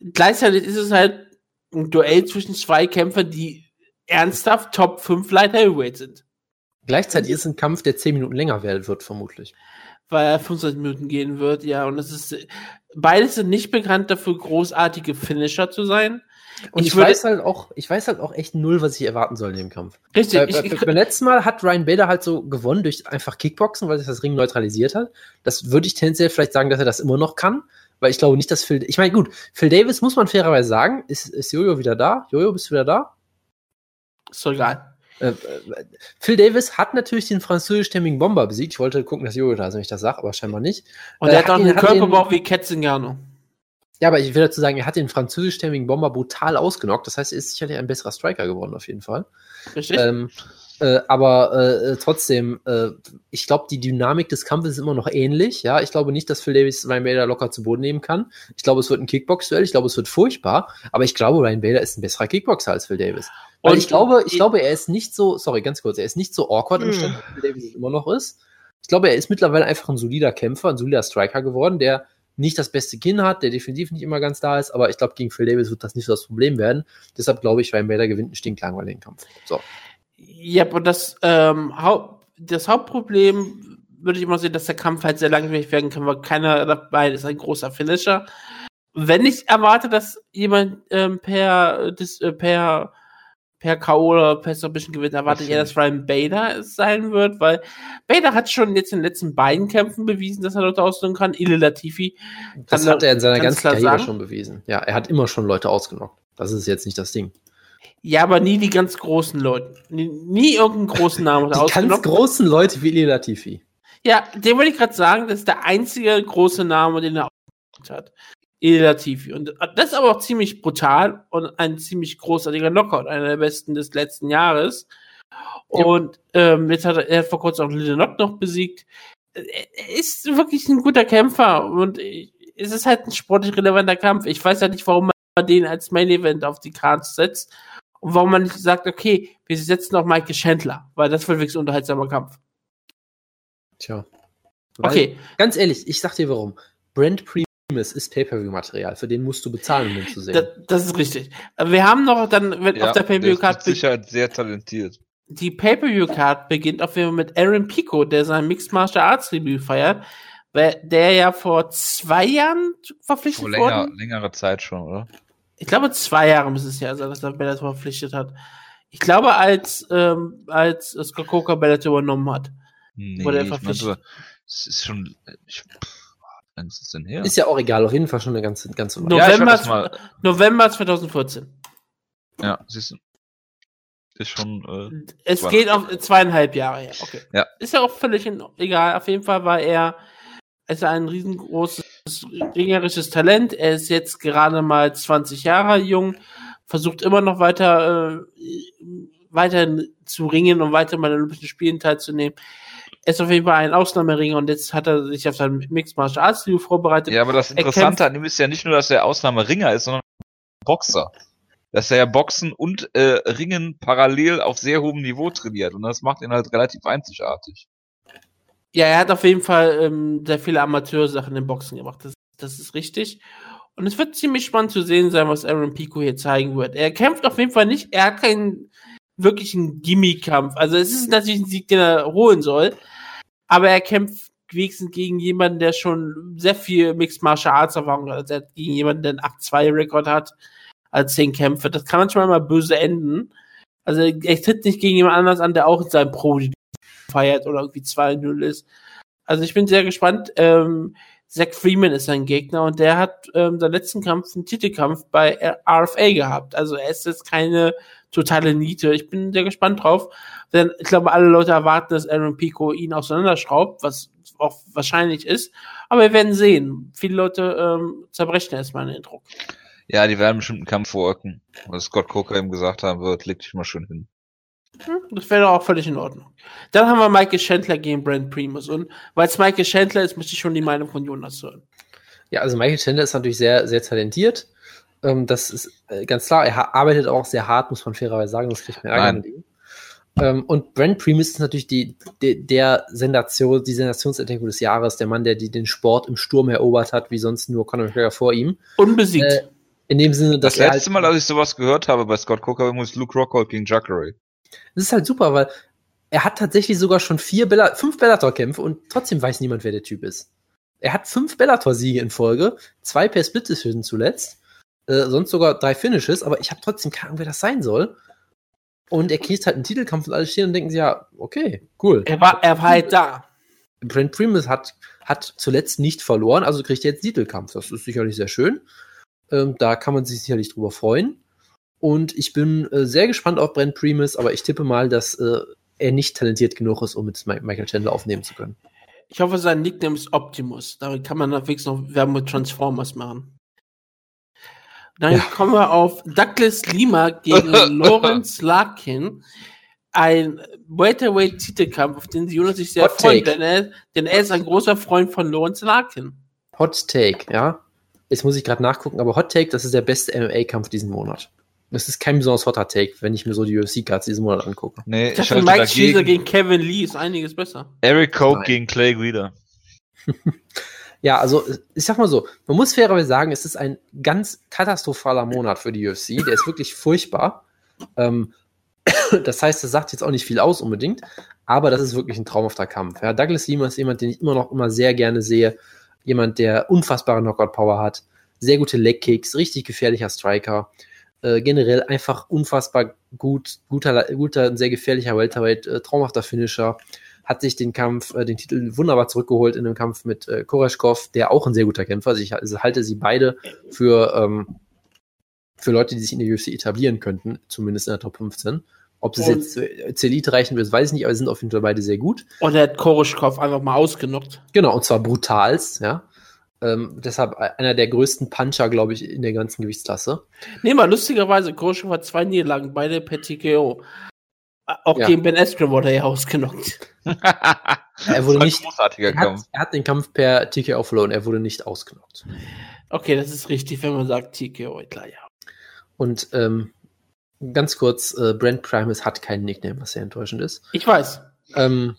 Gleichzeitig ist es halt ein Duell zwischen zwei Kämpfern, die ernsthaft Top 5 Light Heavyweight sind. Gleichzeitig ist es ein Kampf, der 10 Minuten länger werden wird, vermutlich. Weil er 25 Minuten gehen wird, ja. Und es ist, beides sind nicht bekannt dafür, großartige Finisher zu sein. Und ich, Ich weiß halt auch, ich weiß halt auch echt null, was ich erwarten soll in dem Kampf. Richtig, Äh, ich, ich, ich, beim letzten Mal hat Ryan Bader halt so gewonnen durch einfach Kickboxen, weil sich das Ring neutralisiert hat. Das würde ich tendenziell vielleicht sagen, dass er das immer noch kann, weil ich glaube nicht, dass Phil, ich meine, gut, Phil Davis muss man fairerweise sagen, ist, ist Jojo wieder da? Jojo, bist du wieder da? ist doch egal. Äh, äh, Phil Davis hat natürlich den französischstämmigen Bomber besiegt. Ich wollte gucken, dass Jojo da ist, wenn ich das sage, aber scheinbar nicht. Und Äh, er hat auch ihn- einen hat Körperbau wie Ketzingano. Ja, aber ich will dazu sagen, er hat den französischstämmigen Bomber brutal ausgenockt. Das heißt, er ist sicherlich ein besserer Striker geworden, auf jeden Fall. Richtig? Ähm, äh, aber äh, trotzdem, äh, ich glaube, die Dynamik des Kampfes ist immer noch ähnlich. Ja, ich glaube nicht, dass Phil Davis Ryan Bader locker zu Boden nehmen kann. Ich glaube, es wird ein Kickbox-Duell. Ich glaube, es wird furchtbar. Aber ich glaube, Ryan Bader ist ein besserer Kickboxer als Phil Davis. Weil Und- ich glaube, ich glaube, er ist nicht so, sorry, ganz kurz, er ist nicht so awkward im Hm. Stand, wie Phil Davis es immer noch ist. Ich glaube, er ist mittlerweile einfach ein solider Kämpfer, ein solider Striker geworden, der nicht das beste Kinn hat, der definitiv nicht immer ganz da ist, aber ich glaube, gegen Phil Davis wird das nicht so das Problem werden. Deshalb glaube ich, Ryan Bader gewinnt einen stinklangweiligen Kampf. So. Ja, aber das, ähm, Haupt, das Hauptproblem würde ich immer sehen, dass der Kampf halt sehr langweilig werden kann, weil keiner dabei ist ein großer Finisher. Wenn ich erwarte, dass jemand ähm, per, das, äh, per, per K.O. oder per Submission gewinnt, erwarte ich eher, dass Ryan Bader es sein wird, weil Bader hat schon jetzt in den letzten beiden Kämpfen bewiesen, dass er Leute ausdrücken kann. Ile Latifi. Das hat er in seiner ganz ganzen Karriere sagen. schon bewiesen. Ja, er hat immer schon Leute ausgenockt. Das ist jetzt nicht das Ding. Ja, aber nie die ganz großen Leute. Nie, nie irgendeinen großen Namen Die ganz großen Leute wie Eli Latifi. Ja, den wollte ich gerade sagen, das ist der einzige große Name, den er hat. Il Latifi. Und das ist aber auch ziemlich brutal und ein ziemlich großartiger Knockout, einer der besten des letzten Jahres. Und ähm, jetzt hat er, er hat vor kurzem auch Little Knock noch besiegt. Er ist wirklich ein guter Kämpfer und es ist halt ein sportlich relevanter Kampf. Ich weiß ja nicht, warum man den als Main Event auf die Cards setzt und warum man nicht sagt, okay, wir setzen auch Michael Chandler, weil das wird wirklich ein unterhaltsamer Kampf. Tja. Weil, Okay, Ganz ehrlich, ich sag dir warum. Brent Primus ist Pay-Per-View-Material. Für den musst du bezahlen, um den zu sehen. Da, das ist richtig. Wir haben noch dann wenn auf der ist Pay-Per-View-Card mit Sicherheit sehr talentiert. die Pay-Per-View-Card beginnt auf jeden Fall mit Aaron Pico, der sein Mixed Martial Arts Debüt feiert, der ja vor zwei Jahren verpflichtet Vor länger, wurde. längere Zeit schon, oder? Ich glaube zwei Jahre muss es ja sein, dass er Bellator verpflichtet hat. Ich glaube, als ähm, als Scott Coker Bellator übernommen hat. Nee, Wurde er ich verpflichtet? es ist schon. Ich, pff, wann ist es denn her? ist ja auch egal. Auf jeden Fall schon eine ganze, ganze Weile. ja, November, mal. November 2014. Ja, siehst du. Ist schon. Äh, Es Zwei- geht auf zweieinhalb Jahre her. Okay. Ja. Ist ja auch völlig egal. Auf jeden Fall war er, ist er ein riesengroßes ringerisches Talent. Er ist jetzt gerade mal 20 Jahre jung, versucht immer noch weiter, äh, weiter zu ringen und weiter bei den Olympischen Spielen teilzunehmen. Er ist auf jeden Fall ein Ausnahmeringer und jetzt hat er sich auf sein Mixed Martial Arts Debüt vorbereitet. ja, aber das Er Interessante an ihm ist ja nicht nur, dass er Ausnahmeringer ist, sondern Boxer. Dass er ja Boxen und äh, Ringen parallel auf sehr hohem Niveau trainiert. Und das macht ihn halt relativ einzigartig. Ja, er hat auf jeden Fall ähm, sehr viele Amateursachen im Boxen gemacht. Das, das ist richtig. Und es wird ziemlich spannend zu sehen sein, was Aaron Pico hier zeigen wird. Er kämpft auf jeden Fall nicht. Er hat keinen wirklichen Gimmie-Kampf. Also es ist natürlich ein Sieg, den er holen soll. Aber er kämpft wenigstens gegen jemanden, der schon sehr viel Mixed Martial Arts Erfahrung hat. Also er hat gegen jemanden, der einen 8-2-Rekord hat, als 10 Kämpfe. Das kann manchmal mal böse enden. Also er tritt nicht gegen jemand anders an, der auch in seinem Pro feiert oder irgendwie 2-0 ist. Also ich bin sehr gespannt. Ähm, Zach Freeman ist sein Gegner und der hat ähm, seinen letzten Kampf, einen Titelkampf bei RFA gehabt. Also er ist jetzt keine totale Niete. Ich bin sehr gespannt drauf. Denn ich glaube, alle Leute erwarten, dass Aaron Pico ihn auseinanderschraubt, was auch wahrscheinlich ist. Aber wir werden sehen. Viele Leute ähm, zerbrechen erstmal den Druck. Ja, die werden bestimmt einen Kampf vorrücken. Was Scott Coker eben gesagt haben wird, leg dich mal schön hin. Hm, Das wäre doch auch völlig in Ordnung. Dann haben wir Michael Chandler gegen Brent Primus. Und weil es Michael Chandler ist, möchte ich schon die Meinung von Jonas hören. Ja, also Michael Chandler ist natürlich sehr, sehr talentiert. Ähm, das ist äh, ganz klar. Er arbeitet auch sehr hart, muss man fairerweise sagen. Das kriegt mir Ärger Nein. mit ihm. Ähm, und Brent Primus ist natürlich die, die, der Sensation, die Sensationsentdeckung des Jahres, der Mann, der die, den Sport im Sturm erobert hat, wie sonst nur Conor McGregor vor ihm. Unbesiegt. Äh, In dem Sinne, dass Das er letzte halt, Mal, als ich sowas gehört habe bei Scott Coker, muss Luke Rockhold gegen Jacare. Das ist halt super, weil er hat tatsächlich sogar schon vier Bella fünf Bellator-Kämpfe und trotzdem weiß niemand, wer der Typ ist. Er hat fünf Bellator-Siege in Folge, zwei per Split Decision zuletzt, äh, sonst sogar drei Finishes, aber ich habe trotzdem keine Ahnung, wer das sein soll. Und er kriegt halt einen Titelkampf und alle stehen und denken sich, ja, okay, cool. Er war, er war halt da. Brent Primus hat, hat zuletzt nicht verloren, also kriegt er jetzt Titelkampf. Das ist sicherlich sehr schön. Ähm, da kann man sich sicherlich drüber freuen. Und ich bin äh, sehr gespannt auf Brent Primus, aber ich tippe mal, dass äh, er nicht talentiert genug ist, um mit Mi- Michael Chandler aufnehmen zu können. Ich hoffe, sein Nickname ist Optimus. Damit kann man wenigstens noch Werbung mit Transformers machen. Dann Ja. kommen wir auf Douglas Lima gegen Lawrence Larkin. Ein Welterweight-Titelkampf, auf den Jonas sich sehr Hot freut, denn er, denn er ist ein großer Freund von Lawrence Larkin. Hot Take, ja. Jetzt muss ich gerade nachgucken, aber Hot Take, das ist der beste MMA-Kampf diesen Monat. Das ist kein besonders hotter Take, wenn ich mir so die UFC-Cards diesen Monat angucke. Nee, Ich dachte, Mike Schieser gegen Kevin Lee ist einiges besser. Eric Coke Nein. gegen Clay Guida. Ja, also ich sag mal so, man muss fairerweise sagen, es ist ein ganz katastrophaler Monat für die UFC. Der ist wirklich furchtbar. Ähm, das heißt, das sagt jetzt auch nicht viel aus unbedingt, aber das ist wirklich ein traumhafter Kampf. Ja, Douglas Lima ist jemand, den ich immer noch immer sehr gerne sehe. Jemand, der unfassbare Knockout-Power hat, sehr gute Leg-Kicks, richtig gefährlicher Striker. Äh, generell einfach unfassbar gut, guter, guter, sehr gefährlicher Welterweight, äh, traumhafter Finisher hat sich den Kampf, äh, den Titel wunderbar zurückgeholt in dem Kampf mit äh, Koreshkov, der auch ein sehr guter Kämpfer ist. Ich also halte sie beide für, ähm, für Leute, die sich in der UFC etablieren könnten, zumindest in der Top 15. Ob es Und- jetzt zur Elite reichen wird, weiß ich nicht, aber sie sind auf jeden Fall beide sehr gut. Und er hat Koroschkov einfach mal ausgenockt. Genau, und zwar brutals, ja. Ähm, deshalb einer der größten Puncher, glaube ich, in der ganzen Gewichtsklasse. Nee, mal lustigerweise, Koroschkov hat zwei Niederlagen, beide per TKO. Auch Ja. gegen Ben Askren wurde er ja ausgenockt. Er wurde Das war ein nicht- großartiger Er hat, Kampf. er hat den Kampf per TKO verloren, er wurde nicht ausgenockt. Okay, das ist richtig, wenn man sagt TKO, klar, ja. Und ähm, ganz kurz, äh, Brent Primus hat keinen Nickname, was sehr enttäuschend ist. Ich weiß. Ähm,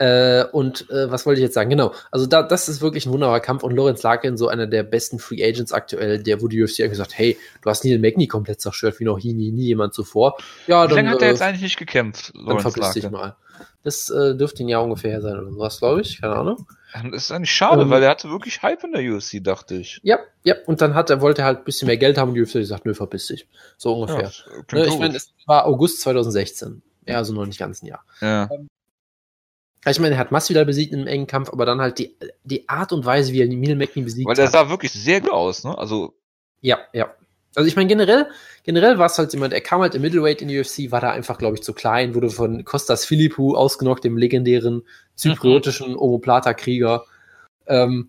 äh, und äh, was wollte ich jetzt sagen? Genau, also da, das ist wirklich ein wunderbarer Kampf und Lawrence Larkin, so einer der besten Free Agents aktuell, der, wo die UFC eigentlich gesagt, hey, du hast Neil Magny komplett zerstört, wie noch nie, nie, nie jemand zuvor. Ja, Wie dann, lange hat er äh, jetzt eigentlich nicht gekämpft, dann Lawrence verpiss dich mal. Das äh, dürfte ein Jahr ungefähr her sein oder sowas, glaube ich, keine Ahnung. Das ist eigentlich schade, Ähm, weil er hatte wirklich Hype in der UFC, dachte ich. Ja, ja, und dann hat er, wollte er halt ein bisschen mehr Geld haben und die UFC hat gesagt, nö, verpiss dich. So ungefähr. klingt Ne, ich meine, es war August 2016. Ja, also noch nicht ganz ein Jahr. ja. Ich meine, er hat Masvidal besiegt in einem engen Kampf, aber dann halt die, die Art und Weise, wie er Neil Magny besiegt Weil der hat. sah wirklich sehr gut aus, ne? Also, Ja, ja. Also ich meine, generell, generell war es halt jemand, er kam halt im Middleweight in die UFC, war da einfach, glaube ich, zu klein, wurde von Kostas Philippou ausgenockt, dem legendären zypriotischen Omoplata-Krieger. Ähm,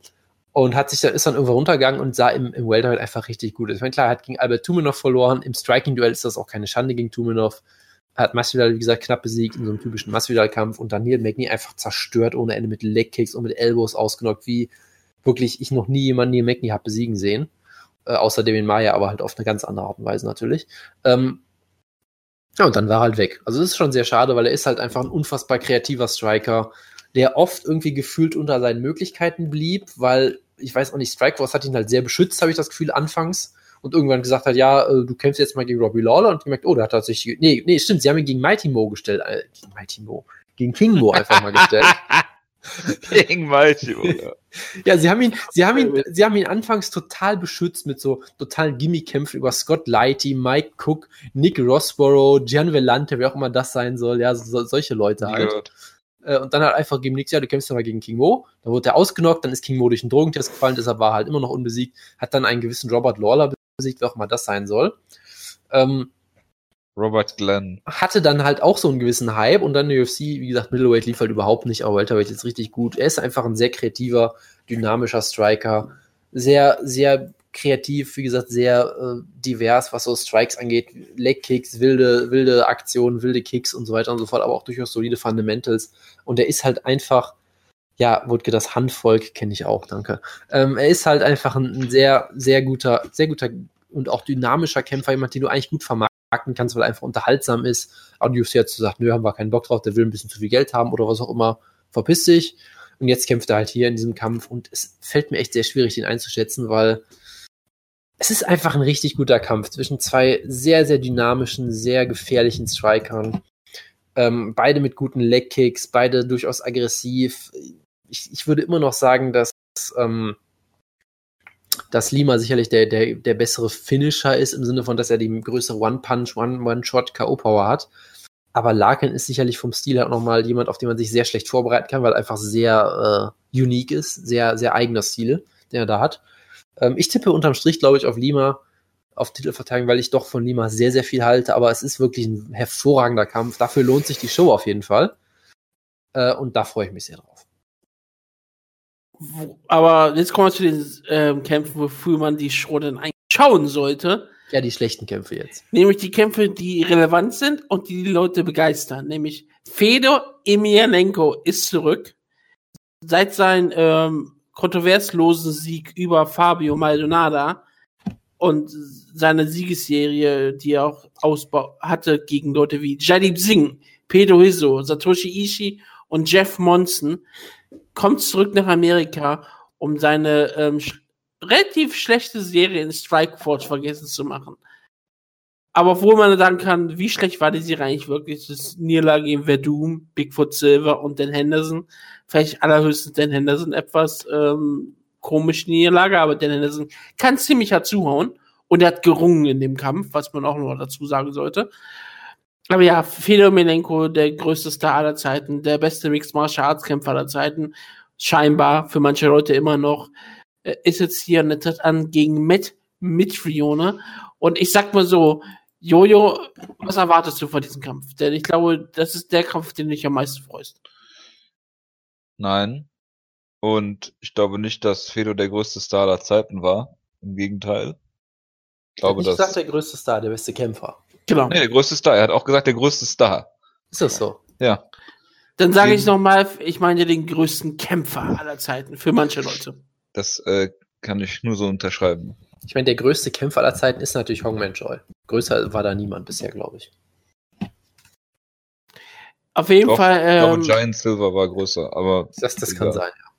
und hat sich dann, ist dann irgendwo runtergegangen und sah im, im Welterweight einfach richtig gut. aus. Ich meine, klar, er hat gegen Albert Tumenov verloren. Im Striking-Duell ist das auch keine Schande gegen Tumenov. Hat Masvidal, wie gesagt, knapp besiegt in so einem typischen Masvidal-Kampf und dann Neil Magny einfach zerstört ohne Ende mit Leg-Kicks und mit Elbows ausgenockt, wie wirklich ich noch nie jemanden Neil Magny habe besiegen sehen. Äh, außer Devin Maya, aber halt auf eine ganz andere Art und Weise natürlich. Ähm, ja, und dann war er halt weg. Also das ist schon sehr schade, weil er ist halt einfach ein unfassbar kreativer Striker, der oft irgendwie gefühlt unter seinen Möglichkeiten blieb, weil ich weiß auch nicht, Strikeforce hat ihn halt sehr beschützt, habe ich das Gefühl, anfangs. Und irgendwann gesagt hat, ja, äh, du kämpfst jetzt mal gegen Robbie Lawler und gemerkt, oh, der hat tatsächlich, nee, nee, stimmt, sie haben ihn gegen Mighty Mo gestellt, äh, gegen Mighty Mo, gegen King Mo einfach mal gestellt. gegen Mighty, oder? Ja, sie haben ihn, sie haben ihn, sie haben ihn anfangs total beschützt mit so totalen Gimmick-Kämpfen über Scott Lighty, Mike Cook, Nick Rossborough, Gian Vellante, wer auch immer das sein soll, ja, so, solche Leute halt. gehört. Äh, und dann halt einfach gegen Nix, ja, du kämpfst ja mal gegen King Mo. Dann wurde er ausgenockt, dann ist King Mo durch einen Drogentest gefallen, deshalb war er halt immer noch unbesiegt, hat dann einen gewissen Robert Lawler besiegt, wer auch immer das sein soll. Ähm, Robert Glenn. hatte dann halt auch so einen gewissen Hype und dann die UFC, wie gesagt, Middleweight lief halt überhaupt nicht, aber Welterweight ist richtig gut. Er ist einfach ein sehr kreativer, dynamischer Striker, sehr, sehr kreativ, wie gesagt, sehr äh, divers, was so Strikes angeht, Leg Kicks, wilde, wilde Aktionen, wilde Kicks und so weiter und so fort, aber auch durchaus solide Fundamentals und er ist halt einfach ja, Wutke, das Handvolk kenne ich auch, danke. Ähm, er ist halt einfach ein, sehr, sehr guter, sehr guter und auch dynamischer Kämpfer, jemand, den du eigentlich gut vermarkten kannst, weil er einfach unterhaltsam ist. Aber die UFC hat gesagt, nö, haben wir keinen Bock drauf, der will ein bisschen zu viel Geld haben oder was auch immer, verpiss dich. Und jetzt kämpft er halt hier in diesem Kampf und es fällt mir echt sehr schwierig, den einzuschätzen, weil es ist einfach ein richtig guter Kampf zwischen zwei sehr, sehr dynamischen, sehr gefährlichen Strikern. Ähm, beide mit guten Legkicks, beide durchaus aggressiv. Ich, ich würde immer noch sagen, dass, ähm, dass Lima sicherlich der, der, der bessere Finisher ist, im Sinne von, dass er die größere One-Punch, One-Shot-K.O.-Power hat. Aber Larkin ist sicherlich vom Stil her nochmal jemand, auf den man sich sehr schlecht vorbereiten kann, weil er einfach sehr äh, unique ist, sehr, sehr eigener Stil, den er da hat. Ähm, ich tippe unterm Strich, glaube ich, auf Lima, auf Titelverteidigung, weil ich doch von Lima sehr, sehr viel halte, aber es ist wirklich ein hervorragender Kampf. Dafür lohnt sich die Show auf jeden Fall. Äh, und da freue ich mich sehr drauf. Aber jetzt kommen wir zu den ähm, Kämpfen, wofür man die Show dann eigentlich schauen sollte. Ja, die schlechten Kämpfe jetzt. Nämlich die Kämpfe, die relevant sind und die die Leute begeistern. Nämlich Fedor Emelianenko ist zurück. Seit seinem ähm, kontroverslosen Sieg über Fabio Maldonada und seine Siegesserie, die er auch ausbau hatte gegen Leute wie Jalib Singh, Pedro Hiso, Satoshi Ishii und Jeff Monson, kommt zurück nach Amerika, um seine ähm, sch relativ schlechte Serie in Strikeforce vergessen zu machen. Aber obwohl man sagen kann, wie schlecht war die Serie eigentlich wirklich, das Niederlage gegen Verdum, Bigfoot Silver und Dan Henderson, vielleicht allerhöchstens Dan Henderson etwas ähm, komisch Niederlage, aber Dan Henderson kann ziemlich hart zuhauen und er hat gerungen in dem Kampf, was man auch noch dazu sagen sollte. Aber ja, Fedor Melenko, der größte Star aller Zeiten, der beste Mixed Martial Arts Kämpfer aller Zeiten, scheinbar für manche Leute immer noch, äh, ist jetzt hier und tritt an gegen Matt Mitrione. Und ich sag mal so, Jojo, was erwartest du von diesem Kampf? Denn ich glaube, das ist der Kampf, den du dich am meisten freust. Nein. Und ich glaube nicht, dass Fedor der größte Star aller Zeiten war. Im Gegenteil. Ich glaube, dass. gesagt, der größte Star, der beste Kämpfer. Genau. Nee, der größte Star. Er hat auch gesagt, der größte Star. Ist das so? Ja. Dann sage ich nochmal, ich meine den größten Kämpfer aller Zeiten. Für manche Leute. Das äh, kann ich nur so unterschreiben. Ich meine, der größte Kämpfer aller Zeiten ist natürlich Hongman Choi. Größer war da niemand bisher, glaube ich. Auf jeden Doch, Fall. Ähm, ich glaube, ähm, Giant Silver war größer, aber. Das, das kann sein, ja.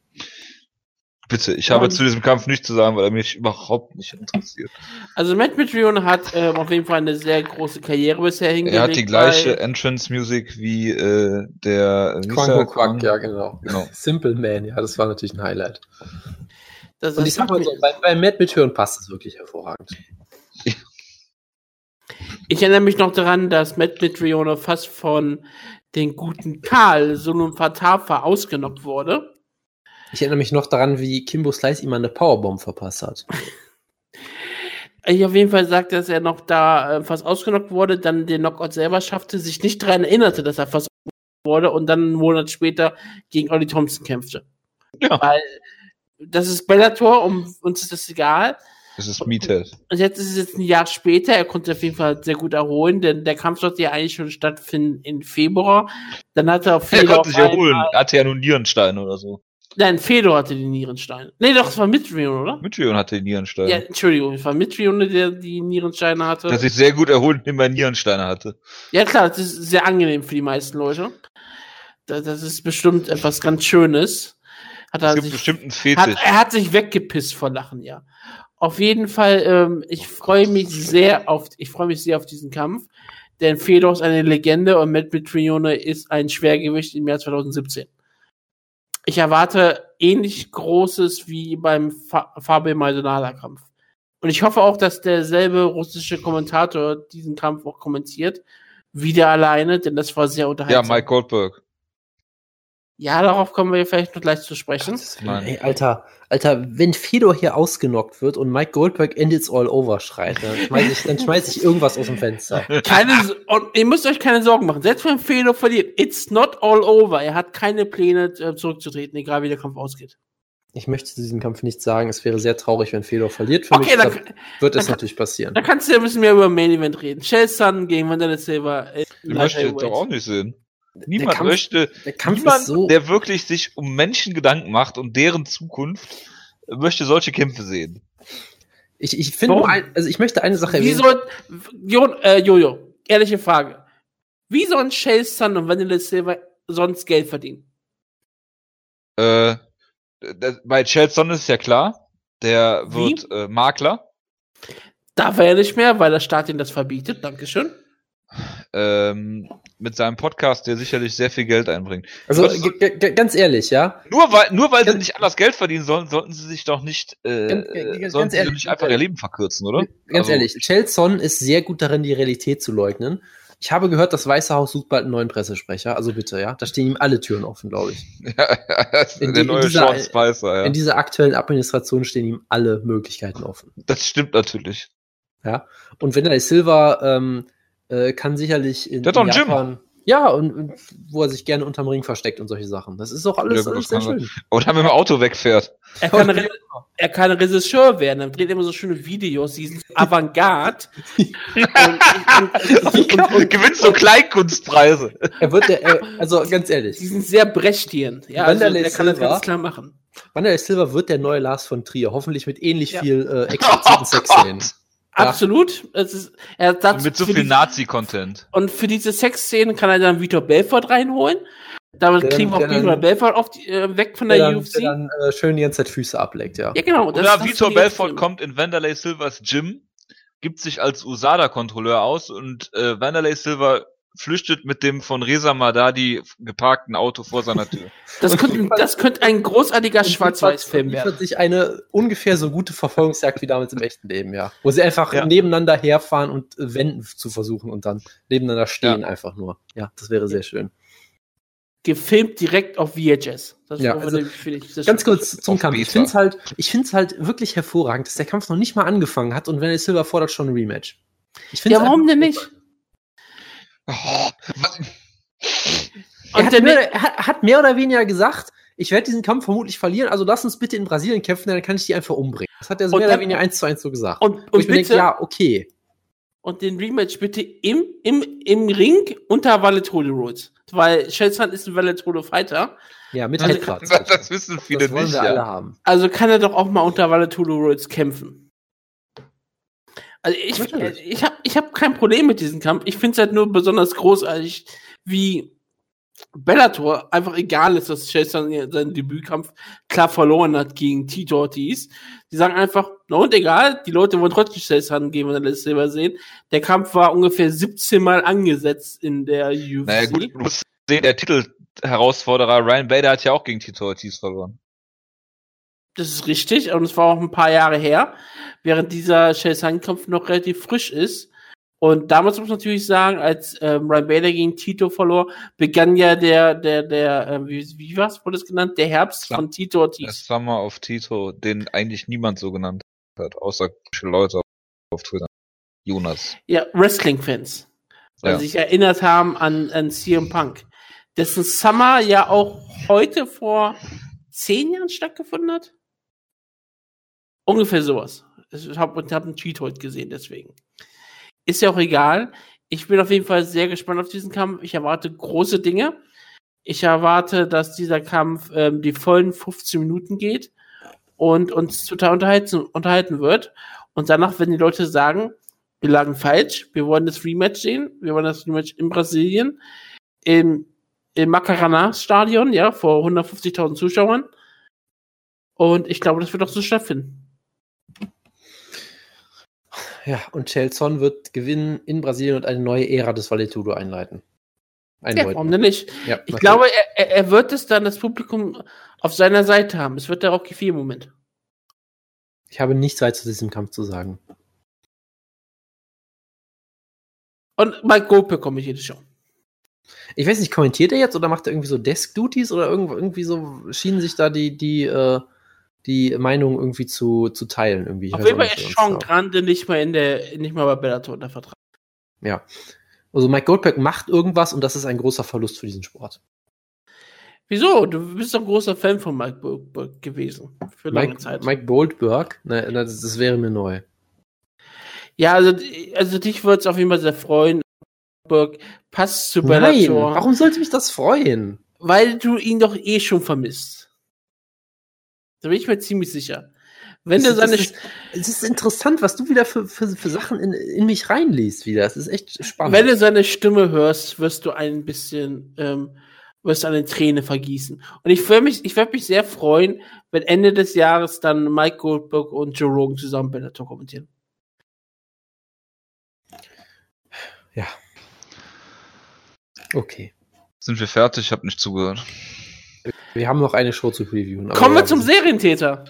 Bitte, ich habe zu diesem Kampf nichts zu sagen, weil er mich überhaupt nicht interessiert. Also Matt Mitrione hat ähm, auf jeden Fall eine sehr große Karriere bisher hingelegt. Er hat die gleiche Entrance-Music wie äh, der Quango Quack, ja genau. genau. Simple Man, ja, das war natürlich ein Highlight. Das Und ich sag mal so, bei, bei Matt Mitrione passt es wirklich hervorragend. Ich erinnere mich noch daran, dass Matt Mitrione fast von den guten Karl Sunun Fatafa ausgenockt wurde. Ich erinnere mich noch daran, wie Kimbo Slice ihm eine Powerbomb verpasst hat. Ich auf jeden Fall sagte, dass er noch da äh, fast ausgenockt wurde, dann den Knockout selber schaffte, sich nicht daran erinnerte, dass er fast wurde und dann einen Monat später gegen Ollie Thompson kämpfte. Ja. Weil das ist Bellator, um uns ist das egal. Das ist Meathead. Und jetzt ist es jetzt ein Jahr später, er konnte auf jeden Fall sehr gut erholen, denn der Kampf sollte ja eigentlich schon stattfinden im Februar. Dann hat er auf Fedor. Er konnte sich erholen, er hatte ja nur Nierenstein oder so. Nein, Fedor hatte die Nierensteine. Nee, doch, es war Mitrion, oder? Mitrion hatte die Nierensteine. Ja, Entschuldigung, es war Mitrion, der die Nierensteine hatte. Der sich sehr gut erholt, indem er Nierensteine hatte. Ja, klar, das ist sehr angenehm für die meisten Leute. Das, ist bestimmt etwas ganz Schönes. Hat er, sich, bestimmt einen Fetisch. Hat, er hat sich weggepisst vor Lachen, ja. Auf jeden Fall, ähm, ich freue mich sehr auf, ich freue mich sehr auf diesen Kampf, denn Fedor ist eine Legende und Matt Mitrione ist ein Schwergewicht im Jahr 2017. Ich erwarte ähnlich Großes wie beim Fa Fabio Maldonada Kampf. Und ich hoffe auch, dass derselbe russische Kommentator diesen Kampf auch kommentiert. Wieder alleine, denn das war sehr unterhaltsam. Ja, Mike Goldberg. Ja, darauf kommen wir vielleicht noch gleich zu sprechen. Ey, Alter, Alter, wenn Fedor hier ausgenockt wird und Mike Goldberg and it's all over schreit, dann schmeiß ich, dann schmeiß ich irgendwas aus dem Fenster. Keine, ihr müsst euch keine Sorgen machen. Selbst wenn Fedor verliert, it's not all over. Er hat keine Pläne äh, zurückzutreten, egal wie der Kampf ausgeht. Ich möchte zu diesem Kampf nichts sagen. Es wäre sehr traurig, wenn Fedor verliert. Für okay, mich dann, wird es natürlich passieren. Da kannst du ja ein bisschen mehr über Main Event reden. Shell Sun gegen Wanderlei Silva. Äh, ich möchte doch auch nicht sehen. Niemand Kampf, möchte, der niemand, so der wirklich sich um Menschen Gedanken macht und deren Zukunft, möchte solche Kämpfe sehen. Ich, ich finde, also ich möchte eine Sache Wie soll, jo, äh, Jojo, ehrliche Frage. Wie sollen Shell Sun und Vanilla Silver sonst Geld verdienen? Äh, bei Shell Sun ist ja klar, der wird äh, Makler. Darf er ja nicht mehr, weil der Staat ihn das verbietet. Dankeschön. Ähm, mit seinem Podcast, der sicherlich sehr viel Geld einbringt. Also ganz ehrlich, ja. Nur weil, nur weil sie nicht anders Geld verdienen sollen, sollten sie sich doch nicht, äh, Ganz- ganz- sollten sie ehrlich, nicht einfach ihr Leben verkürzen, oder? Ganz Also, ehrlich, Chelson ist sehr gut darin, die Realität zu leugnen. Ich habe gehört, das Weiße Haus sucht bald einen neuen Pressesprecher. Also bitte, ja. Da stehen ihm alle Türen offen, glaube ich. ist In der die- in neue dieser- Sean Spicer, ja. In dieser aktuellen Administration stehen ihm alle Möglichkeiten offen. Das stimmt natürlich. Ja. Und Vanderlei Silva ähm, äh, kann sicherlich in, Der hat doch in ein Gym. Japan. Ja, und, und wo er sich gerne unterm Ring versteckt und solche Sachen. Das ist doch alles, Ja, gut, alles sehr schön. Oder wenn man im Auto wegfährt. Er kann, Re er kann Regisseur werden. Er dreht immer so schöne Videos, die sind Avantgarde. und, und, und, und, Gewinnt so Kleinkunstpreise. Er wird der, er, also ganz ehrlich, die sind sehr Brechtien. Ja, also Wanderlei der kann das ganz klar machen. Vanderlei Silva wird der neue Lars von Trier. Hoffentlich mit ähnlich Ja. viel äh, expliziten Sexszenen. Ja. Absolut. Es ist, er Mit so viel die- Nazi-Content. Und für diese Sexszenen kann er dann Vitor Belfort reinholen. Damit Der dann- kriegen wir auch Vitor Belfort auf die, äh, weg von Der der, dann, UFC. der dann äh, schön die ganze Zeit Füße ableckt, ja. ja, genau. das- Oder das Vitor Belfort kommt in Wanderlei Silvers Gym, gibt sich als USADA-Kontrolleur aus und äh, Wanderlei Silva flüchtet mit dem von Reza Madadi geparkten Auto vor seiner Tür. Das könnte, das könnte ein großartiger Schwarz-Weiß-Film werden. sich eine ungefähr so gute Verfolgungsjagd wie damals im echten Leben, ja. Wo sie einfach Ja. nebeneinander herfahren und äh, wenden zu versuchen und dann nebeneinander stehen einfach nur. Ja, das wäre sehr schön. Gefilmt direkt auf VHS. Das Ja, also finde ich, das Ganz kurz zum Kampf. Ich finde es halt, ich find's halt wirklich hervorragend, dass der Kampf noch nicht mal angefangen hat und wenn Silver fordert schon ein Rematch. Ich Ja, warum einfach- denn nicht? Oh, Er Und hat, mehr, er hat- mehr oder weniger gesagt, ich werde diesen Kampf vermutlich verlieren, also lass uns bitte in Brasilien kämpfen, dann kann ich die einfach umbringen. Das hat er so Und mehr oder dann- weniger eins zu eins so gesagt. und, Wo und ich mir denke, bitte, ja, okay. und den Rematch bitte im, im, im Ring unter Valetole Rules. Weil Shelton ist ein Valetole Fighter. Ja, mit Also, Headcrats. das, das wissen viele das wollen nicht. wir alle Ja. haben. Also kann er doch auch mal unter Valetole Rules kämpfen. Also ich, Natürlich. ich habe ich hab kein Problem mit diesem Kampf. Ich finde es halt nur besonders großartig, wie Bellator einfach egal ist, dass Shelton seinen Debütkampf klar verloren hat gegen Tito Ortiz. Die sagen einfach, na und egal, die Leute wollen trotzdem Shelton gegen der letzte Silber sehen. Der Kampf war ungefähr 17 Mal angesetzt in der UFC. Naja, gut, du musst sehen, der Titelherausforderer Ryan Bader hat ja auch gegen Tito Ortiz verloren. Das ist richtig, und es war auch ein paar Jahre her, während dieser Shelton-Kampf noch relativ frisch ist. Und damals muss man natürlich sagen, als ähm, Ryan Bader gegen Tito verlor, begann ja der, der, der, äh, wie, wie was wurde es genannt? Der Herbst Sum- von Tito Der Ortiz. Summer of Tito, den eigentlich niemand so genannt hat, außer Leute auf Twitter. Jonas. Ja, Wrestling-Fans. Weil Ja. sie sich erinnert haben an, an CM Punk. Dessen Summer ja auch heute vor zehn Jahren stattgefunden hat. Ungefähr sowas. Ich habe hab einen Tweet heute gesehen, deswegen. Ist ja auch egal. Ich bin auf jeden Fall sehr gespannt auf diesen Kampf. Ich erwarte große Dinge. Ich erwarte, dass dieser Kampf ähm, die vollen 15 Minuten geht und uns total unterhalten, unterhalten wird. Und danach werden die Leute sagen, wir lagen falsch, wir wollen das Rematch sehen, wir wollen das Rematch in Brasilien, im, im Macarana-Stadion, ja, vor 150.000 Zuschauern. Und ich glaube, das wird auch so stattfinden. Ja, und Chelson wird gewinnen in Brasilien und eine neue Ära des Valetudo einleiten. Ja, warum denn nicht? Ja, Ich natürlich. glaube, er, er- wird es dann das Publikum auf seiner Seite haben. Es wird der Rocky 4 Moment. ich habe nichts weiter zu diesem Kampf zu sagen. Und Mike Goldberg kommentiert die Show. Ich weiß nicht, kommentiert er jetzt oder macht er irgendwie so Desk-Duties oder irgendwie so schienen sich da die, die, äh, die Meinung irgendwie zu, zu teilen irgendwie. Ich Auf jeden Fall ist Sean Grande nicht mal in der, nicht mal bei Bellator unter Vertrag. Ja. Also Mike Goldberg macht irgendwas und das ist ein großer Verlust für diesen Sport. Wieso? Du bist doch ein großer Fan von Mike Goldberg gewesen. Für lange Mike, Zeit. Mike Goldberg, ne, ne, das, das wäre mir neu. Ja, also, also dich würde es auf jeden Fall sehr freuen. Goldberg passt zu Nein, Bellator. warum sollte mich das freuen? Weil du ihn doch eh schon vermisst. Da bin ich mir ziemlich sicher. Wenn das, der seine. Es ist, ist, interessant, was du wieder für, für, für Sachen in, in, mich reinliest, wieder. Das ist echt spannend. Wenn du seine Stimme hörst, wirst du ein bisschen, ähm, wirst du eine Träne vergießen. Und ich würde mich, ich mich sehr freuen, wenn Ende des Jahres dann Mike Goldberg und Joe Rogan zusammen Tour kommentieren. Ja. Okay. Sind wir fertig? Ich habe nicht zugehört. Wir haben noch eine Show zu previewen. Kommen wir zum Serientäter.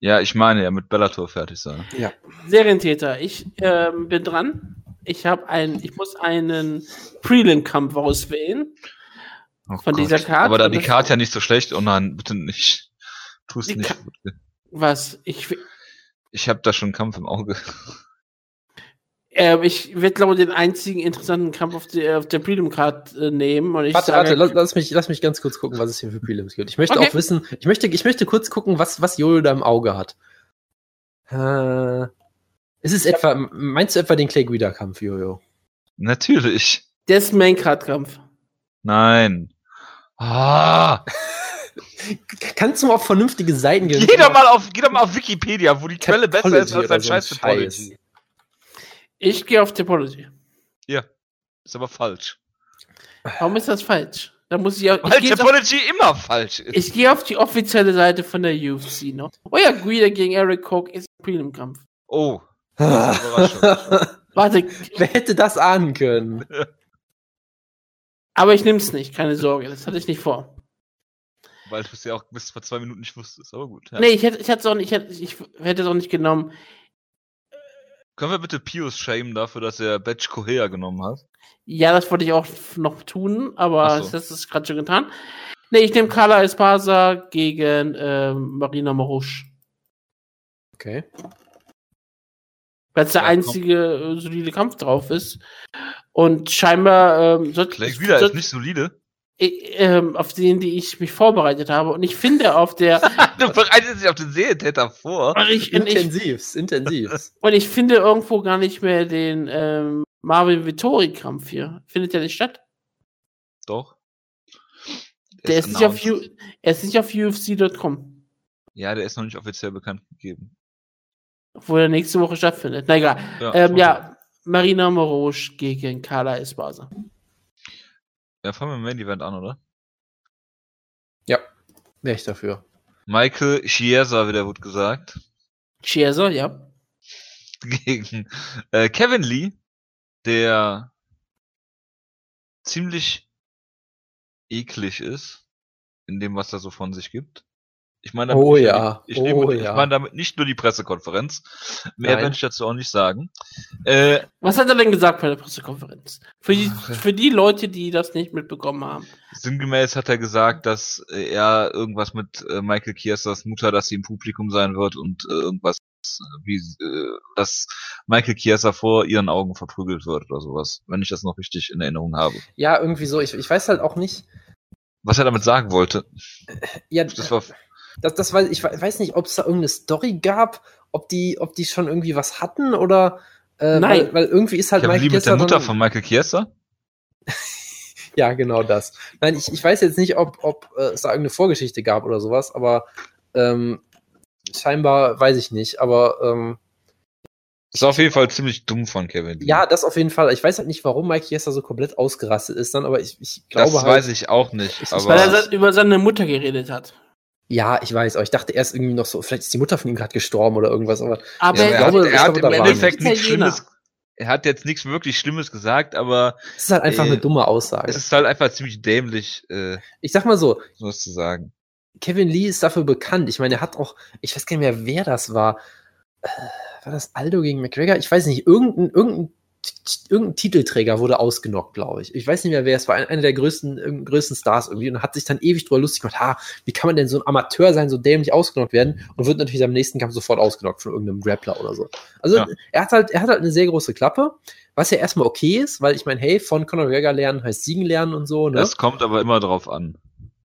Ja, ich meine ja mit Bellator fertig sein. Ja. Serientäter. Ich ähm, bin dran. Ich habe einen, ich muss einen Prelim-Kampf auswählen. Oh Von dieser Karte? Aber da die Karte ja nicht so schlecht, oh nein, bitte nicht. Tu es nicht. Ka- Bitte. Was? Ich, Ich habe da schon einen Kampf im Auge. Äh, ich werde, glaube ich, den einzigen interessanten Kampf auf der, auf der Prelim-Card äh, nehmen. Und ich Warte, sage, warte, lass, lass, mich, lass mich ganz kurz gucken, was es hier für Prelims gibt. Ich möchte Okay. auch wissen, ich möchte, ich möchte kurz gucken, was, was Jojo da im Auge hat. Äh, ist es etwa, meinst du etwa den Clay Guida Kampf, Jojo? Natürlich. der ist Main-Card-Kampf. Nein. Ah, Kannst du mal auf vernünftige Seiten gehen? geh doch mal auf, geh doch mal auf Wikipedia, wo die Quelle besser ist als dein scheiß Topology. Ich gehe auf Topology. Ist aber falsch. Warum ist das falsch? Da muss ich, auch- ich Weil auf, Topology immer falsch ist. ich gehe auf die offizielle Seite von der UFC noch. Oh ja, Guida gegen Eric Koch ist ein Prelim-Kampf. Oh. Warte, Wer hätte das ahnen können? aber ich nehme es nicht, keine Sorge, das hatte ich nicht vor. Weil du es ja auch bis vor zwei Minuten nicht wusstest, aber gut. Ja. Nee, ich hätte ich es auch nicht, ich hätte, ich hätte es auch nicht genommen. Können wir bitte Pius shamen dafür, dass er Batch Kohea genommen hat? Ja, das wollte ich auch noch tun, aber so. das ist gerade schon getan. Nee, ich nehme Carla Espasa gegen ähm, Marina Marouche. Okay. Weil es der Ja, komm. einzige äh, solide Kampf drauf ist. Und scheinbar ähm, soll, Clay wieder soll- ist nicht solide. Äh, ähm, auf den, die ich mich vorbereitet habe. Und ich finde auf der Du bereitest dich auf den Serientäter vor. und ich, und ich, Intensivs, intensivs. und ich finde irgendwo gar nicht mehr den ähm, Marvin Vittori Kampf hier. Findet der nicht statt? Doch. Der ist, nicht auf, er ist nicht auf UFC.com, Ja, der ist noch nicht offiziell bekannt gegeben. wo er nächste Woche stattfindet. Na egal. Ja, Ähm, ja, Marina Morosch gegen Carla Espasa. Ja, fangen wir mit dem Main Event an, oder? Ja, wäre ich dafür. Michael Chiesa, wie der wird gesagt, Chiesa, ja. gegen äh, Kevin Lee, der ziemlich eklig ist in dem, was er so von sich gibt. Ich meine damit, Oh nicht, ja, nur die, ich, oh ja. ich meine damit nicht nur die Pressekonferenz. Mehr Nein. werde ich dazu auch nicht sagen. Äh, Was hat er denn gesagt bei der Pressekonferenz? Für die, für die Leute, die das nicht mitbekommen haben. Sinngemäß hat er gesagt, dass äh, er irgendwas mit äh, Michael Chiesas Mutter, dass sie im Publikum sein wird und äh, irgendwas, wie, dass Michael Chiesa vor ihren Augen verprügelt wird oder sowas, wenn ich das noch richtig in Erinnerung habe. Ja, irgendwie so. Ich, ich weiß halt auch nicht. Was er damit sagen wollte, Ja, das war, das, das weiß, ich we- weiß nicht, ob es da irgendeine Story gab, ob die, ob die schon irgendwie was hatten oder. Äh, Nein. Weil, weil irgendwie ist halt Kevin Lee mit Chiesa der Mutter von Michael Chiesa? Ja, genau das. Nein, ich, ich weiß jetzt nicht, ob, ob äh, es da irgendeine Vorgeschichte gab oder sowas, aber ähm, scheinbar weiß ich nicht. Aber ähm, Das war auf jeden Fall ziemlich dumm von Kevin Lee. ja, das auf jeden Fall. Ich weiß halt nicht, warum Mike Chiesa so komplett ausgerastet ist dann, aber ich, ich glaube das halt. weiß ich auch nicht. Ich- aber Weil er über seine Mutter geredet hat. Ja, ich weiß, aber ich dachte erst irgendwie noch so, vielleicht ist die Mutter von ihm gerade gestorben oder irgendwas, aber Aber ja, er glaube, hat, er hat im Endeffekt nichts. Schlimmes. Er hat jetzt nichts wirklich Schlimmes gesagt, aber es ist halt einfach Äh, eine dumme Aussage. es ist halt einfach ziemlich dämlich, äh, Ich sag mal so, sowas zu sagen. Kevin Lee ist dafür bekannt. Ich meine, er hat auch, ich weiß gar nicht mehr, wer das war. Äh, war das Aldo gegen McGregor? Ich weiß nicht, irgendein, irgendein, irgendein Titelträger wurde ausgenockt, glaube ich. Ich weiß nicht mehr, wer es war. Ein- Einer der größten, größten Stars irgendwie und hat sich dann ewig drüber lustig gemacht. Ha, wie kann man denn so ein Amateur sein, so dämlich ausgenockt werden und wird natürlich am nächsten Kampf sofort ausgenockt von irgendeinem Grappler oder so. Also, Ja. er hat halt, er hat halt eine sehr große Klappe, was ja erstmal okay ist, weil ich meine, hey, von Conor McGregor lernen heißt siegen lernen und so, ne? Das kommt aber immer drauf an.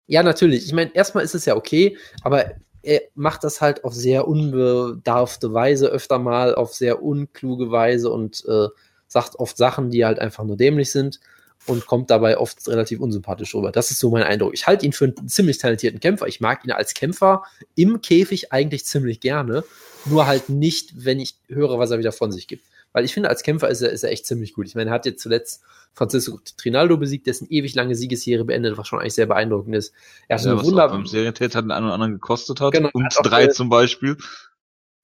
Ja, natürlich. Ich meine, erstmal ist es ja okay, aber er macht das halt auf sehr unbedarfte Weise öfter mal, auf sehr unkluge Weise und äh, sagt oft Sachen, die halt einfach nur dämlich sind und kommt dabei oft relativ unsympathisch rüber. Das ist so mein Eindruck. Ich halte ihn für einen ziemlich talentierten Kämpfer. Ich mag ihn als Kämpfer im Käfig eigentlich ziemlich gerne, nur halt nicht, wenn ich höre, was er wieder von sich gibt. Weil ich finde, als Kämpfer ist er, ist er echt ziemlich gut. Ich meine, er hat jetzt zuletzt Francisco Trinaldo besiegt, dessen ewig lange Siegesserie beendet, was schon eigentlich sehr beeindruckend ist. Er hat Ja, eine was auch Wunder beim Serientäter den einen oder anderen gekostet hat. Genau, und drei zum Beispiel.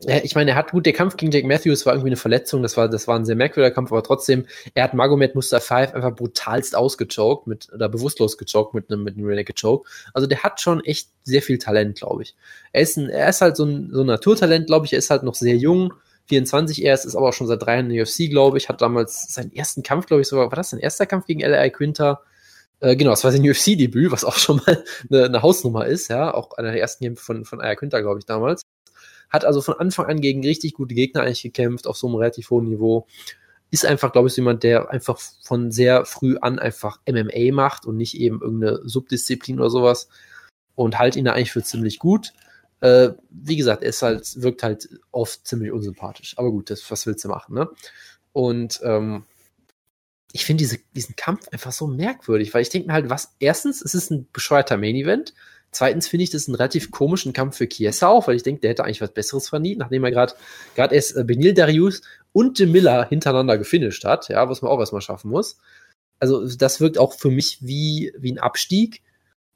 Ja, ich meine, er hat gut, der Kampf gegen Jake Matthews war irgendwie eine Verletzung, das war, das war ein sehr merkwürdiger Kampf, aber trotzdem, er hat Magomed Mustafa einfach brutalst ausgechoked, mit, oder bewusstlos gechoked mit einem, mit einem Renegade Choke. Also der hat schon echt sehr viel Talent, glaube ich. Er ist, ein, er ist halt so ein, so ein Naturtalent, glaube ich, er ist halt noch sehr jung, 24 erst, ist aber auch schon seit drei Jahren in der UFC, glaube ich, hat damals seinen ersten Kampf, glaube ich, sogar, war das sein erster Kampf gegen L.A. Quinter? Äh, genau, das war sein UFC-Debüt, was auch schon mal eine, eine Hausnummer ist, ja, auch einer der ersten Kämpfe von, von Aya Quinter, glaube ich, damals. Hat also von Anfang an gegen richtig gute Gegner eigentlich gekämpft, auf so einem relativ hohen Niveau. Ist einfach, glaube ich, so jemand, der einfach von sehr früh an einfach MMA macht und nicht eben irgendeine Subdisziplin oder sowas. Und halt ihn da eigentlich für ziemlich gut. Äh, wie gesagt, ist halt, wirkt halt oft ziemlich unsympathisch. Aber gut, das, was willst du machen, ne? Und ähm, ich finde diese, diesen Kampf einfach so merkwürdig, weil ich denke mir halt, was, erstens, es ist ein bescheuerter Main-Event. Zweitens finde ich das einen relativ komischen Kampf für Chiesa auch, weil ich denke, der hätte eigentlich was Besseres verdient, nachdem er gerade gerade erst äh, Benil Darius und Jim Miller hintereinander gefinisht hat, ja, was man auch erstmal schaffen muss. Also das wirkt auch für mich wie, wie ein Abstieg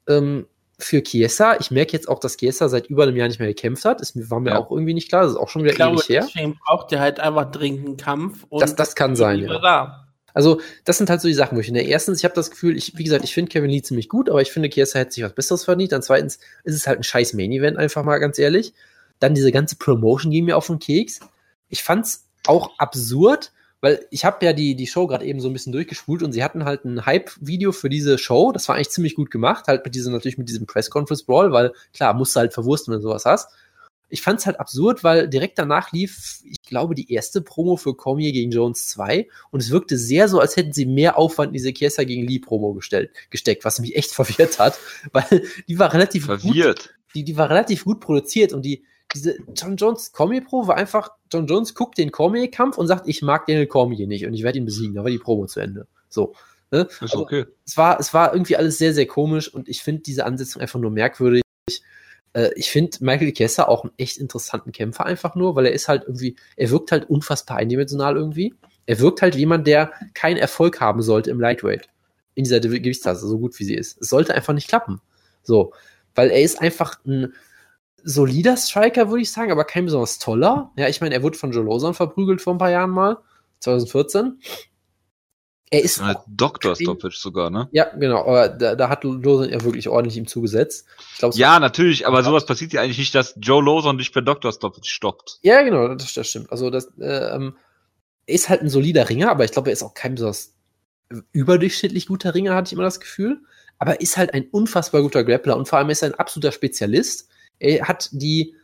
ähm, für Chiesa. Ich merke jetzt auch, dass Chiesa seit über einem Jahr nicht mehr gekämpft hat. Das war mir Ja. auch irgendwie nicht klar. Das ist auch schon wieder Ich glaube, ewig her. deswegen braucht er halt einfach dringend einen Kampf. Und Das, das kann sein, ja. Da. Also, das sind halt so die Sachen, wo ich in der erstens, ich habe das Gefühl, ich, wie gesagt, ich finde Kevin Lee ziemlich gut, aber ich finde, Chiesa hätte sich was Besseres verdient. Dann zweitens ist es halt ein scheiß Main-Event, einfach mal ganz ehrlich. Dann diese ganze Promotion ging mir auf den Keks. Ich fand's auch absurd, weil ich habe ja die, die Show gerade eben so ein bisschen durchgespult und sie hatten halt ein Hype-Video für diese Show. Das war eigentlich ziemlich gut gemacht, halt mit diesem, natürlich mit diesem Press-Conference-Brawl, weil klar, musst du halt verwursten, wenn du sowas hast. Ich fand's halt absurd, weil direkt danach lief, ich glaube, die erste Promo für Cormier gegen Jones 2 und es wirkte sehr so, als hätten sie mehr Aufwand in diese Chiesa gegen Lee Promo gestellt, gesteckt, was mich echt verwirrt hat, weil die war relativ gut Verwirrt. die, die war relativ gut produziert und die, diese John Jones Cormier Pro war einfach, John Jones guckt den Cormier-Kampf und sagt, ich mag Daniel Cormier nicht und ich werde ihn besiegen. Da war die Promo zu Ende. So. Ne? Ist Also, okay. es war, es war irgendwie alles sehr, sehr komisch und ich finde diese Ansetzung einfach nur merkwürdig. Äh, ich finde Michael Kessler auch einen echt interessanten Kämpfer einfach nur, weil er ist halt irgendwie, er wirkt halt unfassbar eindimensional irgendwie. Er wirkt halt wie jemand, der keinen Erfolg haben sollte im Lightweight. In dieser Gew- Gewichtsklasse, so gut wie sie ist. Es sollte einfach nicht klappen. So. Weil er ist einfach ein solider Striker, würde ich sagen, aber kein besonders toller. Ja, ich meine, er wurde von Joe Lawson verprügelt vor ein paar Jahren mal. 2014. Er ist Äh, Dr. Stoppage sogar, ne? ja, genau, aber da, da hat Lawson ja wirklich ordentlich ihm zugesetzt. Ich glaube, Ja, natürlich, aber sowas passiert ja eigentlich nicht, dass Joe Lawson dich per Dr. Stoppage stoppt. ja, genau, das, das stimmt. Also das äh, ähm, ist halt ein solider Ringer, aber ich glaube, er ist auch kein besonders überdurchschnittlich guter Ringer, hatte ich immer das Gefühl. Aber er ist halt ein unfassbar guter Grappler und vor allem ist er ein absoluter Spezialist. Er hat die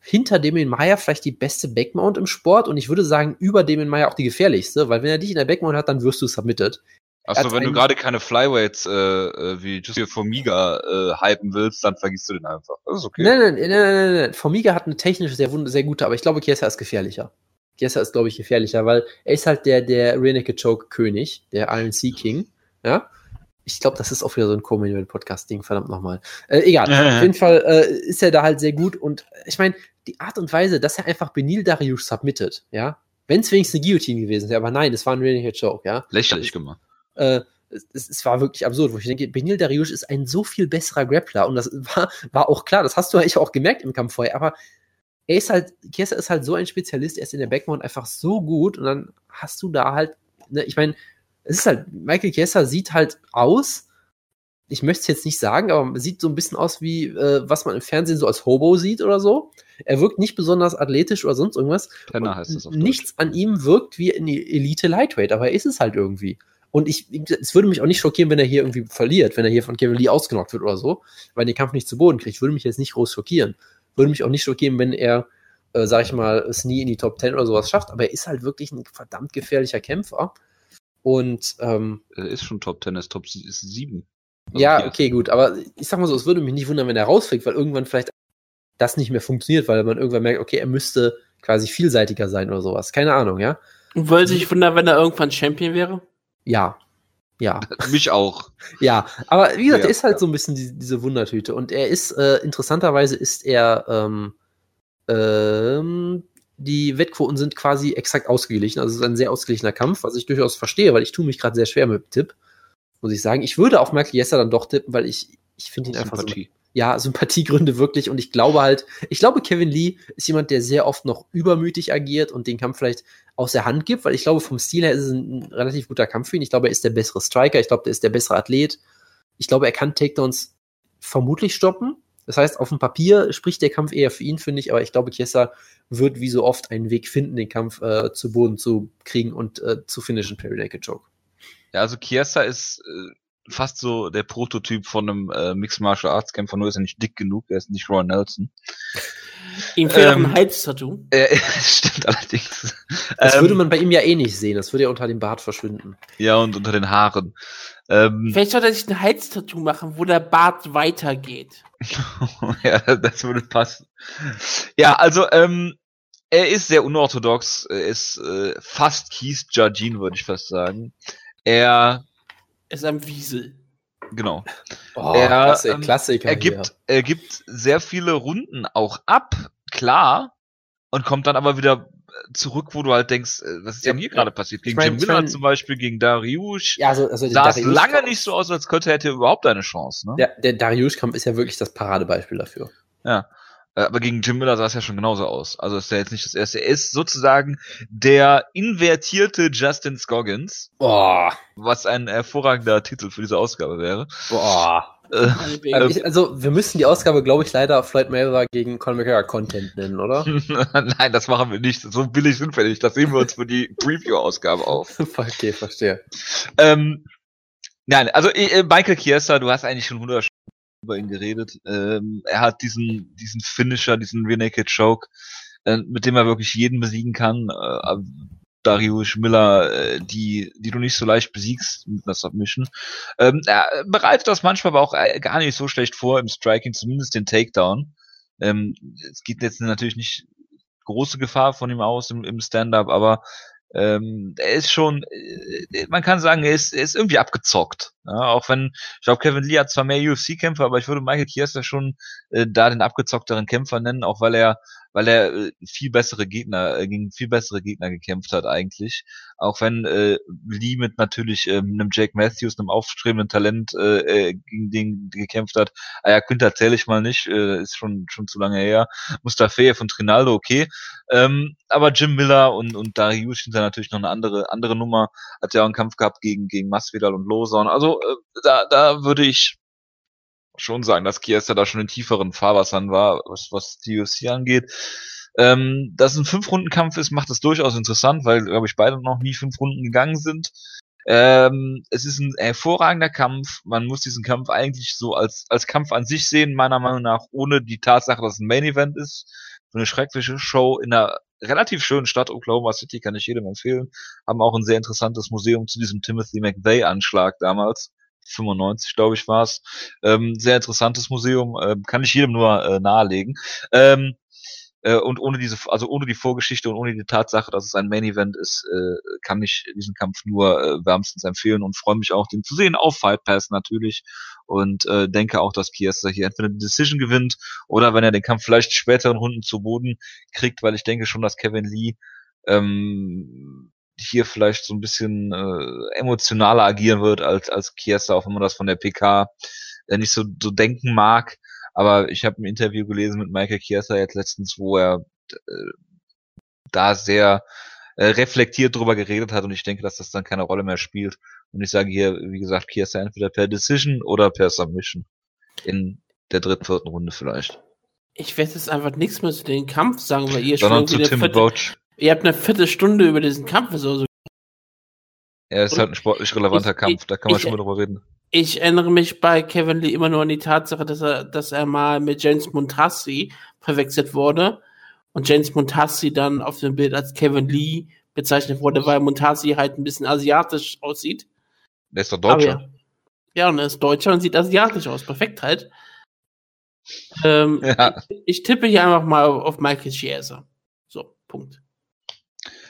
hinter Damien Meyer vielleicht die beste Backmount im Sport und ich würde sagen, über Damien Meyer auch die gefährlichste, weil wenn er dich in der Backmount hat, dann wirst du submitted. Achso, wenn du gerade keine Flyweights äh, äh, wie Jussi Formiga äh, hypen willst, dann vergisst du den einfach. Das ist okay. Nein, nein, nein, nein, nein, nein. Formiga hat eine technisch sehr, sehr gute, aber ich glaube, Chiesa ist gefährlicher. Chiesa ist, glaube ich, gefährlicher, weil er ist halt der, der Naked Choke König, der RNC King, ja. Ich glaube, das ist auch wieder so ein co podcast ding verdammt nochmal. Äh, egal, auf jeden Fall äh, ist er da halt sehr gut und ich meine, die Art und Weise, dass er einfach Benil Darius submittet, ja. Wenn es wenigstens eine Guillotine gewesen wäre, aber nein, es war ein Naked Choke, ja Lächerlich gemacht. äh, es, es, war wirklich absurd, wo ich denke, Benil Dariush ist ein so viel besserer Grappler und das war, war auch klar, das hast du eigentlich auch gemerkt im Kampf vorher, aber er ist halt, Chiesa ist halt so ein Spezialist, er ist in der Backmount einfach so gut und dann hast du da halt, ne, ich meine, es ist halt, Michael Chiesa sieht halt aus, ich möchte es jetzt nicht sagen, aber sieht so ein bisschen aus wie, äh, was man im Fernsehen so als Hobo sieht oder so. Er wirkt nicht besonders athletisch oder sonst irgendwas. Penner heißt das auf Nichts an ihm wirkt wie eine Elite Lightweight, aber er ist es halt irgendwie. Und ich, es würde mich auch nicht schockieren, wenn er hier irgendwie verliert, wenn er hier von Kevin Lee ausgenockt wird oder so, weil er den Kampf nicht zu Boden kriegt. Würde mich jetzt nicht groß schockieren. Würde mich auch nicht schockieren, wenn er, äh, sag ich mal, es nie in die Top 10 oder sowas schafft. Aber er ist halt wirklich ein verdammt gefährlicher Kämpfer. Und ähm. Er ist schon Top 10, er ist Top sie- ist 7. Also ja, okay, gut. Aber ich sag mal so, es würde mich nicht wundern, wenn er rausfliegt, weil irgendwann vielleicht das nicht mehr funktioniert, weil man irgendwann merkt, okay, er müsste quasi vielseitiger sein oder sowas. Keine Ahnung, ja. Und wollte sich wundern, wenn er irgendwann Champion wäre? Ja. Ja. Mich auch. Ja. Aber wie gesagt, Ja, er ist halt ja. so ein bisschen die, diese Wundertüte. Und er ist, äh, interessanterweise ist er, ähm, ähm, die Wettquoten sind quasi exakt ausgeglichen. Also es ist ein sehr ausgeglichener Kampf, was ich durchaus verstehe, weil ich tue mich gerade sehr schwer mit dem Tipp. Muss ich sagen. Ich würde auf Michael Jesser dann doch tippen, weil ich, ich finde ihn einfach so, Sympathie. ja, Sympathiegründe wirklich. Und ich glaube halt, ich glaube, Kevin Lee ist jemand, der sehr oft noch übermütig agiert und den Kampf vielleicht aus der Hand gibt, weil ich glaube, vom Stil her ist es ein, ein relativ guter Kampf für ihn. Ich glaube, er ist der bessere Striker. Ich glaube, er ist der bessere Athlet. Ich glaube, er kann Takedowns vermutlich stoppen. Das heißt, auf dem Papier spricht der Kampf eher für ihn, finde ich, aber ich glaube, Chiesa wird wie so oft einen Weg finden, den Kampf äh, zu Boden zu kriegen und äh, zu finishen, Perry Naked Joke. Ja, also Chiesa ist äh, fast so der Prototyp von einem äh, Mixed Martial Arts Kämpfer, nur ist er nicht dick genug, er ist nicht Ron Nelson. Ihm fehlt ähm, auch ein Halstattoo. Äh, stimmt allerdings. Das ähm, würde man bei ihm ja eh nicht sehen, das würde ja unter dem Bart verschwinden. Ja, und unter den Haaren. Ähm, Vielleicht sollte er sich ein Halstattoo machen, wo der Bart weitergeht. ja, das würde passen. Ja, also, ähm, er ist sehr unorthodox, er ist äh, fast Keith Jardine, würde ich fast sagen. Er ist ein Wiesel. Genau. Oh, er, Klasse, ähm, Klassiker. Er gibt, er gibt sehr viele Runden auch ab, klar, und kommt dann aber wieder zurück, wo du halt denkst, äh, was ist denn hier gerade passiert? Gegen mein, Jim Miller zum Beispiel, gegen Dariush. Ja, also, also sah es lange nicht so aus, als könnte er hätte überhaupt eine Chance. Ne? Der, der Dariush-Kampf ist ja wirklich das Paradebeispiel dafür. Ja. Äh, aber gegen Jim Miller sah es ja schon genauso aus. Also ist ja jetzt nicht das erste. Er ist sozusagen der invertierte Justin Scoggins. Boah. Was ein hervorragender Titel für diese Ausgabe wäre. Boah. Äh, also, also wir müssen die Ausgabe, glaube ich, leider Floyd Mayweather gegen Conor McGregor Content nennen, oder? Nein, das machen wir nicht. So billig sind wir nicht. Das sehen wir uns für die Preview-Ausgabe auf. okay, verstehe. Ähm, nein, also äh, Michael Chiesa, du hast eigentlich schon 100 über ihn geredet. Ähm, er hat diesen, diesen Finisher, diesen Rear Naked Choke, äh, mit dem er wirklich jeden besiegen kann. Äh, Darius Miller, äh, die, die du nicht so leicht besiegst mit einer Submission. Ähm, er bereitet das manchmal aber auch äh, gar nicht so schlecht vor im Striking, zumindest den Takedown. Ähm, es geht jetzt natürlich nicht große Gefahr von ihm aus im, im Stand-up, aber ähm, er ist schon, äh, man kann sagen, er ist, er ist irgendwie abgezockt. Ja, auch wenn, ich glaube, Kevin Lee hat zwar mehr UFC-Kämpfer, aber ich würde Michael Chiesa schon äh, da den abgezockteren Kämpfer nennen, auch weil er weil er äh, viel bessere Gegner, äh, gegen viel bessere Gegner gekämpft hat eigentlich. Auch wenn äh, Lee mit natürlich ähm, einem Jake Matthews, einem aufstrebenden Talent äh, äh, gegen den gekämpft hat. Ah ja, Quinter zähle ich mal nicht, äh, ist schon schon zu lange her. Mustafa von Trinaldo, okay. Ähm, aber Jim Miller und, und Darius sind da natürlich noch eine andere andere Nummer. Hat ja auch einen Kampf gehabt gegen gegen Masvidal und Lozon. Also äh, da da würde ich schon sagen, dass Chiesa da schon in tieferen Fahrwassern war, was, was die UFC angeht. Ähm, dass ein Fünf-Runden-Kampf ist, macht das durchaus interessant, weil, glaube ich, beide noch nie fünf Runden gegangen sind. Ähm, es ist ein hervorragender Kampf. Man muss diesen Kampf eigentlich so als, als Kampf an sich sehen, meiner Meinung nach, ohne die Tatsache, dass es ein Main-Event ist. So eine schreckliche Show in einer relativ schönen Stadt, Oklahoma City, kann ich jedem empfehlen. Haben auch ein sehr interessantes Museum zu diesem Timothy McVeigh-Anschlag damals. 95, glaube ich, war es. Ähm, sehr interessantes Museum, äh, kann ich jedem nur äh, nahelegen. Ähm, äh, und ohne diese, also ohne die Vorgeschichte und ohne die Tatsache, dass es ein Main Event ist, äh, kann ich diesen Kampf nur äh, wärmstens empfehlen und freue mich auch, den zu sehen auf Fight Pass natürlich. Und äh, denke auch, dass Chiesa hier entweder eine Decision gewinnt oder wenn er den Kampf vielleicht späteren Runden zu Boden kriegt, weil ich denke schon, dass Kevin Lee ähm, hier vielleicht so ein bisschen äh, emotionaler agieren wird als als Chiesa, auch wenn man das von der PK äh, nicht so, so denken mag. Aber ich habe ein Interview gelesen mit Michael Chiesa jetzt letztens, wo er äh, da sehr äh, reflektiert drüber geredet hat und ich denke, dass das dann keine Rolle mehr spielt. Und ich sage hier, wie gesagt, Chiesa entweder per Decision oder per Submission in der dritten, vierten Runde vielleicht. Ich werde jetzt einfach nichts mehr zu dem Kampf sagen, weil ihr Sondern schon zu Tim Boach. Ihr habt eine Viertelstunde über diesen Kampf so. Ja, ist halt ein sportlich relevanter ich, Kampf, da kann man ich, schon mal drüber reden. Ich erinnere mich bei Kevin Lee immer nur an die Tatsache, dass er, dass er mal mit James Montassi verwechselt wurde und James Montassi dann auf dem Bild als Kevin Lee bezeichnet wurde, weil Montassi halt ein bisschen asiatisch aussieht. Der ist doch Deutscher. Ja, und er ist Deutscher und sieht asiatisch aus. Perfekt halt. Ähm, ja. ich, ich, tippe hier einfach mal auf Michael Chiesa. So, Punkt.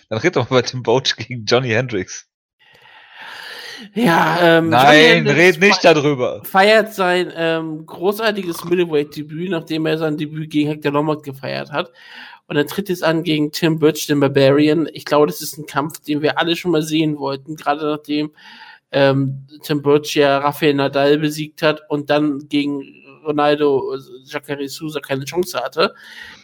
Dann red doch mal bei Tim Boach gegen Johnny Hendricks. Ja, ähm, Nein, red nicht darüber. Feiert sein ähm, großartiges Middleweight-Debüt, nachdem er sein Debüt gegen Hector Lombard gefeiert hat. Und er tritt jetzt an gegen Tim Birch, den Barbarian. Ich glaube, das ist ein Kampf, den wir alle schon mal sehen wollten, gerade nachdem ähm, Tim Birch ja Rafael Nadal besiegt hat und dann gegen Ronaldo Jacare Souza keine Chance hatte.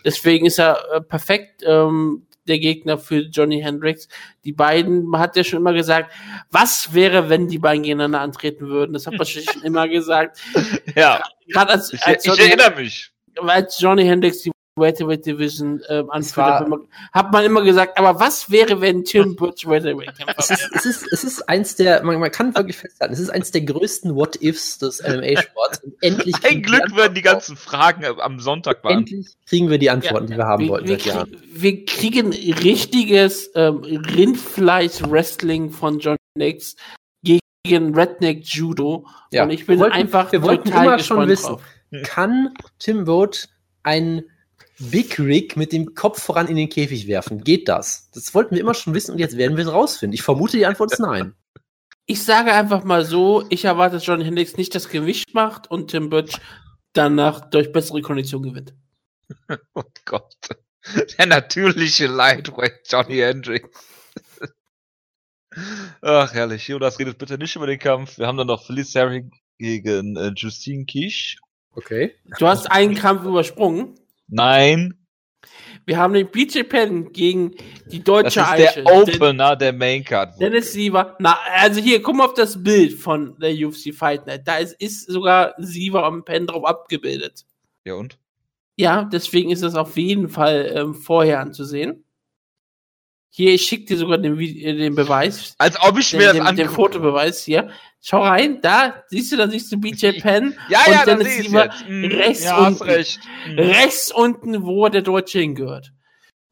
Deswegen ist er äh, perfekt ähm, der Gegner für Johnny Hendricks. Die beiden, man hat ja schon immer gesagt, was wäre, wenn die beiden gegeneinander antreten würden? Das hat man schon immer gesagt. Ja, Gerade als, ich, als ich Johnny, erinnere mich. als Johnny Hendricks die Welterweight Division ähm, anführt, man- hat man immer gesagt, aber was wäre, wenn Tim Butch Welterweight Es Kämpfer ist, wäre? es ist, es ist eins der, man, man kann wirklich festhalten, es ist eins der größten What-Ifs des MMA-Sports. Endlich Ein kriegen wir Glück werden die ganzen Fragen äh, am Sonntag waren. Endlich kriegen wir die Antworten, die wir haben wir, wollten wir, seit Jahren. krieg, wir kriegen richtiges ähm, Rindfleisch-Wrestling von John Nix gegen Redneck Judo. Ja. Und ich bin Wir wollten- einfach wir wollten total immer schon gespannt wissen. drauf. Kann Tim Vogt einen Big Rig mit dem Kopf voran in den Käfig werfen? Geht das? Das wollten wir immer schon wissen und jetzt werden wir es rausfinden. Ich vermute, die Antwort ist nein. Ich sage einfach mal so, ich erwarte, dass John Hendricks nicht das Gewicht macht und Tim Butch danach durch bessere Kondition gewinnt. Oh Gott. Der natürliche Lightweight Johnny Hendricks. Ach, herrlich. Jonas, redet bitte nicht über den Kampf. Wir haben dann noch Felice Herring gegen äh, Justine Kish. Okay. Du hast einen Kampf übersprungen. Nein, Wir haben den BJ Penn gegen die das deutsche ist Eiche. der Opener der Main Card. Dennis Siever, na, also hier, guck mal auf das Bild von der UFC Fight Night. Da ist, ist sogar Siever am Pen drauf abgebildet. Ja und? Ja, deswegen ist das auf jeden Fall ähm, vorher anzusehen. Hier, ich schicke dir sogar den, Vi- äh, den Beweis. Als ob ich Den, mir das den, den angucke. Fotobeweis hier. Schau rein, da, siehst du, da siehst du BJ Penn. Ja, und ja, Dennis sehe ich Siever. Mhm, rechts ja, unten. recht. Mhm. Rechts unten, wo der Deutsche hingehört.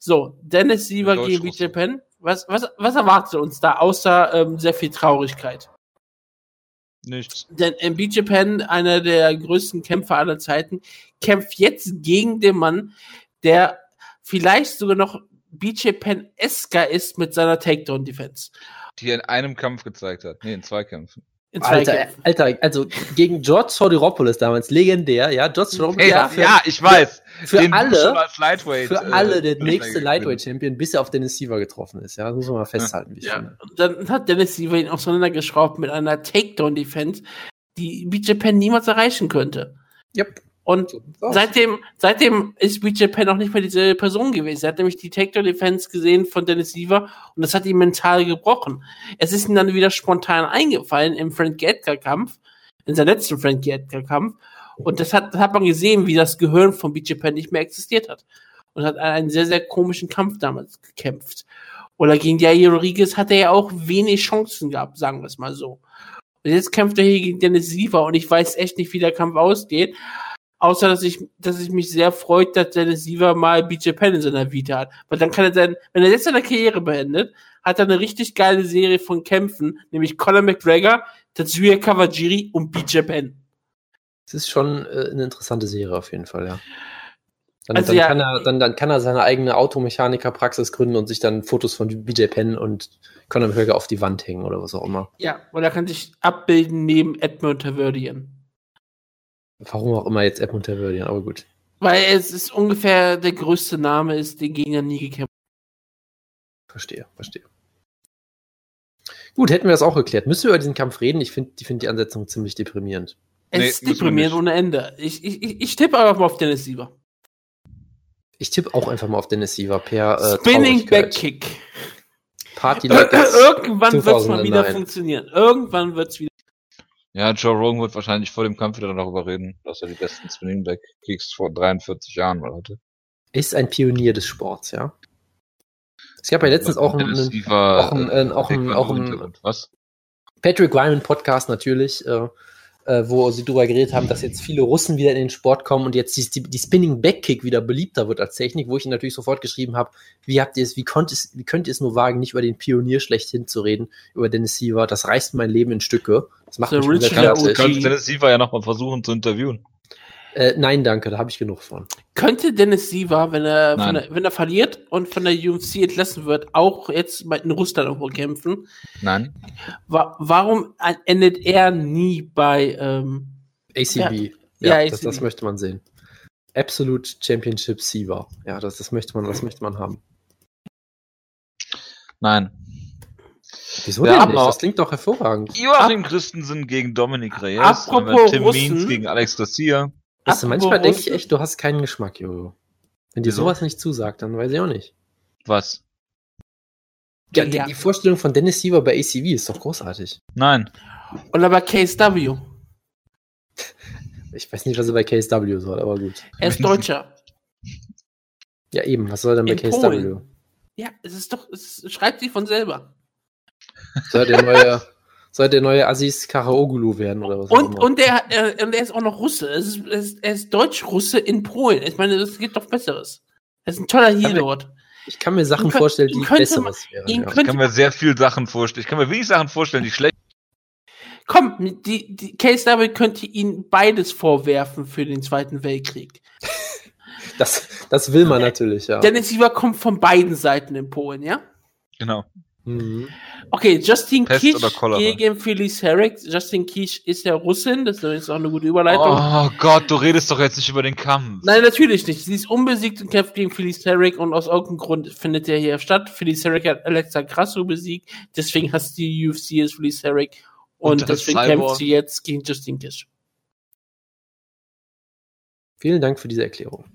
So, Dennis Siever Der gegen. BJ Penn. Was, was, was erwartet uns da, außer ähm, sehr viel Traurigkeit? Nichts. Denn äh, BJ Penn, einer der größten Kämpfer aller Zeiten, kämpft jetzt gegen den Mann, der vielleicht sogar noch BJ Penn esker ist mit seiner Takedown-Defense. Die er in einem Kampf gezeigt hat. Nee, in zwei Kämpfen. In zwei Alter, Kämpfen. Alter, also gegen George Sordiropoulos damals, legendär, ja. George Sordiropoulos Hey, ja, ja, für, ja, ich weiß. für schon alle, für äh, alle der nächste. Lightweight-Champion, bis er auf Dennis Siever getroffen ist, ja. Das muss man mal festhalten, wie ich Ja, finde. und dann hat Dennis Siever ihn auseinandergeschraubt mit einer Takedown-Defense, die BJ Penn niemals erreichen könnte. Yep. Und seitdem, seitdem ist BJ Penn auch nicht mehr diese Person gewesen. Er hat nämlich die Takedown-Defense gesehen von Dennis Siever und das hat ihn mental gebrochen. Es ist ihm dann wieder spontan eingefallen im Frank Edgar-Kampf, in seinem letzten Frank Edgar-Kampf. Und das hat, das hat man gesehen, wie das Gehirn von BJ Penn nicht mehr existiert hat. Und hat einen sehr, sehr komischen Kampf damals gekämpft. Oder gegen Jair Rodriguez hat er ja auch wenig Chancen gehabt, sagen wir es mal so. Und jetzt kämpft er hier gegen Dennis Siever und ich weiß echt nicht, wie der Kampf ausgeht. Außer, dass ich, dass ich mich sehr freut, dass Dennis Siever mal BJ Penn in seiner Vita hat. Weil dann kann er dann, wenn er jetzt seine Karriere beendet, hat er eine richtig geile Serie von Kämpfen, nämlich Conor McGregor, Tatsuya Kawajiri und BJ Penn. Es ist schon äh, eine interessante Serie auf jeden Fall, ja. Dann, Also dann, ja, kann er, dann, dann kann er seine eigene Automechanikerpraxis gründen und sich dann Fotos von BJ Penn und Conor McGregor auf die Wand hängen oder was auch immer. Ja, und er kann sich abbilden neben Edmund Taverdian. Warum auch immer jetzt Edmund Taverdian, aber gut. Weil es ist ungefähr der größte Name ist, den Gegner nie gekämpft. Verstehe, verstehe. Gut, hätten wir das auch geklärt. Müssen wir über diesen Kampf reden? Ich finde ich find die Ansetzung ziemlich deprimierend. Es Nee, ist deprimierend ohne Ende. Ich, ich, ich, ich tippe einfach mal auf Dennis Siever. Ich tippe auch einfach mal auf Dennis Siever per äh, Spinning. Back Kick. Party it's Irgendwann wird es mal wieder 2009. funktionieren. Irgendwann wird es wieder. Ja, Joe Rogan wird wahrscheinlich vor dem Kampf wieder darüber reden, dass er die besten Spinning Back Kicks vor 43 Jahren mal hatte. Ist ein Pionier des Sports, ja. Es gab ja letztens auch einen, einen auch ein- äh, auch ein- Taekwondo auch ein- Hintergrund. Was? Patrick Ryman Podcast natürlich, äh, äh, wo sie darüber geredet haben, dass jetzt viele Russen wieder in den Sport kommen und jetzt die, die Spinning Backkick wieder beliebter wird als Technik, wo ich ihnen natürlich sofort geschrieben habe, wie habt ihr es, wie konnt es, wie könnt ihr es nur wagen, nicht über den Pionier schlechthin zu reden, über Dennis Siever, das reißt mein Leben in Stücke. Das macht The mich fertig. OG. Kannst Dennis Siever ja nochmal versuchen zu interviewen. Äh, nein, danke, da habe ich genug von. Könnte Dennis Siever, wenn er, der, wenn er verliert und von der UFC entlassen wird, auch jetzt bei- in Russland irgendwo kämpfen? Nein. Wa warum endet er nie bei, ähm, ACB. Ja, Ja, das, ACB. das möchte man sehen. Absolute Championship Siever. Ja, das, das möchte man, das möchte man haben. Nein. Wieso Ja, denn nicht? Das klingt doch hervorragend. Joachim Christensen gegen Dominik Reyes. Apropos Tim Russen. Means gegen Alex Garcia. Weißt du, manchmal denke ich echt, du hast keinen Geschmack, Jojo. Wenn dir sowas nicht zusagt, dann weiß ich auch nicht. Was? Ja, Ja. Die, die Vorstellung von Dennis Siever bei ACV ist doch großartig. Nein. Und aber KSW. Ich weiß nicht, was er bei KSW soll, aber gut. Er ist Deutscher. Ja, eben, was soll er denn bei In KSW? Polen. Ja, es ist doch, es schreibt sich von selber. Soll er der neue, soll er der neue Aziz Karaoglu werden oder was? auch Und, immer? und, der, äh, und er ist auch noch Russe. Es ist, es ist, er ist Deutsch-Russe in Polen. Ich meine, es geht doch Besseres. Er ist ein toller dort. ich kann mir Sachen könnt- vorstellen, die könnte besseres wären. Ja. Ich kann mir sehr viel Sachen vorstellen. Ich kann mir wenig Sachen vorstellen, die schlecht Komm, die, die KSW könnte ihnen beides vorwerfen für den Zweiten Weltkrieg. Das, das will man natürlich, ja. Dennis Siever kommt von beiden Seiten in Polen, ja? Genau. Mhm. Okay, Justin Pest Cholera? gegen Phyllis Herrick. Justin Kish ist ja Russin, das ist auch eine gute Überleitung. Oh Gott, du redest doch jetzt nicht über den Kampf. Nein, natürlich nicht. Sie ist unbesiegt und kämpft gegen Phyllis Herrick und aus irgendeinem Grund findet er hier statt. Phyllis Herrick hat Alexa Grasso besiegt, deswegen hasst die UFC jetzt Phyllis Herrick und, Und deswegen Cyborg. kämpft sie jetzt gegen Justin Kish. Vielen Dank für diese Erklärung.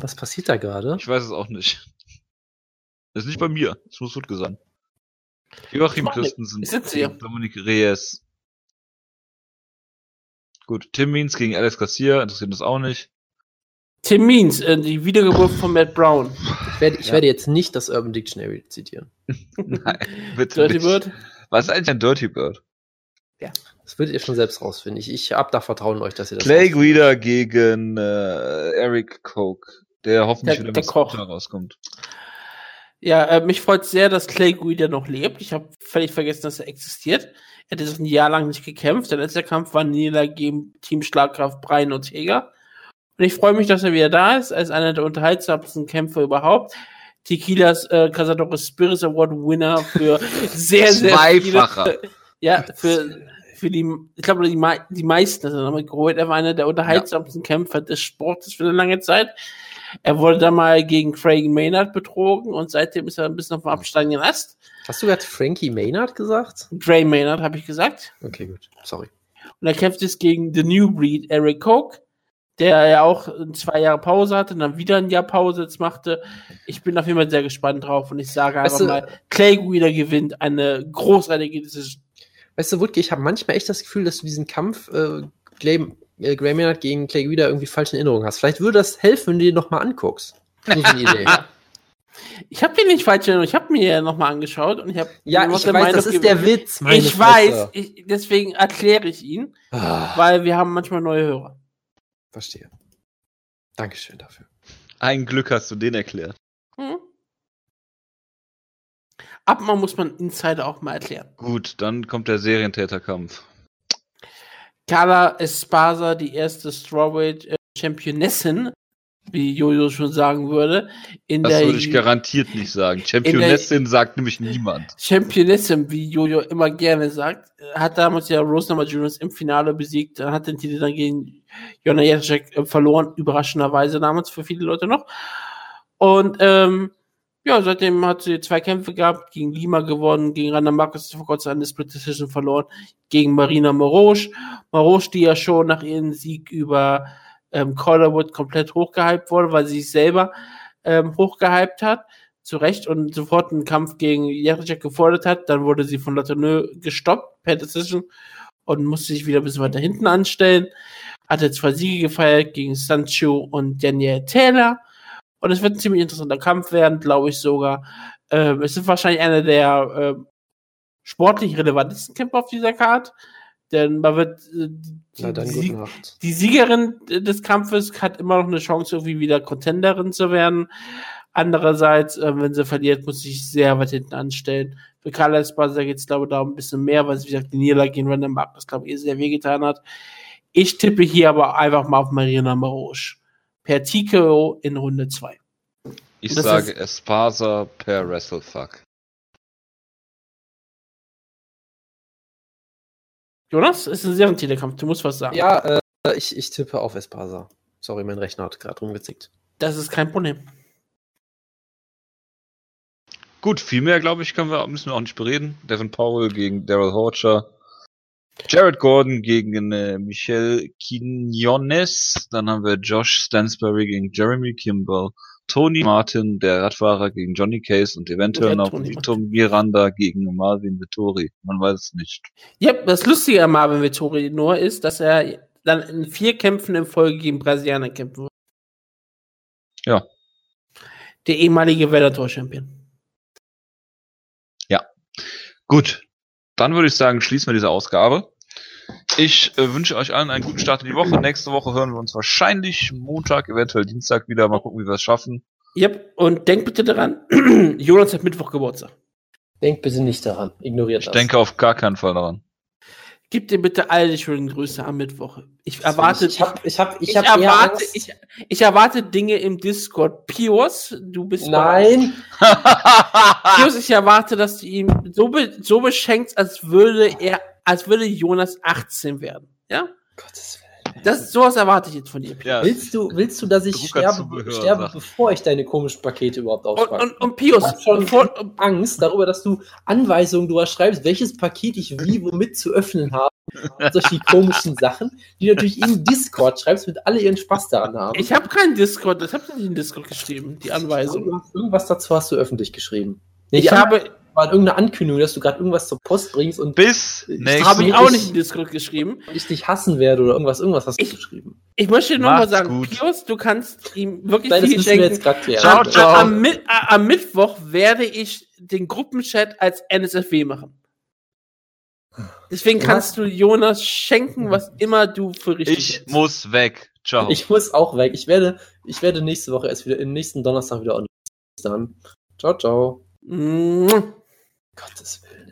Was passiert da gerade? Ich weiß es auch nicht. Das ist nicht bei mir. Das muss Ludge sein. Joachim. Christensen Ich sitze hier. gegen Dominik Reyes. Gut, Tim Means gegen Alex Garcia, interessiert uns auch nicht. Tim Means, äh, die Wiedergeburt von Matt Brown. Ich werde, ich Ja. werde jetzt nicht das Urban Dictionary zitieren. Nein, bitte Dirty nicht. Bird. Was ist eigentlich ein Dirty Bird? Das würdet ihr schon selbst rausfinden. Ich, ich hab da Vertrauen in euch, dass ihr das Clay. Guida gegen äh, Eric Coke, der hoffentlich Der- wieder der Koch. Rauskommt. Ja, äh, mich freut sehr, dass Clay Guida noch lebt. Ich habe völlig vergessen, dass er existiert. Er hat jetzt ein Jahr lang nicht gekämpft. Der letzte Kampf war Niederlage gegen Team Schlagkraft Brian Ortega. Und ich freue mich, dass er wieder da ist. Ist einer der unterhaltsamsten Kämpfer überhaupt. Tequilas äh, Cazadores Spirits Award Winner für sehr, sehr Zweifacher. viele. Ja, für, für die, ich glaube, die, die meisten damit geholt. Er war einer der unterhaltsamsten Kämpfer des Sportes für eine lange Zeit. Er wurde dann mal gegen Craig Maynard betrogen und seitdem ist er ein bisschen auf dem absteigenden Ast. Hast du gerade Frankie Maynard gesagt? Gray Maynard, habe ich gesagt. Okay, gut. Sorry. Und er kämpft jetzt gegen The New Breed, Eric Koch, der ja auch zwei Jahre Pause hatte und dann wieder ein Jahr Pause jetzt machte. Ich bin auf jeden Fall sehr gespannt drauf und ich sage einfach Weißt du- mal, Clay Guida gewinnt eine großartige Decision. Weißt du, Wutke, ich habe manchmal echt das Gefühl, dass du diesen Kampf äh, Clay, äh, Gray Maynard gegen Clay Guida irgendwie falsch in Erinnerung hast. Vielleicht würde das helfen, wenn du dir nochmal anguckst. Ist eine Idee. Ich habe den nicht falsch erinnert, ich habe mir ja nochmal angeschaut und ich habe ja, ich weiß, das ist der Witz. meine Ich Fresse. weiß, ich, deswegen erkläre ich ihn, Ah, weil wir haben manchmal neue Hörer. verstehe. Dankeschön dafür. Ein Glück hast du den erklärt. Mhm. Ab mal muss man Insider auch mal erklären. Gut, dann kommt der Serientäterkampf. Carla Espasa, die erste Strawweight äh, Championessin, wie Jojo schon sagen würde, in Das der würde ich garantiert nicht sagen. Championessin sagt nämlich niemand. Championessin, wie Jojo immer gerne sagt, äh, hat damals ja Rose Namajunas im Finale besiegt, dann hat den Titel dann gegen Jonna Jacek äh, verloren, überraschenderweise damals für viele Leute noch. Und ähm, ja, seitdem hat sie zwei Kämpfe gehabt, gegen Lima gewonnen, gegen Randa Marcus vor kurzem eine Split Decision verloren, gegen Marina Morosch. Morosch, die ja schon nach ihrem Sieg über ähm, Calderwood komplett hochgehypt wurde, weil sie sich selber ähm, hochgehypt hat, zu Recht, und sofort einen Kampf gegen Jacek gefordert hat. Dann wurde sie von Latoneux gestoppt per Decision und musste sich wieder ein bisschen weiter hinten anstellen. Hatte zwei Siege gefeiert gegen Sancho und Daniel Taylor. Und es wird ein ziemlich interessanter Kampf werden, glaube ich sogar. Ähm, es ist wahrscheinlich einer der ähm, sportlich relevantesten Kämpfe auf dieser Karte. Denn man wird äh, die, die, die Siegerin des Kampfes hat immer noch eine Chance, irgendwie wieder Contenderin zu werden. Andererseits, äh, wenn sie verliert, muss sie sich sehr weit hinten anstellen. Für Carla Esparza geht es, glaube ich, da ein bisschen mehr, weil sie, wie gesagt, die Niederlage gegen Random Mark, das, glaube ich, ihr sehr wehgetan hat. Ich tippe hier aber einfach mal auf Marina Marosch. Per TKO in Runde 2. Ich Das sage Espasa per Wrestlefuck. Jonas, es ist ein Serientitelkampf, du musst was sagen. Ja, äh, ich, ich tippe auf Espasa. Sorry, mein Rechner hat gerade rumgezickt. Das ist kein Problem. Gut, viel mehr, glaube ich, können wir, müssen wir auch nicht bereden. Devin Powell gegen Daryl Horcher. Jared Gordon gegen äh, Michel Quinones. Dann haben wir Josh Stansbury gegen Jeremy Kimball. Tony Martin, der Radfahrer, gegen Johnny Case und eventuell Ja, noch Tony Vito Miranda gegen Marvin Vittori. Man weiß es nicht. Ja, das Lustige an Marvin Vittori nur ist, dass er dann in vier Kämpfen in Folge gegen Brasilianer kämpfen wird. Ja. Der ehemalige Bellator-Champion. Gut, dann würde ich sagen, schließen wir diese Ausgabe. Ich äh, wünsche euch allen einen guten Start in die Woche. Nächste Woche hören wir uns wahrscheinlich Montag, eventuell Dienstag wieder. Mal gucken, wie wir es schaffen. Yep, und denkt bitte daran, Jonas hat Mittwoch Geburtstag. Denkt bitte nicht daran. Ignoriert Ich das. denke auf gar keinen Fall daran. Gib dir bitte alle die schönen Grüße am Mittwoch. Ich erwarte, Ich hab, ich hab, ich ich, hab erwarte, ich, ich erwarte Dinge im Discord. Pius, du bist Nein, Pius, ich erwarte, dass du ihm so, be so beschenkst, als würde er, als würde Jonas 18 werden. Ja? Gottes Willen. Das, sowas erwarte ich jetzt von dir. Ja, Willst du, willst du, dass ich sterbe, Druckerzubehör, sterbe sagt. bevor ich deine komischen Pakete überhaupt Und, auspacke? und, und Pius, Ich schon bevor, Angst darüber, dass du Anweisungen du schreibst, welches Paket ich wie womit zu öffnen habe. Solche komischen Sachen, die du natürlich in Discord schreibst, mit alle ihren Spaß daran haben. ich habe keinen Discord, das habe ich nicht in Discord geschrieben, die Anweisung. Irgendwas- Irgendwas dazu hast du öffentlich geschrieben. Ich andere habe, war irgendeine Ankündigung, dass du gerade irgendwas zur Post bringst und Bis habe ich auch nicht in Discord geschrieben. ich dich hassen werde oder irgendwas. Irgendwas hast du Ich- geschrieben. Ich möchte dir nur mal Macht's sagen, gut. Pius, du kannst ihm wirklich Nein, das viel müssen wir jetzt schenken. gerade klären. Ciao, Am, ciao. am, Mi- a- am Mittwoch werde ich den Gruppenchat als NSFW machen. Deswegen Was? kannst du Jonas schenken, was immer du für richtig Ich hältst. muss weg. Ciao. Ich muss auch weg. Ich werde, ich werde nächste Woche erst wieder, im nächsten Donnerstag wieder online. Bis dann. Ciao, ciao. Gottes Willen.